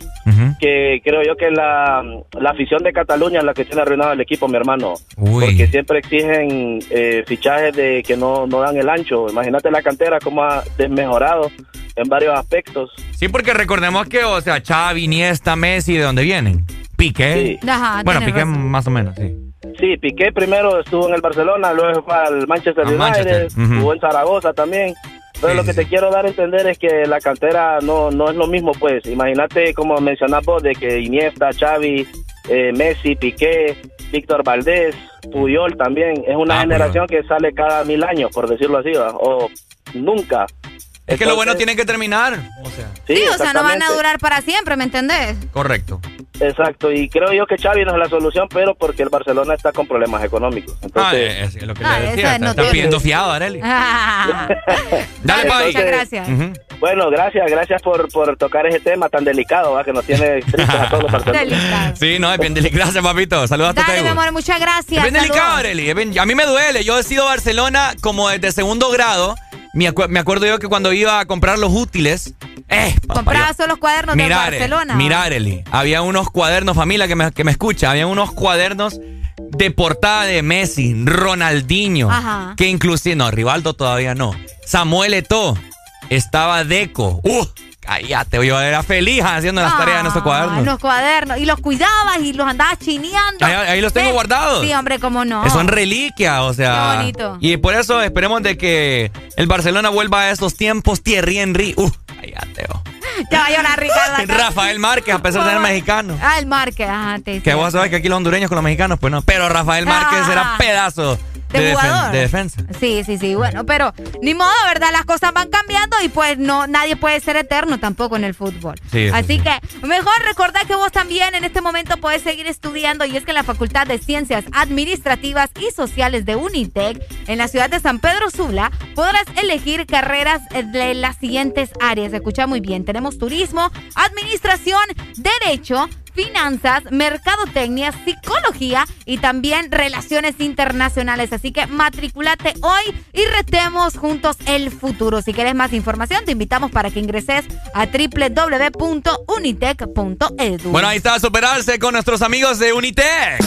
que creo yo que la, la afición de Cataluña es la que tiene arruinado el equipo, mi hermano. Uy. Porque siempre exigen eh, fichajes de que no, no dan el ancho. Imagínate la cantera cómo ha desmejorado en varios aspectos. Sí, porque recordemos que, o sea, Xavi, Iniesta, Messi, ¿de dónde vienen? Piqué. Ajá, bueno, Piqué razón. más o menos, sí. Sí, Piqué primero estuvo en el Barcelona, luego fue al Manchester United, Manchester, jugó en Zaragoza también. Pero lo que te quiero dar a entender es que la cantera no, no es lo mismo, pues. Imagínate, como mencionás vos, de que Iniesta, Xavi, eh, Messi, Piqué, Víctor Valdés, Puyol también. Es una Ah, generación que sale cada mil años, por decirlo así, ¿va? o nunca. Es que lo bueno tiene que terminar. O sea, Sí, Sí, o sea, no van a durar para siempre, ¿me entendés? correcto. Exacto, y creo yo que Xavi no es la solución, pero porque el Barcelona está con problemas económicos. Ah, Entonces, es, es lo que Ah, le decía. no Está, pidiendo fiado, Areli. Ah, [LAUGHS] Dale, Pai. muchas gracias. Bueno, gracias, gracias por, por tocar ese tema tan delicado, ¿va? que nos tiene tristes a todos los [LAUGHS] barceloneses. Sí, no, es bien delicado. Gracias, papito. Saludos a tu Dale, mi amor, muchas gracias. Es bien delicado. Areli. bien- A mí me duele. Yo he sido Barcelona como desde segundo grado. Me, acu- me acuerdo yo que cuando iba a comprar los útiles. Eh, Compraba solo los cuadernos de Barcelona. mira, Areli, Había unos cuadernos, familia que me, que me escucha. Había unos cuadernos de portada de Messi, Ronaldinho. Ajá. Que inclusive, no, Rivaldo todavía no. Samuel Eto'o. Estaba Deco. ¡Uh! Cállate, yo era feliz haciendo las tareas en estos Ah, cuadernos. los cuadernos. Y los cuidabas y los andabas chineando. Ahí- ahí los tengo ¿Ves? guardados. Sí, hombre, cómo no. Son reliquias, o sea. Qué bonito. Y por eso esperemos de que el Barcelona vuelva a esos tiempos. Thierry Henry. Uh, oh. Ya va a llorar Ricardo. Rafael Márquez, a pesar de ser mexicano. Ah, el Márquez. Ajá, te Que vos sabés que aquí los hondureños con los mexicanos, pues no. Pero Rafael Márquez Ah. era pedazo De jugador. de defensa. Sí, sí, sí, bueno, pero ni modo, ¿verdad? Las cosas van cambiando y pues no nadie puede ser eterno tampoco en el fútbol. Sí, Así sí. que mejor recordar que vos también en este momento puedes seguir estudiando y es que en la Facultad de Ciencias Administrativas y Sociales de Unitec en la ciudad de San Pedro Sula podrás elegir carreras de las siguientes áreas. Escucha muy bien, tenemos turismo, administración, derecho, finanzas, mercadotecnia, psicología y también relaciones internacionales. Así que matriculate hoy y retemos juntos el futuro. Si quieres más información, te invitamos para que ingreses a www.unitec.edu. Bueno, ahí está, superarse con nuestros amigos de Unitec.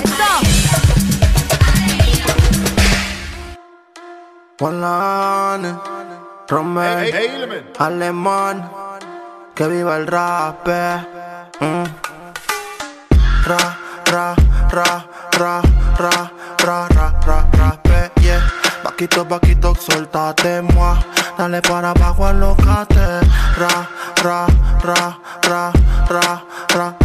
Juan Romeo, Alemán, que viva el rap. eh. Mm. Ra, ra, ra, ra, ra, ra, ra, ra, eh, yeah. Vaquito, vaquito, soltate, moi. Dale para abajo, alocate. Ra, ra, ra, ra, ra, ra, ra,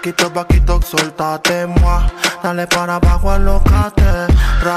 Vaquito, vaquito, suéltate, moi. Dale para abajo, alocate. Ra,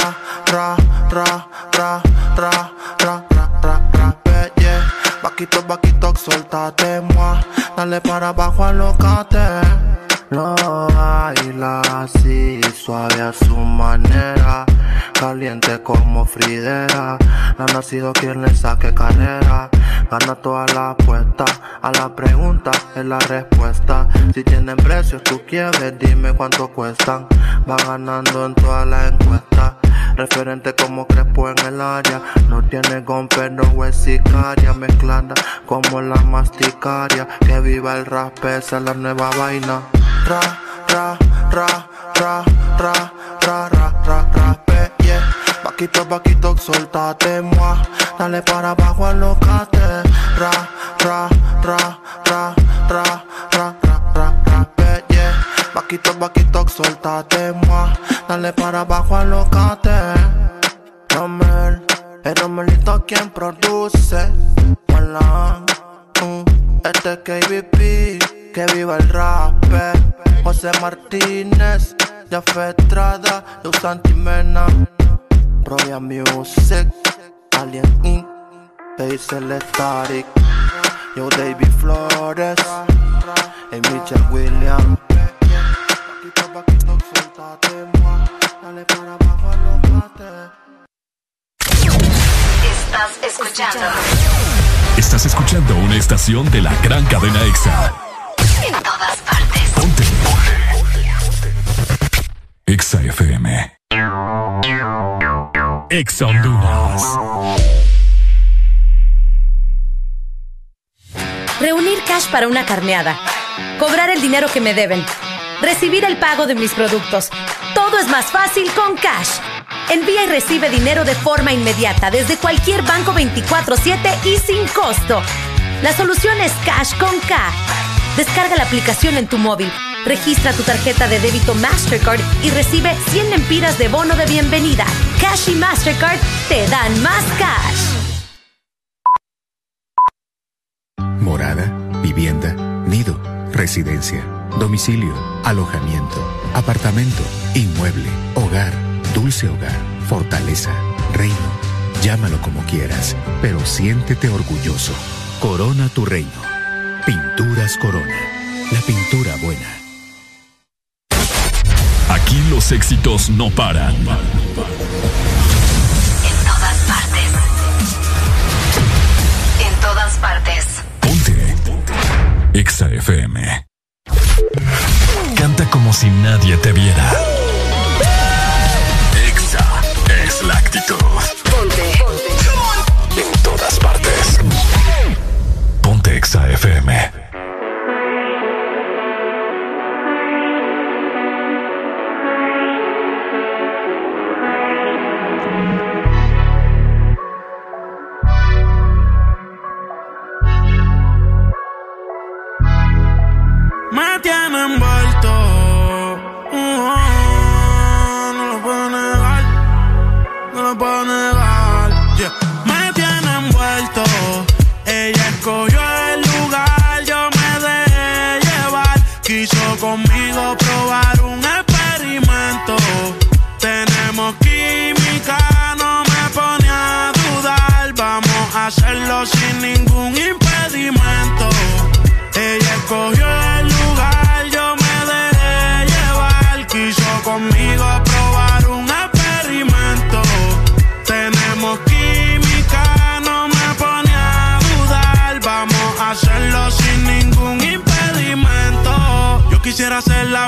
ra, ra, ra, ra, ra, ra, ra, ra, yeah. Vaquito, vaquito, suéltate, moi. Dale para abajo, alocate. Lo baila así, suave a su manera, caliente como Fridera. No ha nacido quien le saque carrera, gana toda la apuesta. A la pregunta es la respuesta. Si tienen precios, tú quieres, dime cuánto cuestan. Va ganando en todas las encuestas. Referente como Crespo en el área. No tiene gomper, no es sicaria. Mezclada como la masticaria. Que viva el rap, esa es la nueva vaina. Ra, ra, ra, ra, ra, ra, ra, ra, ra, pe, yeah. Vaquito, vaquito, suéltate, moi. Dale para abajo, alocate. Ra, ra, ra, ra, ra, ra, ra, ra, ra, pe, yeah. Vaquito, vaquito, suéltate, moi. Dale para abajo, alocate. Romel, el Romelito quien produce. Malan, mm, este es KBP, que viva el rap. José Martínez, Jaffe Estrada, Luz Santimena, Royal Music, Alien Inc., Static, Yo David Flores, y Mitchell Williams. Estás escuchando. Estás escuchando una estación de la gran cadena EXA. En todas partes. Ponte. EXA FM. EXA Honduras. Reunir cash para una carneada. Cobrar el dinero que me deben. Recibir el pago de mis productos. Todo es más fácil con Cash. Envía y recibe dinero de forma inmediata desde cualquier banco 24/7 y sin costo. La solución es Cash con K. Descarga la aplicación en tu móvil, registra tu tarjeta de débito Mastercard y recibe 100 lempiras de bono de bienvenida. Cash y Mastercard te dan más cash. Morada, vivienda, nido, residencia, domicilio, alojamiento, apartamento, inmueble, hogar, dulce hogar, fortaleza, reino. Llámalo como quieras, pero siéntete orgulloso. Corona tu reino. Pinturas Corona. La pintura buena. Aquí los éxitos no paran. En todas partes. En todas partes. EXA FM. Canta como si nadie te viera. EXA es la actitud. EXA FM. Ningún impedimento. Ella escogió el lugar, yo me dejé llevar. Quiso conmigo probar un experimento. Tenemos química, no me pone a dudar. Vamos a hacerlo sin ningún impedimento. Yo quisiera ser la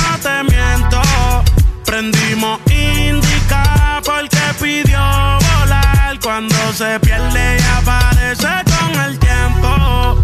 Prendimos indica porque pidió volar. Cuando se pierde y aparece con el tiempo.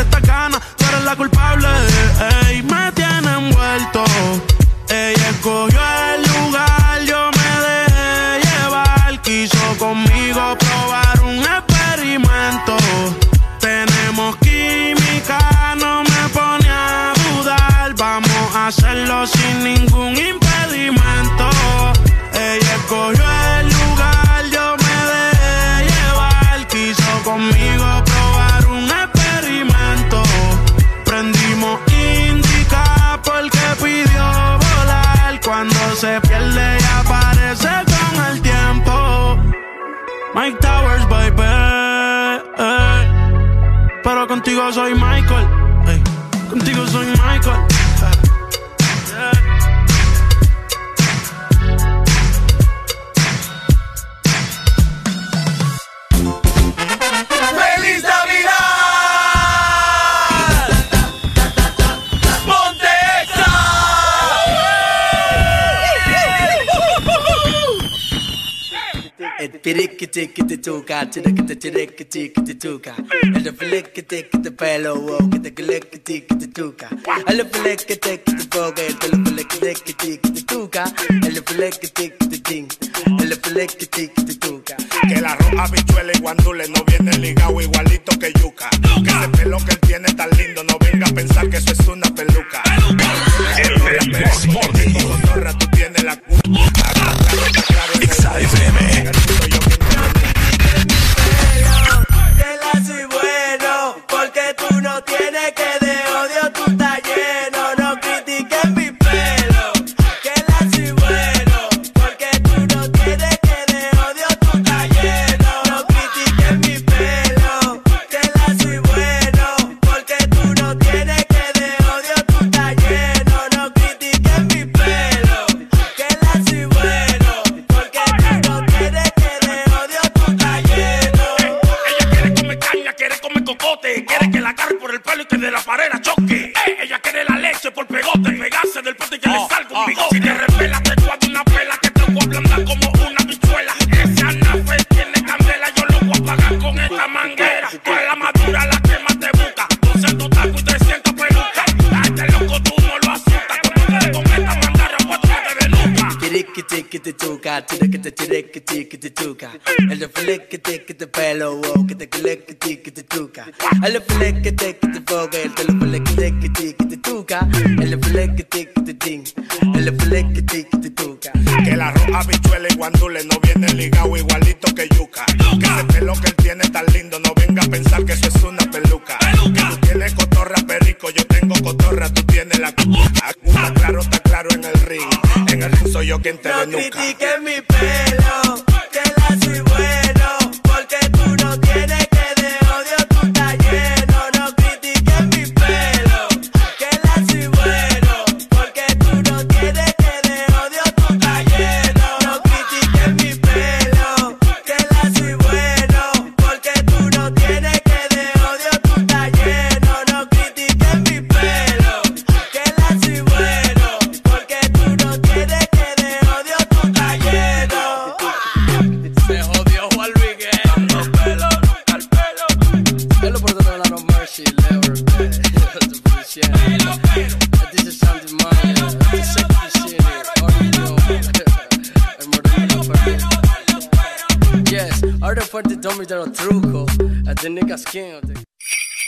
esta gana, tú eres la culpable. Ey, me tiene envuelto. Ella escogió el Mike Towers, baby. Pero contigo soy Michael. Ticky the tuka, tiricky ticky the tuka. Ticky the fellow walk, the glicky ticky the tuka. Flicky ticky the boga, ticky ticky the tuka. Flicky ticky the ting, flicky ticky the tuka. Que la roja bichuela y guandule no viene ligado igualito que yuca. Que ese pelo que él tiene tan lindo, no venga a pensar que eso es una peluca. Cotorra, tú tienes la Que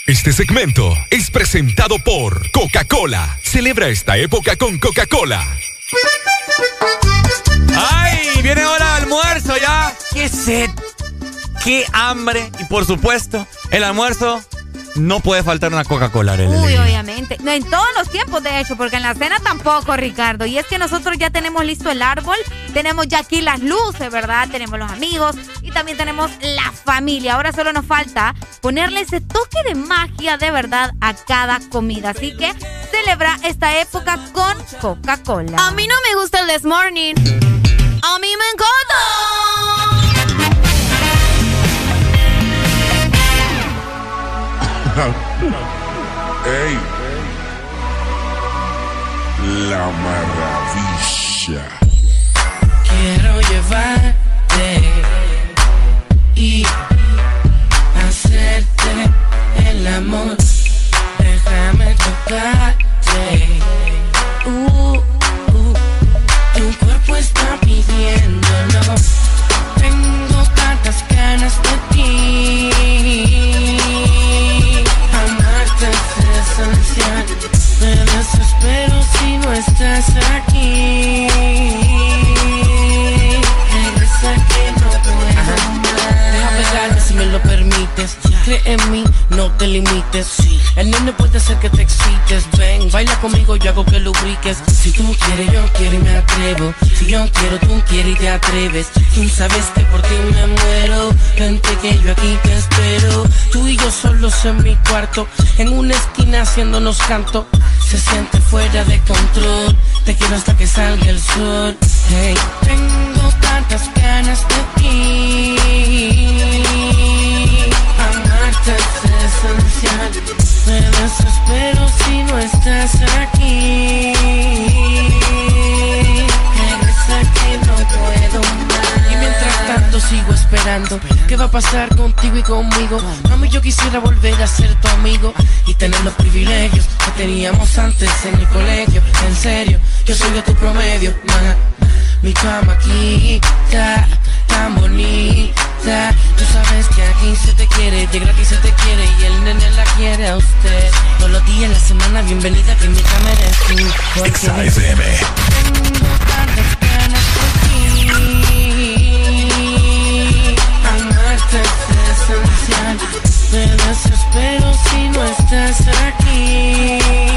Este segmento es presentado por Coca-Cola. Celebra esta época con Coca-Cola. ¡Ay! Viene hora de almuerzo ya. ¡Qué sed! ¡Qué hambre! Y por supuesto, el almuerzo no puede faltar una Coca-Cola, Uy, obviamente. No, en todos los tiempos, de hecho, porque en la cena tampoco, Ricardo. Y es que nosotros ya tenemos listo el árbol, tenemos ya aquí las luces, ¿verdad? Tenemos los amigos y también tenemos la familia. Ahora solo nos falta ponerle ese toque de magia de verdad a cada comida. Así que celebra esta época con Coca-Cola. A mí no me gusta el This Morning. A mí me encanta. [LAUGHS] ¡Ey! La maravilla. Quiero llevarte y hacerte el amor. Déjame tocarte. Uh, uh, tu cuerpo está pidiéndolo. Tengo tantas ganas de Me desespero si no estás aquí. Regresa que no puedo Deja pegarme si me lo permites. Cree en mí, no te limites. El nene puede ser que te excites. Ven, baila conmigo, yo hago que lubriques. Si tú quieres, yo quiero y me atrevo. Si yo quiero, tú quieres y te atreves. Tú sabes que por ti me muero. Vente que yo aquí te espero. Tú y yo solos en mi cuarto. En una esquina haciéndonos canto. Se siente fuera de control. Te quiero hasta que salga el sol. Hey, tengo tantas ganas de ti. Es esencial. Me desespero si no estás aquí. Regresa que no puedo más. Y mientras tanto sigo esperando. ¿Qué va a pasar contigo y conmigo? Mami, yo quisiera volver a ser tu amigo y tener los privilegios que teníamos antes en el colegio. En serio, yo soy de tu promedio, ma. Mi está tan bonita. Tú sabes que aquí se te quiere, de gratis se te quiere y el nene la quiere a usted. Todos los días la semana, bienvenida que mi cama eres tú. porque. Tengo tantas ganas de ti. Amarte es esencial. Me desespero si no estás aquí.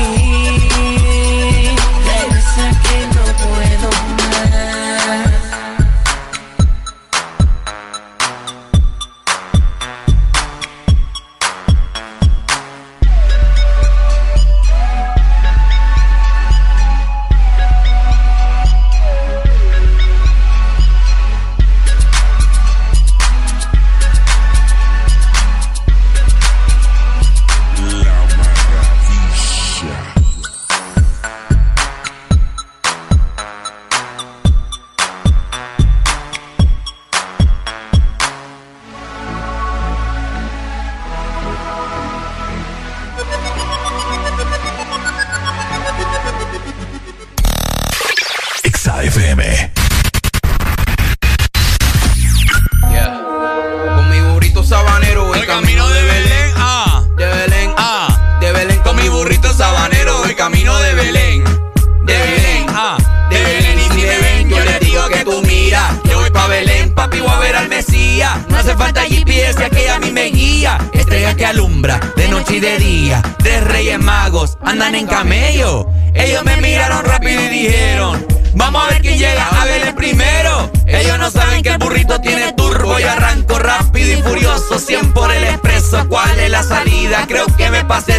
De día. Tres reyes magos andan en camello. Ellos me miraron rápido y dijeron. Vamos a ver quién llega a Belén primero. Ellos no saben que el burrito tiene turbo y arranco rápido y furioso. 100 por el expreso. ¿Cuál es la salida? Creo que me pasé.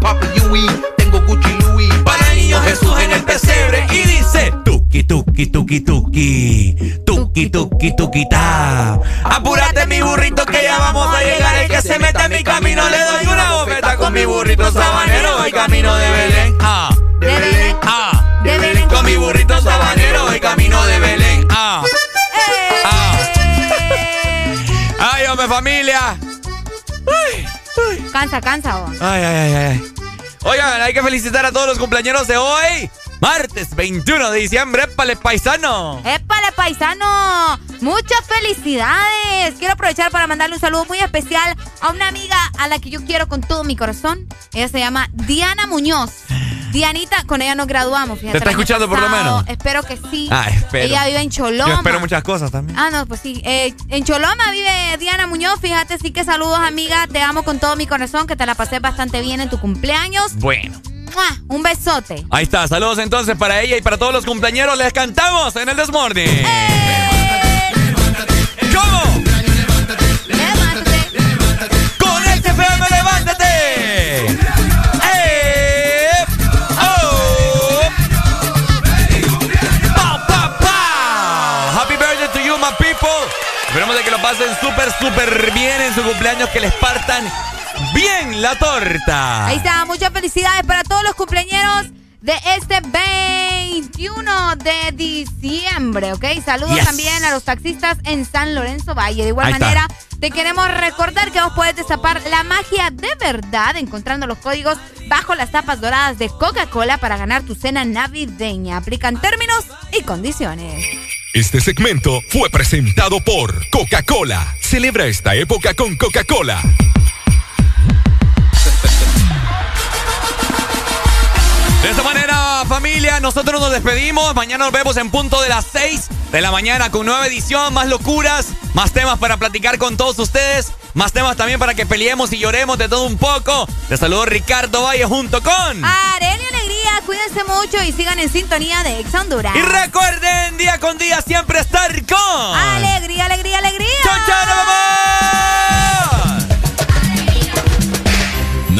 Papi Yui, tengo Gucci Louis. Para el niño Jesús en el pesebre. Y dice: Tuki, tuki, tuki, tuki. Tuki, tuki, tuki, ta. Apúrate mi burrito que ya vamos a llegar. El que se meta en mi camino le doy una bofeta con mi burrito sabanero. Voy camino de Belén. Ah, De Belén. ah, De Belén con mi burrito sabanero. Voy camino de Belén. ah. Ah. Ay, hombre, familia. Cansa, cansa, vos. Ay, ay, ay, ay. Oigan, hay que felicitar a todos los cumpleaños de hoy. Martes 21 de diciembre, épale paisano. Épale paisano. Muchas felicidades. Quiero aprovechar para mandarle un saludo muy especial a una amiga a la que yo quiero con todo mi corazón. Ella se llama Diana Muñoz. Dianita, con ella nos graduamos. ¿Te está escuchando por lo menos? Espero que sí. Ah, espero. Ella vive en Choloma. Yo espero muchas cosas también. Ah, no, pues sí. Eh, en Choloma vive Diana Muñoz. Fíjate, sí que saludos, amiga. Te amo con todo mi corazón, que te la pasé bastante bien en tu cumpleaños. Bueno. Un besote. Ahí está. Saludos entonces para ella y para todos los cumpleaños. Les cantamos en el Desmorning. ¡Eh! Pasen súper, súper bien en su cumpleaños, que les partan bien la torta. Ahí está, muchas felicidades para todos los cumpleaños de este 21 de diciembre, ¿ok? Saludos Yes. también a los taxistas en San Lorenzo Valle. De igual Ahí está. manera, te queremos recordar que vos podés destapar la magia de verdad encontrando los códigos bajo las tapas doradas de Coca-Cola para ganar tu cena navideña. Aplican términos y condiciones. Este segmento fue presentado por Coca-Cola. Celebra esta época con Coca-Cola. De esta manera, familia, nosotros nos despedimos. Mañana nos vemos en punto de las 6 de la mañana con nueva edición, más locuras, más temas para platicar con todos ustedes, más temas también para que peleemos y lloremos de todo un poco. Te saludo Ricardo Valle junto con... Arely Alegría, cuídense mucho y sigan en sintonía de Ex Honduras. Y recuerden, día con día siempre estar con... Alegría, alegría, alegría. ¡Chao, chao, nos vamos!